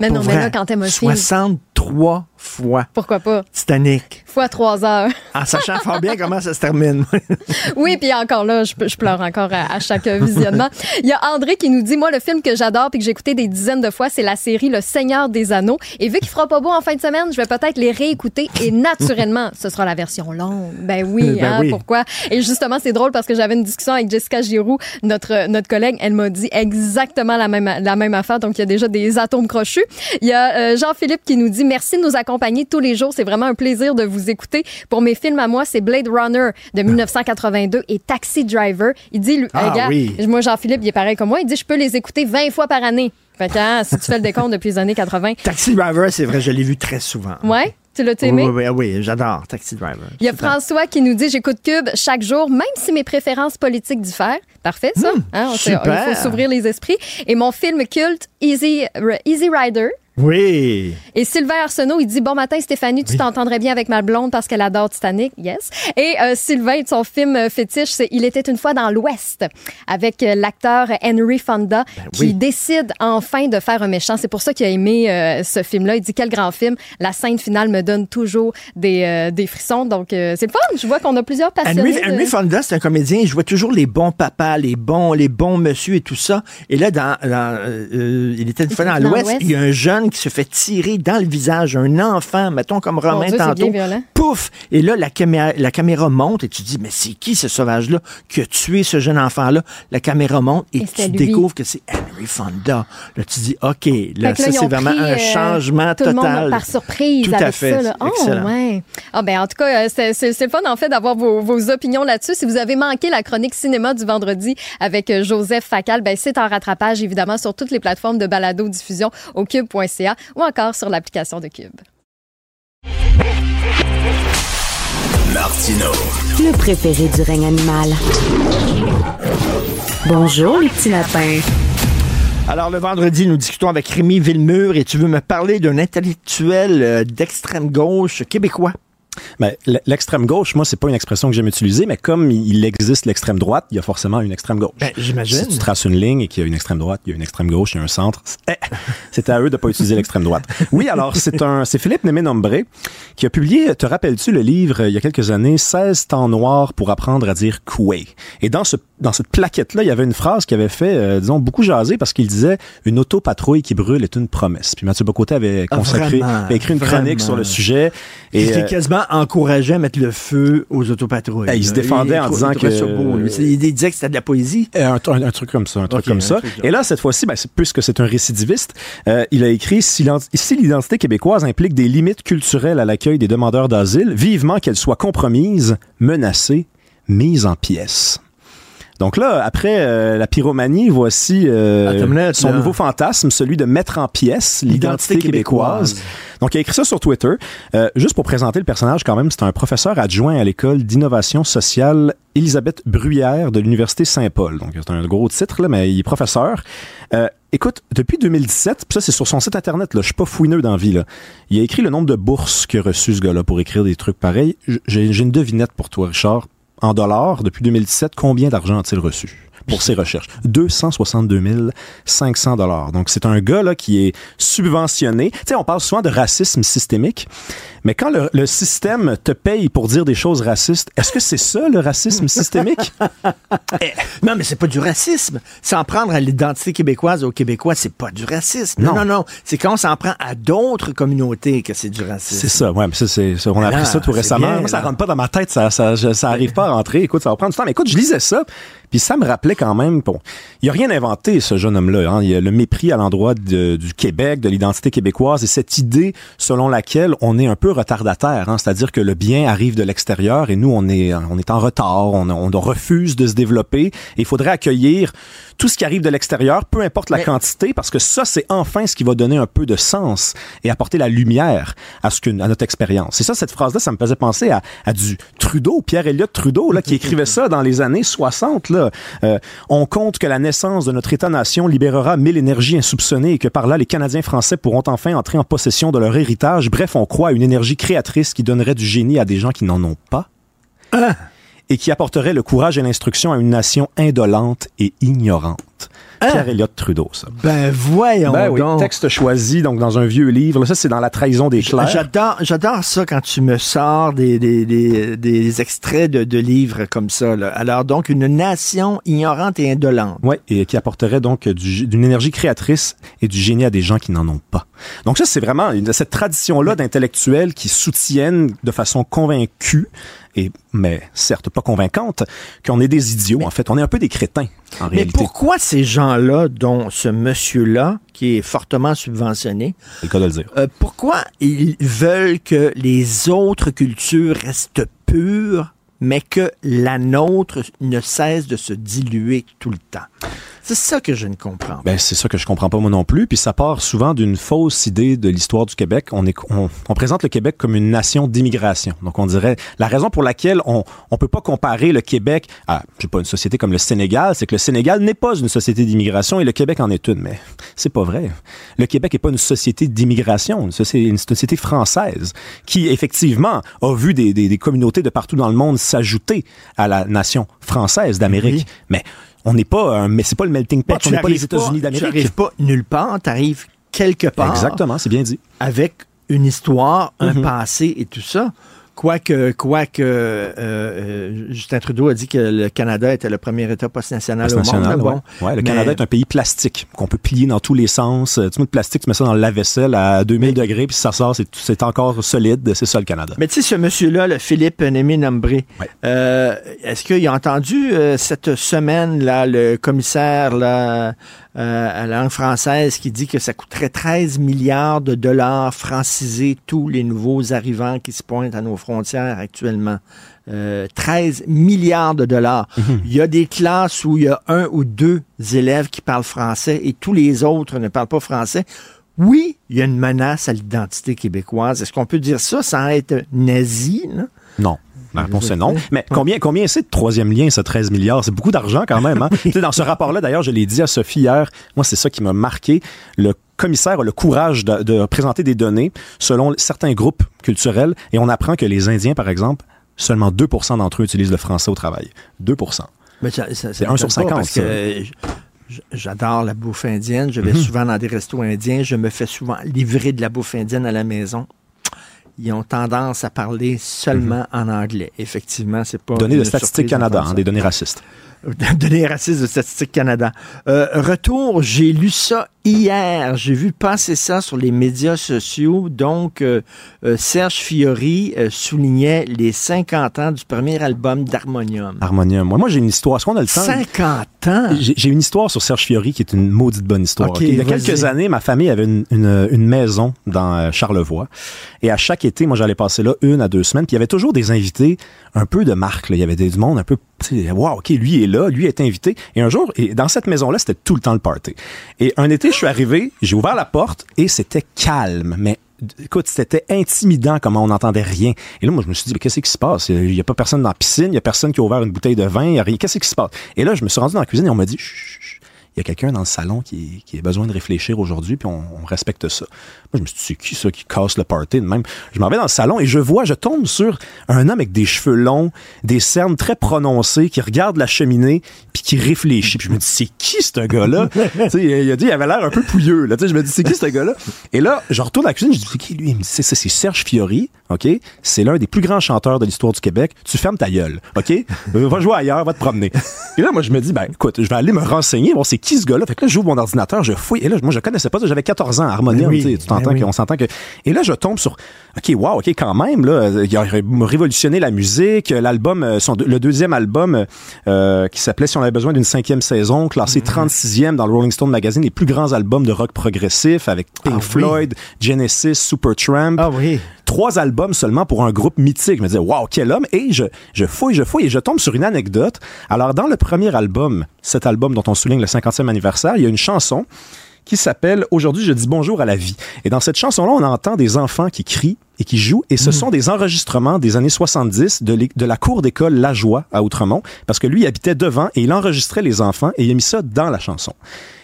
Mais non, mais là, quand film, 63 fois pourquoi pas? Titanic. Fois trois heures. En sachant fort bien comment ça se termine. Oui, puis encore là, je, je pleure encore à, à chaque visionnement. Il y a André qui nous dit, moi, le film que j'adore puis que j'ai écouté des dizaines de fois, c'est la série Le Seigneur des Anneaux. Et vu qu'il fera pas beau en fin de semaine, je vais peut-être les réécouter. Et naturellement, ce sera la version longue. Ben oui, Ben hein, oui. pourquoi? Et justement, c'est drôle parce que j'avais une discussion avec Jessica Giroux, notre, notre collègue. Elle m'a dit exactement la même, la même affaire. Donc, il y a déjà des atomes crochus. Il y a euh, Jean-Philippe qui nous dit, merci de nous accompagner tous les jours. C'est vraiment un plaisir de vous écouter. Pour mes films à moi, c'est Blade Runner de 1982 et Taxi Driver. Il dit, lui, Ah regarde, oui. moi, Jean-Philippe, il est pareil comme moi. Il dit, je peux les écouter 20 fois par année. Fait que, hein, si tu fais le décompte depuis les années 80. Taxi Driver, c'est vrai, je l'ai vu très souvent. Ouais? Tu l'as aimé? oui, oui, oui, j'adore Taxi Driver. Il y a. François qui nous dit j'écoute Cube chaque jour, même si mes préférences politiques diffèrent. Parfait, ça. Hein, on sait- Hmm, super. il faut s'ouvrir les esprits. Et mon film culte, Easy, Easy Rider. Oui. Et Sylvain Arsenault, il dit Bon matin, Stéphanie, tu t'entendrais bien avec ma blonde parce qu'elle adore Titanic. Yes. Et euh, Sylvain, son film euh, fétiche, c'est Il était une fois dans l'Ouest avec euh, l'acteur Henry Fonda qui oui. décide enfin de faire un méchant. C'est pour ça qu'il a aimé euh, ce film-là. Il dit Quel grand film. La scène finale me donne toujours des, euh, des frissons. Donc, c'est le fun. Je vois qu'on a plusieurs passionnés. Henry, de- Henry Fonda, c'est un comédien, il jouait toujours les bons papas, les bons, les bons monsieur et tout ça. Et là, dans, dans, il était une fois dans l'Ouest. il y a un jeune qui se fait tirer dans le visage, un enfant, mettons comme Romain Dieu, tantôt. Pouf! Et là, la caméra, la caméra monte et tu dis, mais c'est qui ce sauvage-là qui a tué ce jeune enfant-là? La caméra monte et, Et tu découvres que c'est Henry Fonda. Là, tu dis, OK, là, Fait ça, c'est vraiment pris, un euh, changement tout le monde total. par surprise Tout à avec fait. ça. Là. Oh, ouais. Ah, ben, en tout cas, euh, c'est le fun, en fait, d'avoir vos, vos opinions là-dessus. Si vous avez manqué la chronique cinéma du vendredi avec euh, Joseph Facal, ben, c'est en rattrapage, évidemment, sur toutes les plateformes de balado-diffusion au cube.ca ou encore sur l'application de Cube. Martino. Le préféré du règne animal. Bonjour, les petits lapins. Alors, le vendredi, nous discutons avec Rémi Villemur et tu veux me parler d'un intellectuel euh, d'extrême gauche québécois. Ben, l- l'extrême gauche, moi, c'est pas une expression que j'aime utiliser, mais comme il existe l'extrême droite, il y a forcément une extrême gauche. Ben, j'imagine. Si tu traces une ligne et qu'il y a une extrême droite, il y a une extrême gauche, il y a un centre, c'est eh, à eux de pas utiliser l'extrême droite. Oui, alors, c'est un, c'est Philippe Némé-Nombré qui a publié, te rappelles-tu, le livre, euh, il y a quelques années, 16 temps noirs pour apprendre à dire coué. Et dans ce, dans cette plaquette-là, il y avait une phrase qui avait fait, euh, disons, beaucoup jaser parce qu'il disait, une autopatrouille qui brûle est une promesse. Puis Mathieu Bocoté avait Ah, consacré, vraiment, avait écrit une chronique sur le sujet. Et qui euh, quasiment encourageait à mettre le feu aux autopatrouilles. Eh, il se défendait en disant il que- beau. Il il disait que c'était de la poésie. Euh, Un, un- un truc comme ça, un truc comme un ça. truc. Et là, cette fois-ci, ben, puisque c'est un récidiviste, euh, il a écrit si l'identité québécoise implique des limites culturelles à l'accueil des demandeurs d'asile, vivement qu'elle soit compromise, menacée, mise en pièces. Donc là, après euh, la pyromanie, voici euh, minute, son là. nouveau fantasme, celui de mettre en pièces l'identité québécoise. québécoise. Donc, il a écrit ça sur Twitter. Euh, juste pour présenter le personnage, quand même, c'est un professeur adjoint à l'école d'innovation sociale Elisabeth Bruyère de l'Université Saint-Paul. Donc, c'est un gros titre, là, mais il est professeur. Euh, écoute, depuis 2017, puis ça, c'est sur son site Internet, là, je suis pas fouineux dans vie, là. Il a écrit le nombre de bourses a reçu, ce gars-là, pour écrire des trucs pareils. J'ai une devinette pour toi, Richard. En dollars, depuis 2017, combien d'argent a-t-il reçu? pour ses recherches? 262 500 dollars. Donc, c'est un gars là, qui est subventionné. Tu sais, on parle souvent de racisme systémique, mais quand le, le système te paye pour dire des choses racistes, est-ce que c'est ça, le racisme systémique? Non, mais c'est pas du racisme. S'en prendre à l'identité québécoise aux Québécois, c'est pas du racisme. Non, Non. non. C'est quand on s'en prend à d'autres communautés que c'est du racisme. C'est ça, ouais, mais ça, c'est, on a Ah, appris ça tout récemment. bien, Moi, ça rentre pas dans ma tête, ça, ça, je- ça arrive pas à rentrer. Écoute, ça va prendre du temps. Mais écoute, je lisais ça, Puis ça me rappelait quand même, bon, il a rien inventé, ce jeune homme-là. Hein. Il y a le mépris à l'endroit du Québec, de l'identité québécoise, et cette idée selon laquelle on est un peu retardataire, hein. c'est-à-dire que le bien arrive de l'extérieur et nous, on est, on est en retard, on, on refuse de se développer. Il faudrait accueillir tout ce qui arrive de l'extérieur, peu importe la quantité, parce que ça, c'est enfin ce qui va donner un peu de sens et apporter la lumière à ce que, à notre expérience. Et ça, cette phrase-là, ça me faisait penser à, à du Trudeau, Pierre Elliott Trudeau, là, qui écrivait ça dans les années 60. Là. Euh, on compte que la naissance de notre État-nation libérera mille énergies insoupçonnées et que par là, les Canadiens français pourront enfin entrer en possession de leur héritage. Bref, on croit à une énergie créatrice qui donnerait du génie à des gens qui n'en ont pas et qui apporterait le courage et l'instruction à une nation indolente et ignorante. Pierre Elliott Trudeau, ça. Ben voyons Ben oui, donc. texte choisi donc dans un vieux livre. Ça, c'est dans La trahison des clercs. J'adore, j'adore ça quand tu me sors des, des, des, des extraits de, de livres comme ça. là. Alors donc, une nation ignorante et indolente. Oui, et qui apporterait donc du- d'une énergie créatrice et du génie à des gens qui n'en ont pas. Donc ça, c'est vraiment une- cette tradition-là d'intellectuels qui soutiennent de façon convaincue, et mais certes pas convaincante, qu'on est des idiots. En fait, on est un peu des crétins, en Mais réalité. pourquoi ces gens-là, dont ce monsieur-là, qui est fortement subventionné, C'est le cas de le dire. euh, pourquoi ils veulent que les autres cultures restent pures, mais que la nôtre ne cesse de se diluer tout le temps? C'est ça que je ne comprends pas. Ben, c'est ça que je comprends pas moi non plus. Puis ça part souvent d'une fausse idée de l'histoire du Québec. On, est, on, on présente le Québec comme une nation d'immigration. Donc on dirait la raison pour laquelle on on peut pas comparer le Québec à je sais pas une société comme le Sénégal, c'est que le Sénégal n'est pas une société d'immigration et le Québec en est une. Mais c'est pas vrai. Le Québec est pas une société d'immigration. C'est une société française qui effectivement a vu des, des, des communautés de partout dans le monde s'ajouter à la nation française d'Amérique. Mais on n'est pas un, mais c'est pas le melting pot. Tu on n'est pas les États-Unis Tu d'Amérique. n'arrives pas nulle part, tu arrives quelque part. Exactement, c'est bien dit. Avec une histoire, un Mhm. passé et tout ça. Quoique, quoique euh, euh, Justin Trudeau a dit que le Canada était le premier État post-national au National, monde. ouais. Bon. Ouais, le Mais- Canada est un pays plastique qu'on peut plier dans tous les sens. Euh, Tu mets de plastique, tu mets ça dans le lave-vaisselle à 2000 degrés, puis ça sort, c'est encore solide. C'est ça le Canada. Mais tu sais, ce monsieur-là, le Philippe Némé Nambré, euh, est-ce qu'il a entendu cette semaine, là, le commissaire là, à la langue française qui dit que ça coûterait 13 milliards de dollars franciser tous les nouveaux arrivants qui se pointent à nos frontières actuellement? Euh, 13 milliards de dollars. Il y a des classes où il y a un ou deux élèves qui parlent français et tous les autres ne parlent pas français. Oui, il y a une menace à l'identité québécoise. Est-ce qu'on peut dire ça sans être nazi? là? Non. La réponse est non. Mais combien, combien c'est de troisième lien, ce 13 milliards? C'est beaucoup d'argent quand même. Hein? Dans ce rapport-là, d'ailleurs, je l'ai dit à Sophie hier, moi, c'est ça qui m'a marqué. Le commissaire a le courage de, de présenter des données selon certains groupes culturels et on apprend que les Indiens, par exemple, seulement 2% d'entre eux utilisent le français au travail. 2 Mais ça- ça- C'est un sur m'étonne pas 50, Parce ça. que j- j'adore la bouffe indienne. Je vais Mhm. souvent dans des restos indiens. Je me fais souvent livrer de la bouffe indienne à la maison. Ils ont tendance à parler seulement en anglais. Effectivement, c'est pas. Données de Statistique Canada, hein, des données racistes. Données racistes de Statistique Canada. Euh, retour, j'ai lu ça hier. J'ai vu passer ça sur les médias sociaux. Donc, euh, euh, Serge Fiori euh, soulignait les 50 ans du premier album d'Harmonium. Harmonium. Moi, moi j'ai une histoire. Est-ce qu'on a le temps? 50 ans? J'ai une histoire sur Serge Fiori qui est une maudite bonne histoire. Il y a quelques années, ma famille avait une, une- une maison dans Charlevoix. Et à chaque été, moi, j'allais passer là une à deux semaines. Puis il y avait toujours des invités un peu de marque. là. Il y avait des, du monde un peu, tu sais, wow, OK, lui est là, lui est invité. Et un jour, et dans cette maison-là, c'était tout le temps le party. Et un été, je suis arrivé, j'ai ouvert la porte et c'était calme. Mais écoute, c'était intimidant comment on n'entendait rien. Et là, moi, je me suis dit, mais qu'est-ce qui se passe? Il n'y a pas personne dans la piscine, il n'y a personne qui a ouvert une bouteille de vin, il y a rien. Qu'est-ce qui se passe? Et là, je me suis rendu dans la cuisine et on m'a dit. Il y a quelqu'un dans le salon qui, qui a besoin de réfléchir aujourd'hui, puis on, on respecte ça. Moi, je me suis dit, c'est qui ça qui casse le party de même? Je m'en vais dans le salon et je vois, je tombe sur un homme avec des cheveux longs, des cernes très prononcées, qui regarde la cheminée, puis qui réfléchit. Puis je me dis, c'est qui ce gars-là? Il a dit, il avait l'air un peu pouilleux. Là. Je me dis, c'est qui ce gars-là? Et là, je retourne à la cuisine, je dis, c'est qui lui? Il me dit, c'est ça, c'est Serge Fiori, OK? C'est l'un des plus grands chanteurs de l'histoire du Québec. Tu fermes ta gueule, OK? Euh, va jouer ailleurs, va te promener. Et là, moi, je me dis, ben, écoute, je vais aller me renseigner, voir c'est qui ce gars-là? Fait que là, j'ouvre mon ordinateur, je fouille. Et là, moi, je connaissais pas ça. J'avais 14 ans, Harmonium, Ben oui, tu t'entends ben oui. qu'on s'entend que. Et là, je tombe sur. OK, wow, OK, quand même, là. Il a ré- révolutionné la musique. L'album, euh, son- le deuxième album, euh, qui s'appelait Si on avait besoin d'une cinquième saison, classé 36e dans le Rolling Stone Magazine, les plus grands albums de rock progressif avec Pink Ah oui. Floyd, Genesis, Supertramp. Ah oui. Trois albums seulement pour un groupe mythique. Je me disais, wow, quel homme. Et je, je fouille, je fouille et je tombe sur une anecdote. Alors, dans le premier album, cet album dont on souligne le 50e anniversaire, il y a une chanson qui s'appelle Aujourd'hui, je dis bonjour à la vie. Et dans cette chanson-là, on entend des enfants qui crient et qui jouent. Et ce sont des enregistrements des années 70 de, de la cour d'école La Joie à Outremont. Parce que lui, il habitait devant et il enregistrait les enfants et il a mis ça dans la chanson.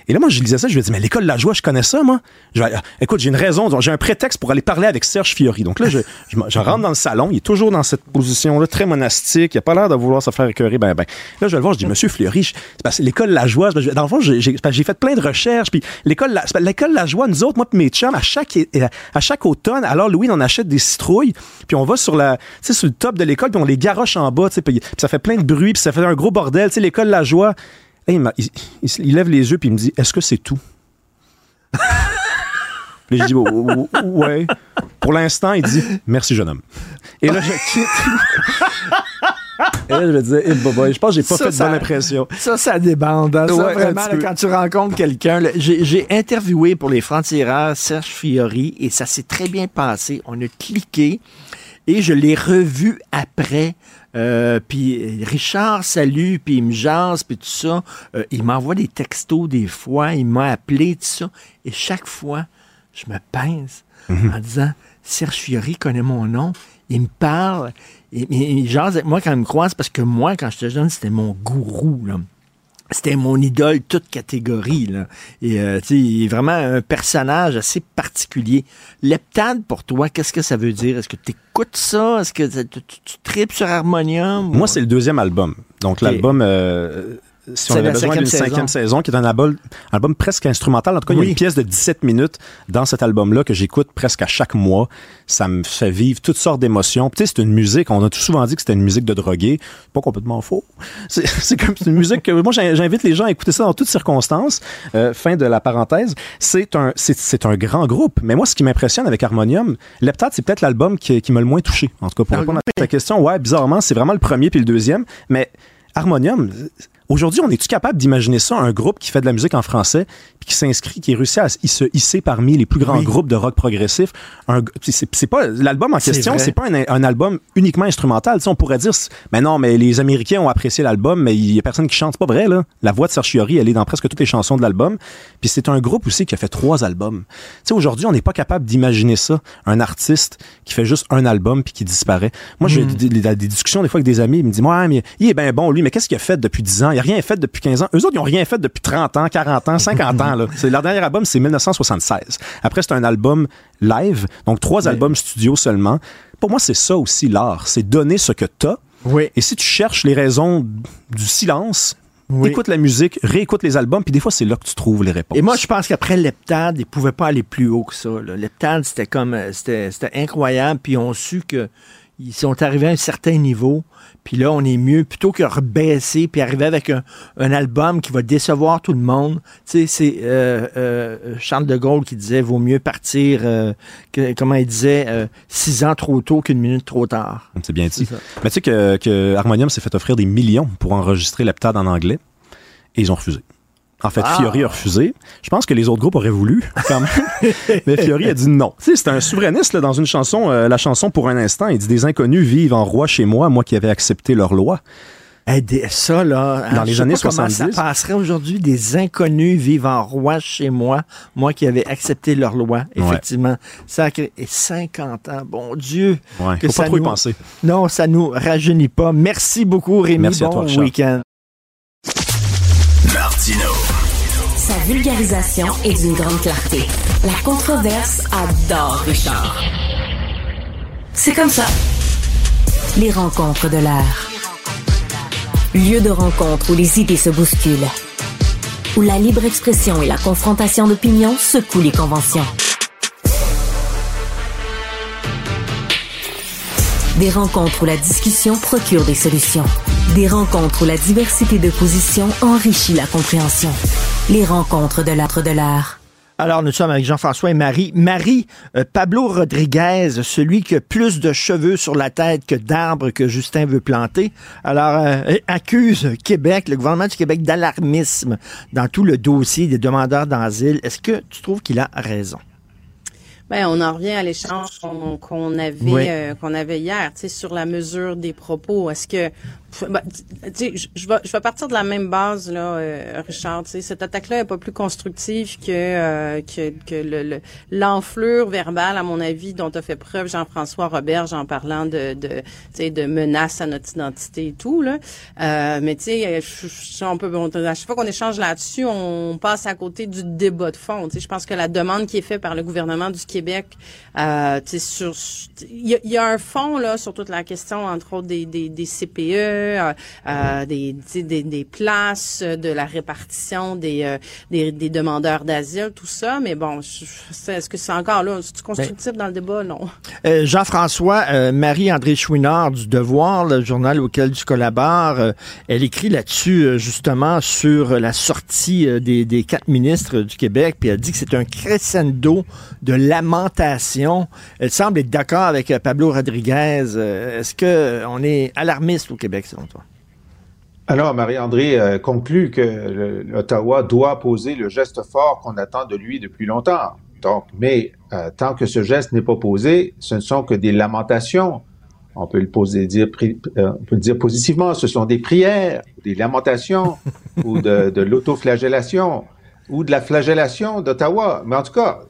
Et là, moi, je lisais ça, je me dis, mais l'école La Joie, je connais ça, moi. Je vais- euh, écoute, j'ai une raison, j'ai un prétexte pour aller parler avec Serge Fiori. Donc là, je, je, me- je rentre dans le salon, il est toujours dans cette position-là, très monastique, il a pas l'air de vouloir se faire écœurer, ben, ben. Là, je vais le voir, je dis, Monsieur Fiori, l'école La Joie, dans le fond, j'ai- fait plein de recherches, puis l'école La, l'école La Joie, nous autres, moi, mes chums, à chaque, à chaque automne, alors Louis, on achète des citrouilles, puis on va sur la, sur le top de l'école, puis on les garoche en bas, puis puis ça fait plein de bruit, puis ça fait un gros bordel, tu l'école La Joie. Il, lève les yeux puis il me dit Est-ce que c'est tout? Puis je dis Oh, oh, oh, Ouais. Pour l'instant, il dit Merci, jeune homme. Et là, je quitte. Et là, je me disais Eh, Je pense que j'ai pas Ça, fait de bonne impression. Ça, ça débande. hein. Ouais, vraiment, là, quand tu rencontres quelqu'un, j'ai interviewé pour les francs-tireurs Serge Fiori et ça s'est très bien passé. On a cliqué et je l'ai revu après. Euh, puis Richard salue, puis il me jase, puis tout ça. Euh, il m'envoie des textos des fois, il m'a appelé, tout ça. Et chaque fois, je me pince en disant Serge Fiori connaît mon nom. Il me parle, il, il- jase avec moi quand il me croise, parce que moi, quand j'étais jeune, c'était mon gourou. Là. C'était mon idole, toute catégorie. Là. Et euh, tu sais, il est vraiment un personnage assez particulier. Leptade, pour toi, qu'est-ce que ça veut dire? Est-ce que tu écoutes ça? Est-ce que tu, tu, tu tripes sur Harmonium? Moi, c'est le deuxième album. Donc, l'album. euh, si C'est on avait besoin d'une saison. cinquième saison, qui est un album, album presque instrumental. En tout cas, il y a une pièce de 17 minutes dans cet album-là que j'écoute presque à chaque mois. Ça me fait vivre toutes sortes d'émotions. Tu sais, c'est une musique, on a tout souvent dit que c'était une musique de drogué. Pas complètement faux. C'est comme une musique que moi, j'in- j'invite les gens à écouter ça dans toutes circonstances. Euh, fin de la parenthèse. C'est un, c'est- c'est un grand groupe. Mais moi, ce qui m'impressionne avec Harmonium, Leptade, c'est peut-être l'album qui, qui m'a le moins touché. En tout cas, pour répondre à ta question, ouais, bizarrement, c'est vraiment le premier puis le deuxième. Mais Harmonium, aujourd'hui, on est-tu capable d'imaginer ça, un groupe qui fait de la musique en français, puis qui s'inscrit, qui réussit à se hisser parmi les plus grands Oui. groupes de rock progressif? C'est- pas l'album en question, c'est pas un, un album uniquement instrumental. Tu sais, on pourrait dire, mais non, mais les Américains ont apprécié l'album, mais il y a personne qui chante. C'est pas vrai, là. La voix de Serge Fiori, elle est dans presque toutes les chansons de l'album. Puis c'est un groupe aussi qui a fait trois albums. Tu aujourd'hui, on n'est pas capable d'imaginer ça. Un artiste qui fait juste un album puis qui disparaît. Moi, j'ai Mm. des, des- des discussions des fois avec des amis, ils me disent, ouais, mais il est bien bon, lui, mais qu'est-ce qu'il a fait depuis 10 ans? Il rien fait depuis 15 ans. Eux autres, ils ont rien fait depuis 30 ans, 40 ans, 50 ans, là. C'est, leur dernier album, c'est 1976. Après, c'est un album live, donc trois albums studio seulement. Pour moi, c'est ça aussi, l'art. C'est donner ce que t'as. Oui. Et si tu cherches les raisons du silence, Oui. écoute la musique, réécoute les albums, puis des fois, c'est là que tu trouves les réponses. Et moi, je pense qu'après Leptade, ils pouvaient pas aller plus haut que ça. là. Leptade, c'était comme, euh, c'était, c'était incroyable. Puis on su que ils sont arrivés à un certain niveau. Puis là, on est mieux plutôt que rebaisser puis arriver avec un, un album qui va décevoir tout le monde. Tu sais, c'est euh, euh, Charles de Gaulle qui disait vaut mieux partir, euh, que- comment il disait, euh, six ans trop tôt qu'une minute trop tard. C'est bien dit. Mais tu sais que, que Harmonium s'est fait offrir des millions pour enregistrer Leptade en anglais et ils ont refusé. En fait, Ah. Fiori a refusé. Je pense que les autres groupes auraient voulu, quand même. Mais Fiori a dit non. Tu sais, c'est un souverainiste, là, dans une chanson, euh, la chanson Pour un instant. Il dit Des inconnus vivent en roi chez moi, moi qui avais accepté leur loi. Hey, des- ça, là, Dans hein, les je sais années pas comment 70. Ça passerait aujourd'hui des inconnus vivant roi chez moi, moi qui avais accepté leur loi, Ouais. effectivement. Ça a créé- et 50 ans, bon Dieu. Ouais, que faut pas ça trop y nous- penser. Non, ça nous rajeunit pas. Merci beaucoup, Rémi. Merci à bon week-end. Vulgarisation est d'une grande clarté. La controverse adore Richard. C'est comme ça. Les rencontres de l'air. Lieu de rencontre où les idées se bousculent. Où la libre expression et la confrontation d'opinions secouent les conventions. Des rencontres où la discussion procure des solutions. Des rencontres où la diversité de positions enrichit la compréhension. Les rencontres de l'âtre de l'art. Alors, nous sommes avec Jean-François et Marie. Marie, euh, Pablo Rodriguez, celui qui a plus de cheveux sur la tête que d'arbres que Justin veut planter, alors euh, accuse Québec, le gouvernement du Québec, d'alarmisme dans tout le dossier des demandeurs d'asile. Est-ce que tu trouves qu'il a raison? Ben, on en revient à l'échange qu'on avait Oui. euh, qu'on avait hier, tu sais, sur la mesure des propos. Est-ce que sais, je- vais partir de la même base là, euh, Richard. Tu sais, cette attaque-là est pas plus constructive que euh, que, que le- le- l'enflure verbale, à mon avis, dont a fait preuve Jean-François Roberge en parlant de de de menaces à notre identité et tout là. Euh, mais tu sais, je- on peut on- à chaque fois qu'on échange là-dessus, on passe à côté du débat de fond. Je pense que la demande qui est faite par le gouvernement du Québec, euh, il y, y a un fond là sur toute la question entre autres des, des CPE, euh, euh, des, places, de la répartition des euh, des, des demandeurs d'asile, tout ça. Mais bon, je- je- est-ce que c'est encore là, c'est constructif dans le débat, non? Euh, Jean-François, Marie-André Chouinard du Devoir, le journal auquel tu collabores, euh, elle écrit là-dessus justement sur la sortie des, des quatre ministres du Québec, puis elle dit que c'est un crescendo de lamentation. Elle semble être d'accord avec Pablo Rodriguez. Est-ce que on est alarmiste au Québec selon toi? Alors, Marie-André euh, conclut que le- l'Ottawa doit poser le geste fort qu'on attend de lui depuis longtemps. Donc, mais euh, tant que ce geste n'est pas posé, ce ne sont que des lamentations. On peut le poser, dire, euh, on peut le dire positivement, ce sont des prières, des lamentations ou de, de l'autoflagellation ou de la flagellation d'Ottawa. Mais en tout cas,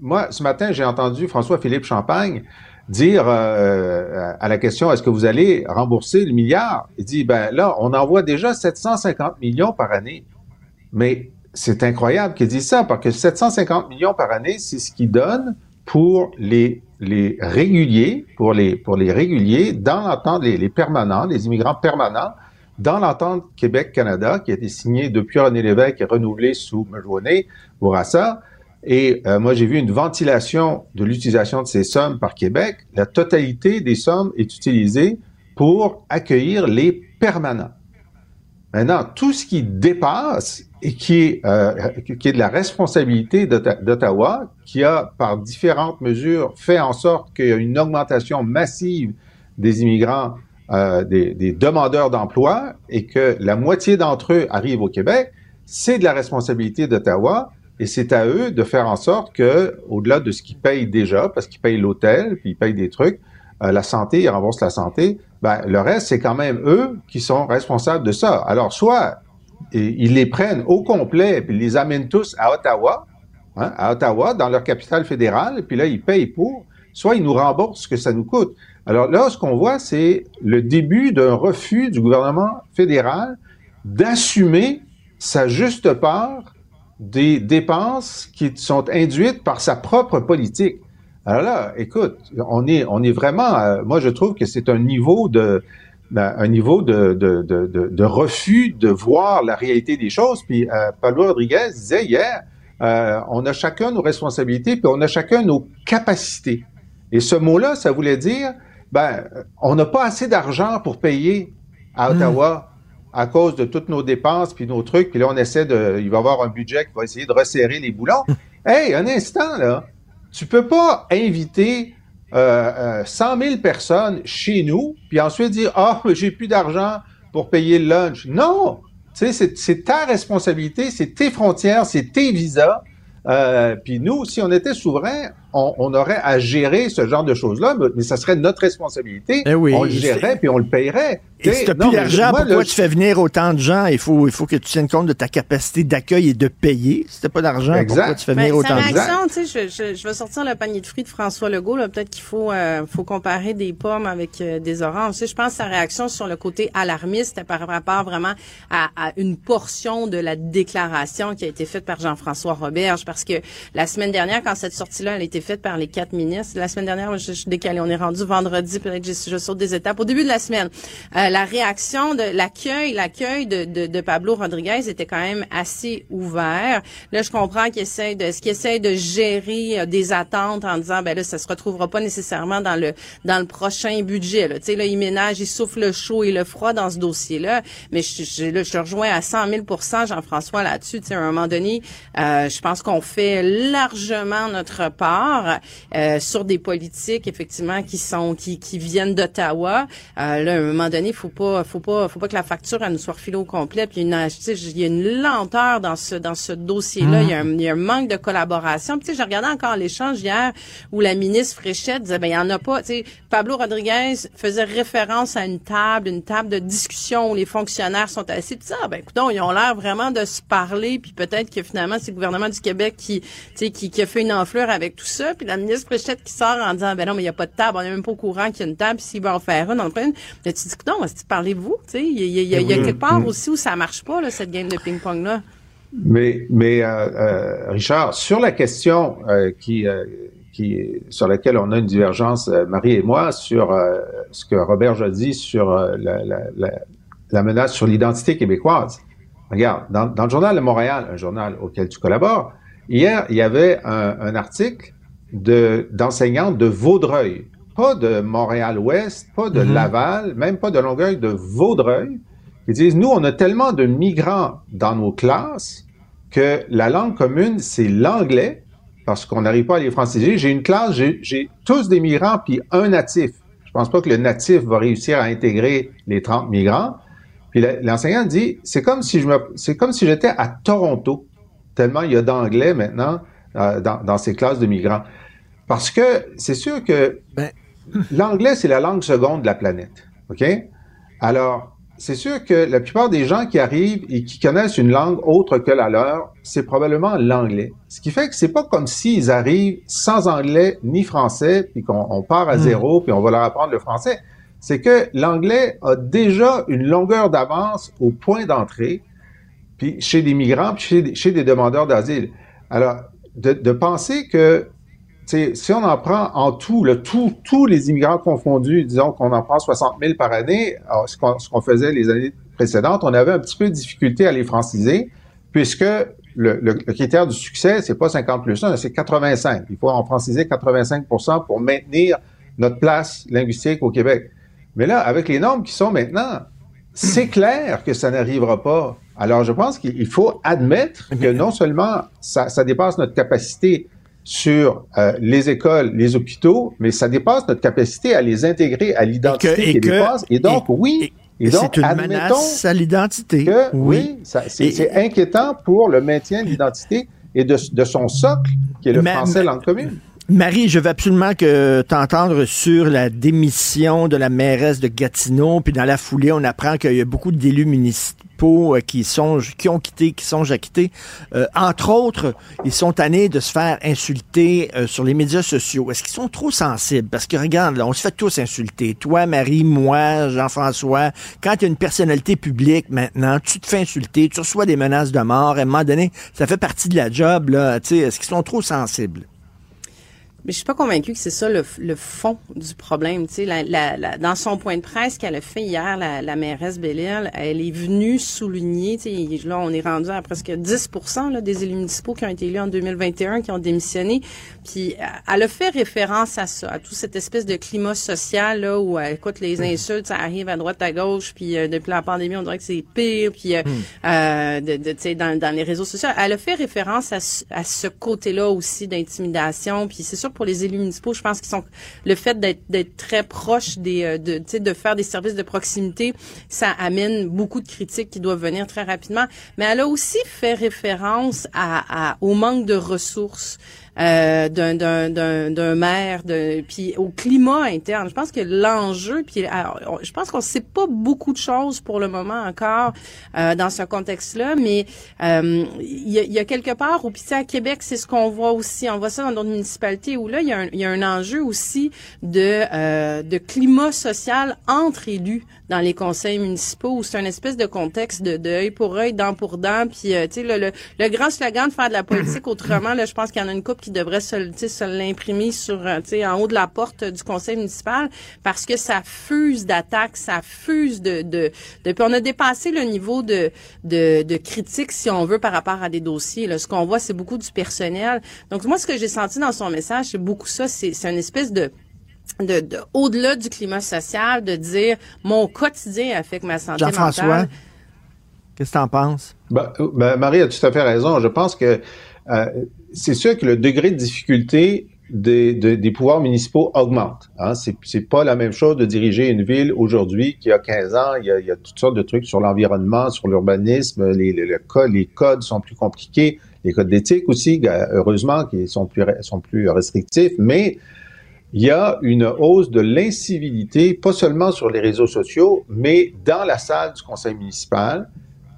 moi, ce matin, j'ai entendu François-Philippe Champagne dire euh, à la question est-ce que vous allez rembourser le milliard? Il dit ben là, on envoie déjà 750 millions par année. Mais c'est incroyable qu'il dise ça parce que 750 millions par année, c'est ce qu'il donne pour les les réguliers, pour les pour les réguliers dans l'entente les, les permanents, les immigrants permanents dans l'entente Québec-Canada qui a été signée depuis René Lévesque et renouvelée sous Mulroney Bourassa. Et euh, moi, j'ai vu une ventilation de l'utilisation de ces sommes par Québec. La totalité des sommes est utilisée pour accueillir les permanents. Maintenant, tout ce qui dépasse et qui est, euh, qui est de la responsabilité d'Ottawa, qui a, par différentes mesures, fait en sorte qu'il y a une augmentation massive des immigrants, euh, des, des demandeurs d'emploi, et que la moitié d'entre eux arrivent au Québec, c'est de la responsabilité d'Ottawa. Et c'est à eux de faire en sorte que, au-delà de ce qu'ils payent déjà, parce qu'ils payent l'hôtel, puis ils payent des trucs, euh, la santé, ils remboursent la santé, ben, le reste, c'est quand même eux qui sont responsables de ça. Alors, soit ils les prennent au complet, puis ils les amènent tous à Ottawa, hein, à Ottawa, dans leur capitale fédérale, puis là, ils payent pour, soit ils nous remboursent ce que ça nous coûte. Alors là, ce qu'on voit, c'est le début d'un refus du gouvernement fédéral d'assumer sa juste part des dépenses qui sont induites par sa propre politique. Alors là, écoute, on est, on est vraiment, euh, moi je trouve que c'est un niveau de, ben, un niveau de, de, de, de, de refus de voir la réalité des choses. Puis euh, Pablo Rodriguez disait hier, euh, on a chacun nos responsabilités, puis on a chacun nos capacités. Et ce mot-là, ça voulait dire, ben, on n'a pas assez d'argent pour payer à Ottawa à cause de toutes nos dépenses puis nos trucs. Puis là, on essaie de, il va y avoir un budget qui va essayer de resserrer les boulons. hey, un instant là, tu peux pas inviter euh, euh, 100 000 personnes chez nous puis ensuite dire ah mais j'ai plus d'argent pour payer le lunch. Non, tu sais c'est- c'est ta responsabilité, c'est tes frontières, c'est tes visas. Euh, puis nous, si on était souverain, on, on aurait à gérer ce genre de choses-là, mais, mais ça serait notre responsabilité. Eh oui, on le gérerait puis on le payerait. Et si non, plus d'argent, pourquoi là, tu fais venir autant de gens? Il faut, il faut que tu tiennes compte de ta capacité d'accueil et de payer. Si tu pas d'argent, pourquoi tu fais venir Ben, autant de gens? réaction, tu sais, je, je, je vais sortir le panier de fruits de François Legault. là. Peut-être qu'il faut, euh, faut comparer des pommes avec euh, des oranges. Tu sais, je pense que sa réaction sur le côté alarmiste par rapport vraiment à, à une portion de la déclaration qui a été faite par Jean-François Roberge. Parce que la semaine dernière, quand cette sortie-là elle a été été faite par les quatre ministres. La semaine dernière, je. On est rendu vendredi, peut-être je, saute des étapes. Au début de la semaine, euh, la réaction de l'accueil, l'accueil de, de, de, Pablo Rodriguez était quand même assez ouvert. Là, je comprends qu'il essaie de, ce qu'il essaie de gérer euh, des attentes en disant, ben là, ça se retrouvera pas nécessairement dans le dans le prochain budget. Là, tu sais, là, il ménage, il souffle le chaud et le froid dans ce dossier-là. Mais je, je, je te rejoins à 100 000 Jean-François là-dessus. Tu sais, à un moment donné, euh, je pense qu'on fait largement notre part euh, sur des politiques effectivement qui sont qui, qui viennent d'Ottawa. Euh, là, à un moment donné, faut pas faut pas faut pas que la facture elle nous soit refilée au complet. Puis il y a une, il y a une lenteur dans ce dans ce dossier-là. Il, y a un, il y a un manque de collaboration. Puis, tu sais, j'ai regardé encore l'échange hier où la ministre Fréchette disait ben il y en a pas. Tu sais, Pablo Rodriguez faisait référence à une table, une table de discussion où les fonctionnaires sont assis. Puis ça, ben écoute, ils ont l'air vraiment de se parler. Puis peut-être que finalement c'est le gouvernement du Québec qui, tu sais, qui, qui a fait une enflure avec tout ça. Puis la ministre Fréchette qui sort en disant ben non mais il y a pas de table, on n'est même pas au courant qu'il y a une table. S'il va en faire une, on prend une. Mais tu dis non, parlez-vous. Tu sais, il y a, y a, y a quelque part aussi où ça marche pas là, cette game de ping-pong là. Mais, mais euh, euh, Richard, sur la question euh, qui, qui, sur laquelle on a une divergence, Marie et moi, sur ce que Robert a dit sur la, la, la, la, menace sur l'identité québécoise. Regarde, dans, dans, le journal de Montréal, un journal auquel tu collabores, hier, il y avait un, un article de, d'enseignantes de Vaudreuil, pas de Montréal-Ouest, pas de mm-hmm. Laval, même pas de Longueuil, de Vaudreuil, ils disent, nous, on a tellement de migrants dans nos classes que la langue commune, c'est l'anglais, parce qu'on n'arrive pas à les franciser. J'ai une classe, j'ai tous des migrants, puis un natif. Je pense pas que le natif va réussir à intégrer les 30 migrants. Puis l'enseignant dit, c'est comme si je me, c'est comme si j'étais à Toronto, tellement il y a d'anglais maintenant euh, dans, dans, ces classes de migrants. Parce que c'est sûr que ben... l'anglais, c'est la langue seconde de la planète. OK? Alors, c'est sûr que la plupart des gens qui arrivent et qui connaissent une langue autre que la leur, c'est probablement l'anglais. Ce qui fait que c'est pas comme s'ils arrivent sans anglais ni français, puis qu'on part à hmm. zéro, puis on va leur apprendre le français. C'est que l'anglais a déjà une longueur d'avance au point d'entrée, puis chez des migrants, puis chez, chez des demandeurs d'asile. Alors, de, de penser que si on en prend en tout, le tout, tous les immigrants confondus, disons qu'on en prend 60 000 par année, ce qu'on faisait les années précédentes, on avait un petit peu de difficulté à les franciser, puisque le, le, critère du succès, c'est pas 50 plus 1, c'est 85. Il faut en franciser 85% pour maintenir notre place linguistique au Québec. Mais là, avec les normes qui sont maintenant, c'est clair que ça n'arrivera pas. Alors, je pense qu'il faut admettre que non seulement ça, ça dépasse notre capacité sur euh, les écoles, les hôpitaux, mais ça dépasse notre capacité à les intégrer à l'identité québécoise. Et, donc, oui. Et, c'est une menace à l'identité. Oui, c'est inquiétant pour le maintien de l'identité et de, de, son socle, qui est le français langue commune. Marie, je veux absolument que t'entendre sur la démission de la mairesse de Gatineau, puis dans la foulée, on apprend qu'il y a beaucoup d'élus municipaux euh, qui sont qui ont quitté, qui songent à quitter. Euh, entre autres, ils sont tannés de se faire insulter euh, sur les médias sociaux. Est-ce qu'ils sont trop sensibles? Parce que regarde, là, on se fait tous insulter. Toi, Marie, moi, Jean-François. Quand tu une personnalité publique maintenant, tu te fais insulter, tu reçois des menaces de mort. À un moment donné, ça fait partie de la job. Là. Est-ce qu'ils sont trop sensibles? Mais je suis pas convaincue que c'est ça le, le, fond du problème. Tu sais, la, la, dans son point de presse qu'elle a fait hier, la, la mairesse Bellil, elle est venue souligner. Tu sais, là, on est rendu à presque 10 là, des élus municipaux qui ont été élus en 2021, qui ont démissionné. Puis elle a fait référence à ça, à tout cette espèce de climat social là où, euh, écoute, les insultes, ça arrive à droite, à gauche. Puis euh, depuis la pandémie, on dirait que c'est pire. Puis euh, hmm. euh de, de, tu sais, dans, dans les réseaux sociaux, elle a fait référence à, à ce côté-là aussi d'intimidation. Puis c'est sûr pour les élus municipaux, je pense qu'ils sont le fait d'être très proche des euh, de de faire des services de proximité, ça amène beaucoup de critiques qui doivent venir très rapidement. Mais elle a aussi fait référence au manque de ressources euh, d'un maire, de, puis au climat interne. Je pense que l'enjeu, puis je pense qu'on sait pas beaucoup de choses pour le moment encore euh, dans ce contexte-là, mais euh, il y, a, y, a, quelque part, au à Québec, c'est ce qu'on voit aussi. On voit ça dans d'autres municipalités où là, il y, a un, y a un enjeu aussi de, euh, de climat social entre élus dans les conseils municipaux où c'est un espèce de contexte de deuil pour œil, dent pour dent. Puis, euh, tu sais, le, le, le, grand slogan de faire de la politique autrement, là, je pense qu'il y en a une coupe qui devrait se, se l'imprimer sur, euh, tu sais, en haut de la porte du conseil municipal parce que ça fuse d'attaques, ça fuse de, de, de, puis on a dépassé le niveau de, de, de critique, si on veut, par rapport à des dossiers. Là. Ce qu'on voit, c'est beaucoup du personnel. Donc, moi, ce que j'ai senti dans son message, c'est beaucoup ça, c'est, c'est une espèce de, de, de au-delà du climat social, de dire mon quotidien affecte ma santé Jean-François, qu'est-ce que tu en penses? Ben, euh, ben, Marie a tout à fait raison. Je pense que euh, c'est sûr que le degré de difficulté des, des- des pouvoirs municipaux augmente. Hein. C'est, c'est pas la même chose de diriger une ville aujourd'hui qu'il y a 15 ans. Il y a, il y a toutes sortes de trucs sur l'environnement, sur l'urbanisme. Les, les, le les codes sont plus compliqués. Les codes d'éthique aussi, heureusement, qui sont plus, sont plus restrictifs. Mais il y a une hausse de l'incivilité, pas seulement sur les réseaux sociaux, mais dans la salle du conseil municipal,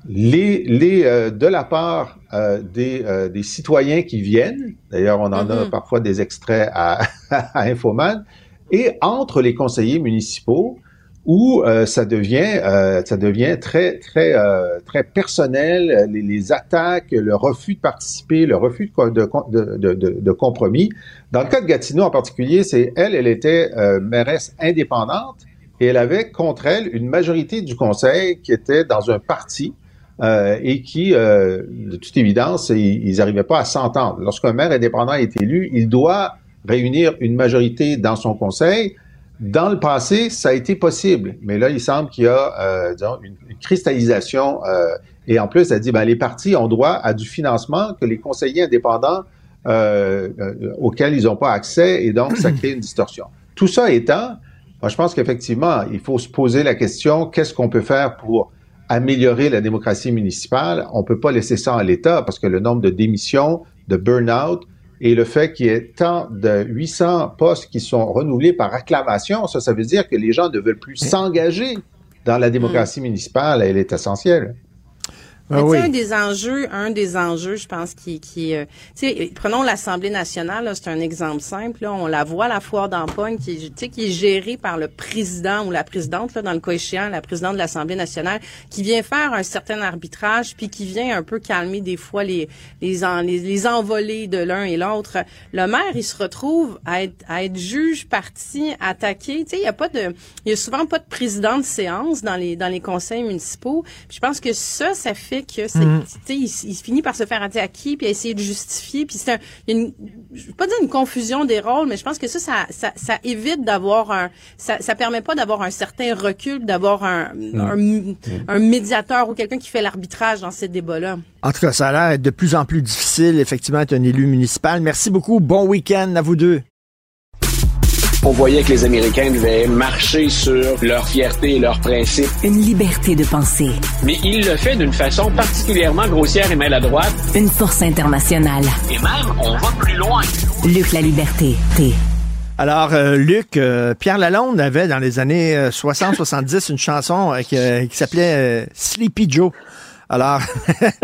les, les, euh, de la part euh, des, euh, des citoyens qui viennent, d'ailleurs on en a Mhm. parfois des extraits à, à Infoman, et entre les conseillers municipaux, où euh, ça devient euh, ça devient très très euh, très personnel, les, attaques, le refus de participer, le refus de, de, de- de compromis. Dans le cas de Gatineau en particulier, c'est elle, elle était euh, mairesse indépendante et elle avait contre elle une majorité du conseil qui était dans un parti euh, et qui, euh, de toute évidence, ils n'arrivaient pas à s'entendre. Lorsqu'un maire indépendant est élu, il doit réunir une majorité dans son conseil. Dans le passé, ça a été possible, mais là, il semble qu'il y a euh, disons, une, cristallisation. euh, et en plus, elle dit, ben, les partis ont droit à du financement que les conseillers indépendants euh, euh, auxquels ils n'ont pas accès, et donc ça crée une distorsion. Tout ça étant, moi, je pense qu'effectivement, il faut se poser la question, qu'est-ce qu'on peut faire pour améliorer la démocratie municipale? On peut pas laisser ça en l'état parce que le nombre de démissions, de burn-out, et le fait qu'il y ait tant de 800 postes qui sont renouvelés par acclamation, ça, ça veut dire que les gens ne veulent plus s'engager dans la démocratie municipale. Elle est essentielle. Sais, un des enjeux, un des enjeux, je pense, qui, qui, euh, tu sais, prenons l'Assemblée nationale, c'est un exemple simple. Là, on la voit la foire d'empoigne, qui, est- tu sais, qui est gérée par le président ou la présidente, là, dans le cas échéant, la présidente de l'Assemblée nationale, qui vient faire un certain arbitrage, puis qui vient un peu calmer des fois les les en- les, les envolées de l'un et l'autre. Le maire, il se retrouve à être à être juge, parti, attaqué. Tu sais, il y a pas de, il y a souvent pas de président de séance dans les dans les conseils municipaux. Puis je pense que ça, ça fait que c'est, sais, il, il finit par se faire attaquer puis à essayer de justifier. Puis c'est un, il y a une, je veux pas dire une confusion des rôles, mais je pense que ça, ça, ça, ça évite d'avoir un, ça, ça permet pas d'avoir un certain recul, d'avoir un, un, un médiateur ou quelqu'un qui fait l'arbitrage dans ces débats-là. En tout cas, ça a l'air d'être de plus en plus difficile, effectivement, être un élu municipal. Merci beaucoup. Bon week-end à vous deux. On voyait que les Américains devaient marcher sur leur fierté et leurs principes. Une liberté de penser. Mais il le fait d'une façon particulièrement grossière et maladroite. Une force internationale. Et même, on va plus loin. Luc la liberté. T. Alors, euh, Luc, euh, Pierre Lalonde avait dans les années euh, 60-70 une chanson euh, qui, euh, qui s'appelait euh, Sleepy Joe. Alors,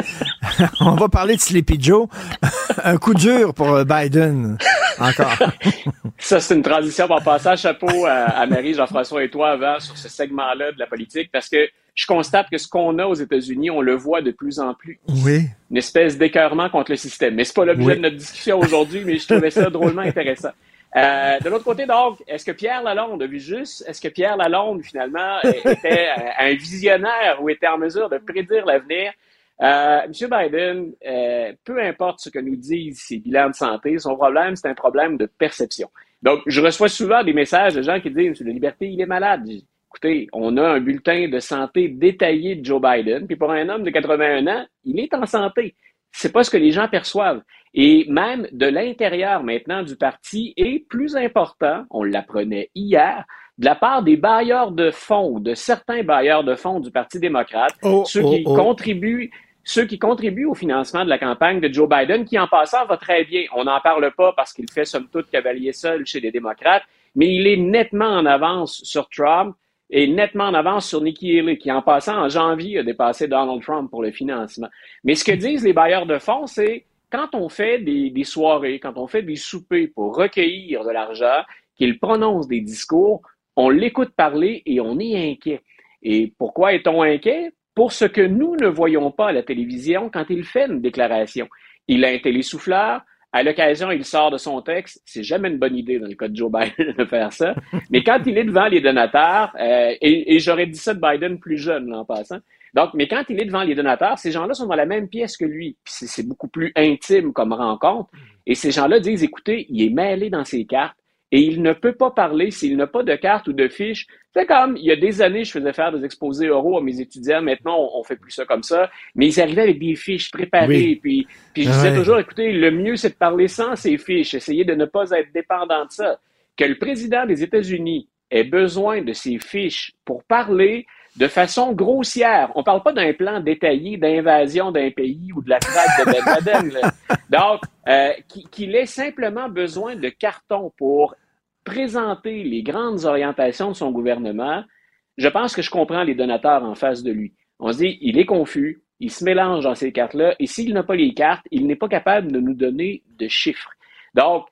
on va parler de Sleepy Joe. Un coup dur pour euh, Biden. Encore. Ça, c'est une transition pour passer à chapeau à, à Marie, Jean-François et toi avant sur ce segment-là de la politique parce que je constate que ce qu'on a aux États-Unis, on le voit de plus en plus. Oui. Une espèce d'écœurement contre le système. Mais c'est pas l'objet Oui. de notre discussion aujourd'hui, mais je trouvais ça drôlement intéressant. Euh, de l'autre côté, donc, est-ce que Pierre Lalonde a vu juste? Est-ce que Pierre Lalonde, finalement, euh, était euh, un visionnaire ou était en mesure de prédire l'avenir? Euh, Monsieur Biden, euh, peu importe ce que nous disent ses bilans de santé, son problème, c'est un problème de perception. Donc, je reçois souvent des messages de gens qui disent Monsieur la liberté, il est malade. Écoutez, on a un bulletin de santé détaillé de Joe Biden, puis pour un homme de 81 ans, il est en santé. C'est pas ce que les gens perçoivent. Et même de l'intérieur maintenant du parti, et plus important, on l'apprenait hier, de la part des bailleurs de fonds, de certains bailleurs de fonds du Parti démocrate, Oh, ceux oh, qui oh. contribuent ceux qui contribuent au financement de la campagne de Joe Biden, qui en passant va très bien. On n'en parle pas parce qu'il fait somme toute cavalier seul chez les démocrates, mais il est nettement en avance sur Trump et nettement en avance sur Nikki Haley, qui en passant en janvier a dépassé Donald Trump pour le financement. Mais ce que disent les bailleurs de fonds, c'est quand on fait des, soirées, quand on fait des soupers pour recueillir de l'argent, qu'il prononce des discours, on l'écoute parler et on est inquiet. Et pourquoi est-on inquiet? Pour ce que nous ne voyons pas à la télévision quand il fait une déclaration. Il a un télésouffleur. À l'occasion, il sort de son texte. C'est jamais une bonne idée dans le cas de Joe Biden de faire ça. Mais quand il est devant les donateurs, euh, et, j'aurais dit ça de Biden plus jeune en passant. Donc, mais quand il est devant les donateurs, ces gens-là sont dans la même pièce que lui. Puis c'est- c'est beaucoup plus intime comme rencontre. Et ces gens-là disent, écoutez, il est mêlé dans ses cartes et il ne peut pas parler s'il n'a pas de carte ou de fiche. C'est comme, il y a des années, je faisais faire des exposés oraux à mes étudiants. Maintenant, on, fait plus ça comme ça. Mais ils arrivaient avec des fiches préparées. Oui. Puis, puis je disais Ouais. toujours, écoutez, le mieux, c'est de parler sans ces fiches. Essayez de ne pas être dépendant de ça. Que le président des États-Unis ait besoin de ces fiches pour parler de façon grossière. On parle pas d'un plan détaillé d'invasion d'un pays ou de la traque de Ben Laden. là. Donc, euh, qui- qu'il ait simplement besoin de carton pour présenter les grandes orientations de son gouvernement, je pense que je comprends les donateurs en face de lui. On se dit, il est confus, il se mélange dans ces cartes-là, et s'il n'a pas les cartes, il n'est pas capable de nous donner de chiffres. Donc,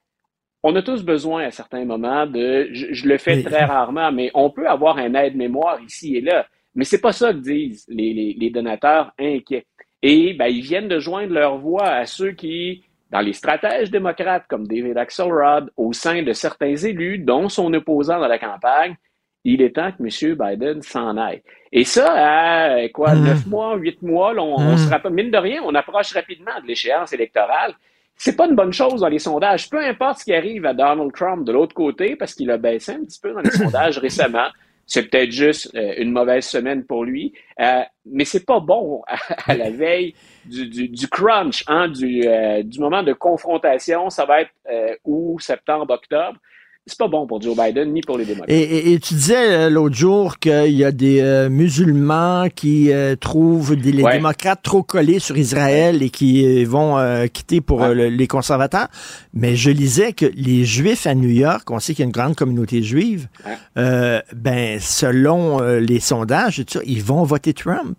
on a tous besoin à certains moments de, je, je le fais Mais- très rarement, mais on peut avoir un aide-mémoire ici et là. Mais c'est pas ça que disent les, les- les donateurs inquiets. Et ben, ils viennent de joindre leur voix à ceux qui, dans les stratèges démocrates comme David Axelrod, au sein de certains élus, dont son opposant dans la campagne, il est temps que M. Biden s'en aille. Et ça, à quoi, Mhm. neuf mois, huit mois, là, on, on se rappelle, mine de rien, on approche rapidement de l'échéance électorale. C'est pas une bonne chose dans les sondages. Peu importe ce qui arrive à Donald Trump de l'autre côté, parce qu'il a baissé un petit peu dans les sondages récemment. C'est peut-être juste euh, une mauvaise semaine pour lui, euh, mais c'est pas bon à, à la veille du, du, du crunch, hein, du, euh, du moment de confrontation. Ça va être euh, août, septembre, octobre. C'est pas bon pour Joe Biden ni pour les démocrates. Et, et- et tu disais euh, l'autre jour qu'il y a des euh, musulmans qui euh, trouvent des, les Ouais. démocrates trop collés sur Israël et qui vont quitter pour le- les conservateurs. Mais je lisais que les Juifs à New York, on sait qu'il y a une grande communauté juive, Ouais. ben selon les sondages, ils vont voter Trump.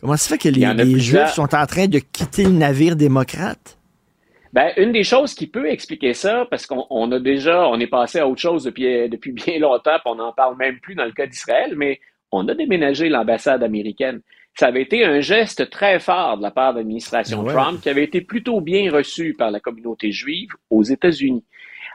Comment ça fait que les. Juifs sont en train de quitter le navire démocrate? Ben, une des choses qui peut expliquer ça, parce qu'on on a déjà, on est passé à autre chose depuis, depuis bien longtemps, puis on n'en parle même plus dans le cas d'Israël, mais on a déménagé l'ambassade américaine. Ça avait été un geste très fort de la part de l'administration Ouais. Trump, qui avait été plutôt bien reçu par la communauté juive aux États-Unis.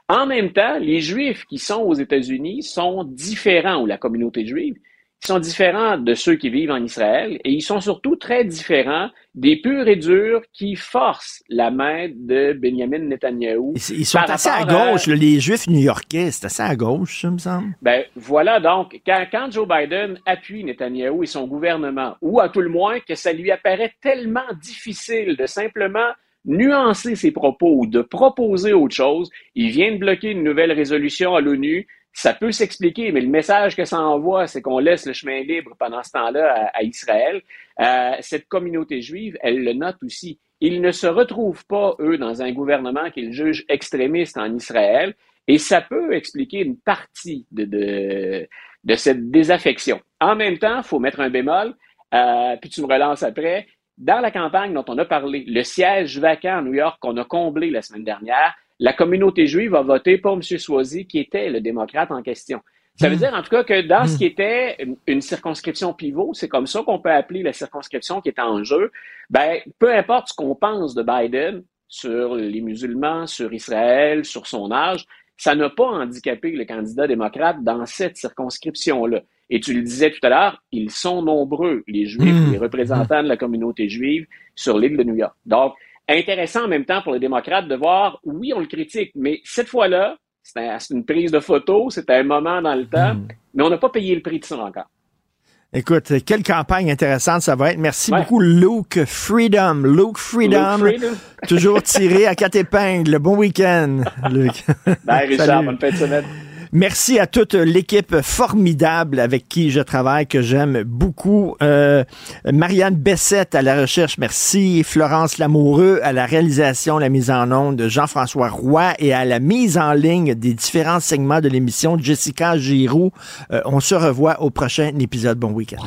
En même temps, les Juifs qui sont aux États-Unis sont différents, ou la communauté juive, ils sont différents de ceux qui vivent en Israël, et ils sont surtout très différents des purs et durs qui forcent la main de Benjamin Netanyahou. Ils, sont assez à gauche, là, les Juifs new-yorkais, c'est assez à gauche, ça me semble. Ben voilà donc, quand, quand Joe Biden appuie Netanyahou et son gouvernement, ou à tout le moins que ça lui apparaît tellement difficile de simplement nuancer ses propos ou de proposer autre chose, il vient de bloquer une nouvelle résolution à l'ONU. Ça peut s'expliquer, mais le message que ça envoie, c'est qu'on laisse le chemin libre pendant ce temps-là à, Israël. Euh, cette communauté juive, elle le note aussi. Ils ne se retrouvent pas, eux, dans un gouvernement qu'ils jugent extrémiste en Israël. Et ça peut expliquer une partie de, de, de cette désaffection. En même temps, il faut mettre un bémol, euh, puis tu me relances après. Dans la campagne dont on a parlé, le siège vacant à New York qu'on a comblé la semaine dernière, la communauté juive a voté pour M. Swazi, qui était le démocrate en question. Ça veut dire en tout cas que dans ce qui était une, circonscription pivot, c'est comme ça qu'on peut appeler la circonscription qui est en jeu, ben, peu importe ce qu'on pense de Biden sur les musulmans, sur Israël, sur son âge, ça n'a pas handicapé le candidat démocrate dans cette circonscription-là. Et tu le disais tout à l'heure, ils sont nombreux, les Juifs, Mmh. les représentants de la communauté juive sur l'île de New York. Donc, intéressant en même temps pour les démocrates de voir, oui, on le critique, mais cette fois-là, c'est un- c'est une prise de photo, c'est un moment dans le temps, mais on n'a pas payé le prix de ça encore. Écoute, quelle campagne intéressante ça va être. Merci Ouais. beaucoup, Luke Freedom. Luke Freedom. Luke Freedom. toujours tiré à quatre épingles. Bon week-end, Luc. Bye, Richard, Salut. bonne fin de semaine. Merci à toute l'équipe formidable avec qui je travaille, que j'aime beaucoup. Euh, Marianne Bessette à la recherche, merci. Florence Lamoureux à la réalisation, la mise en onde de Jean-François Roy et à la mise en ligne des différents segments de l'émission Jessica Giroux. Euh, on se revoit au prochain épisode. Bon week-end.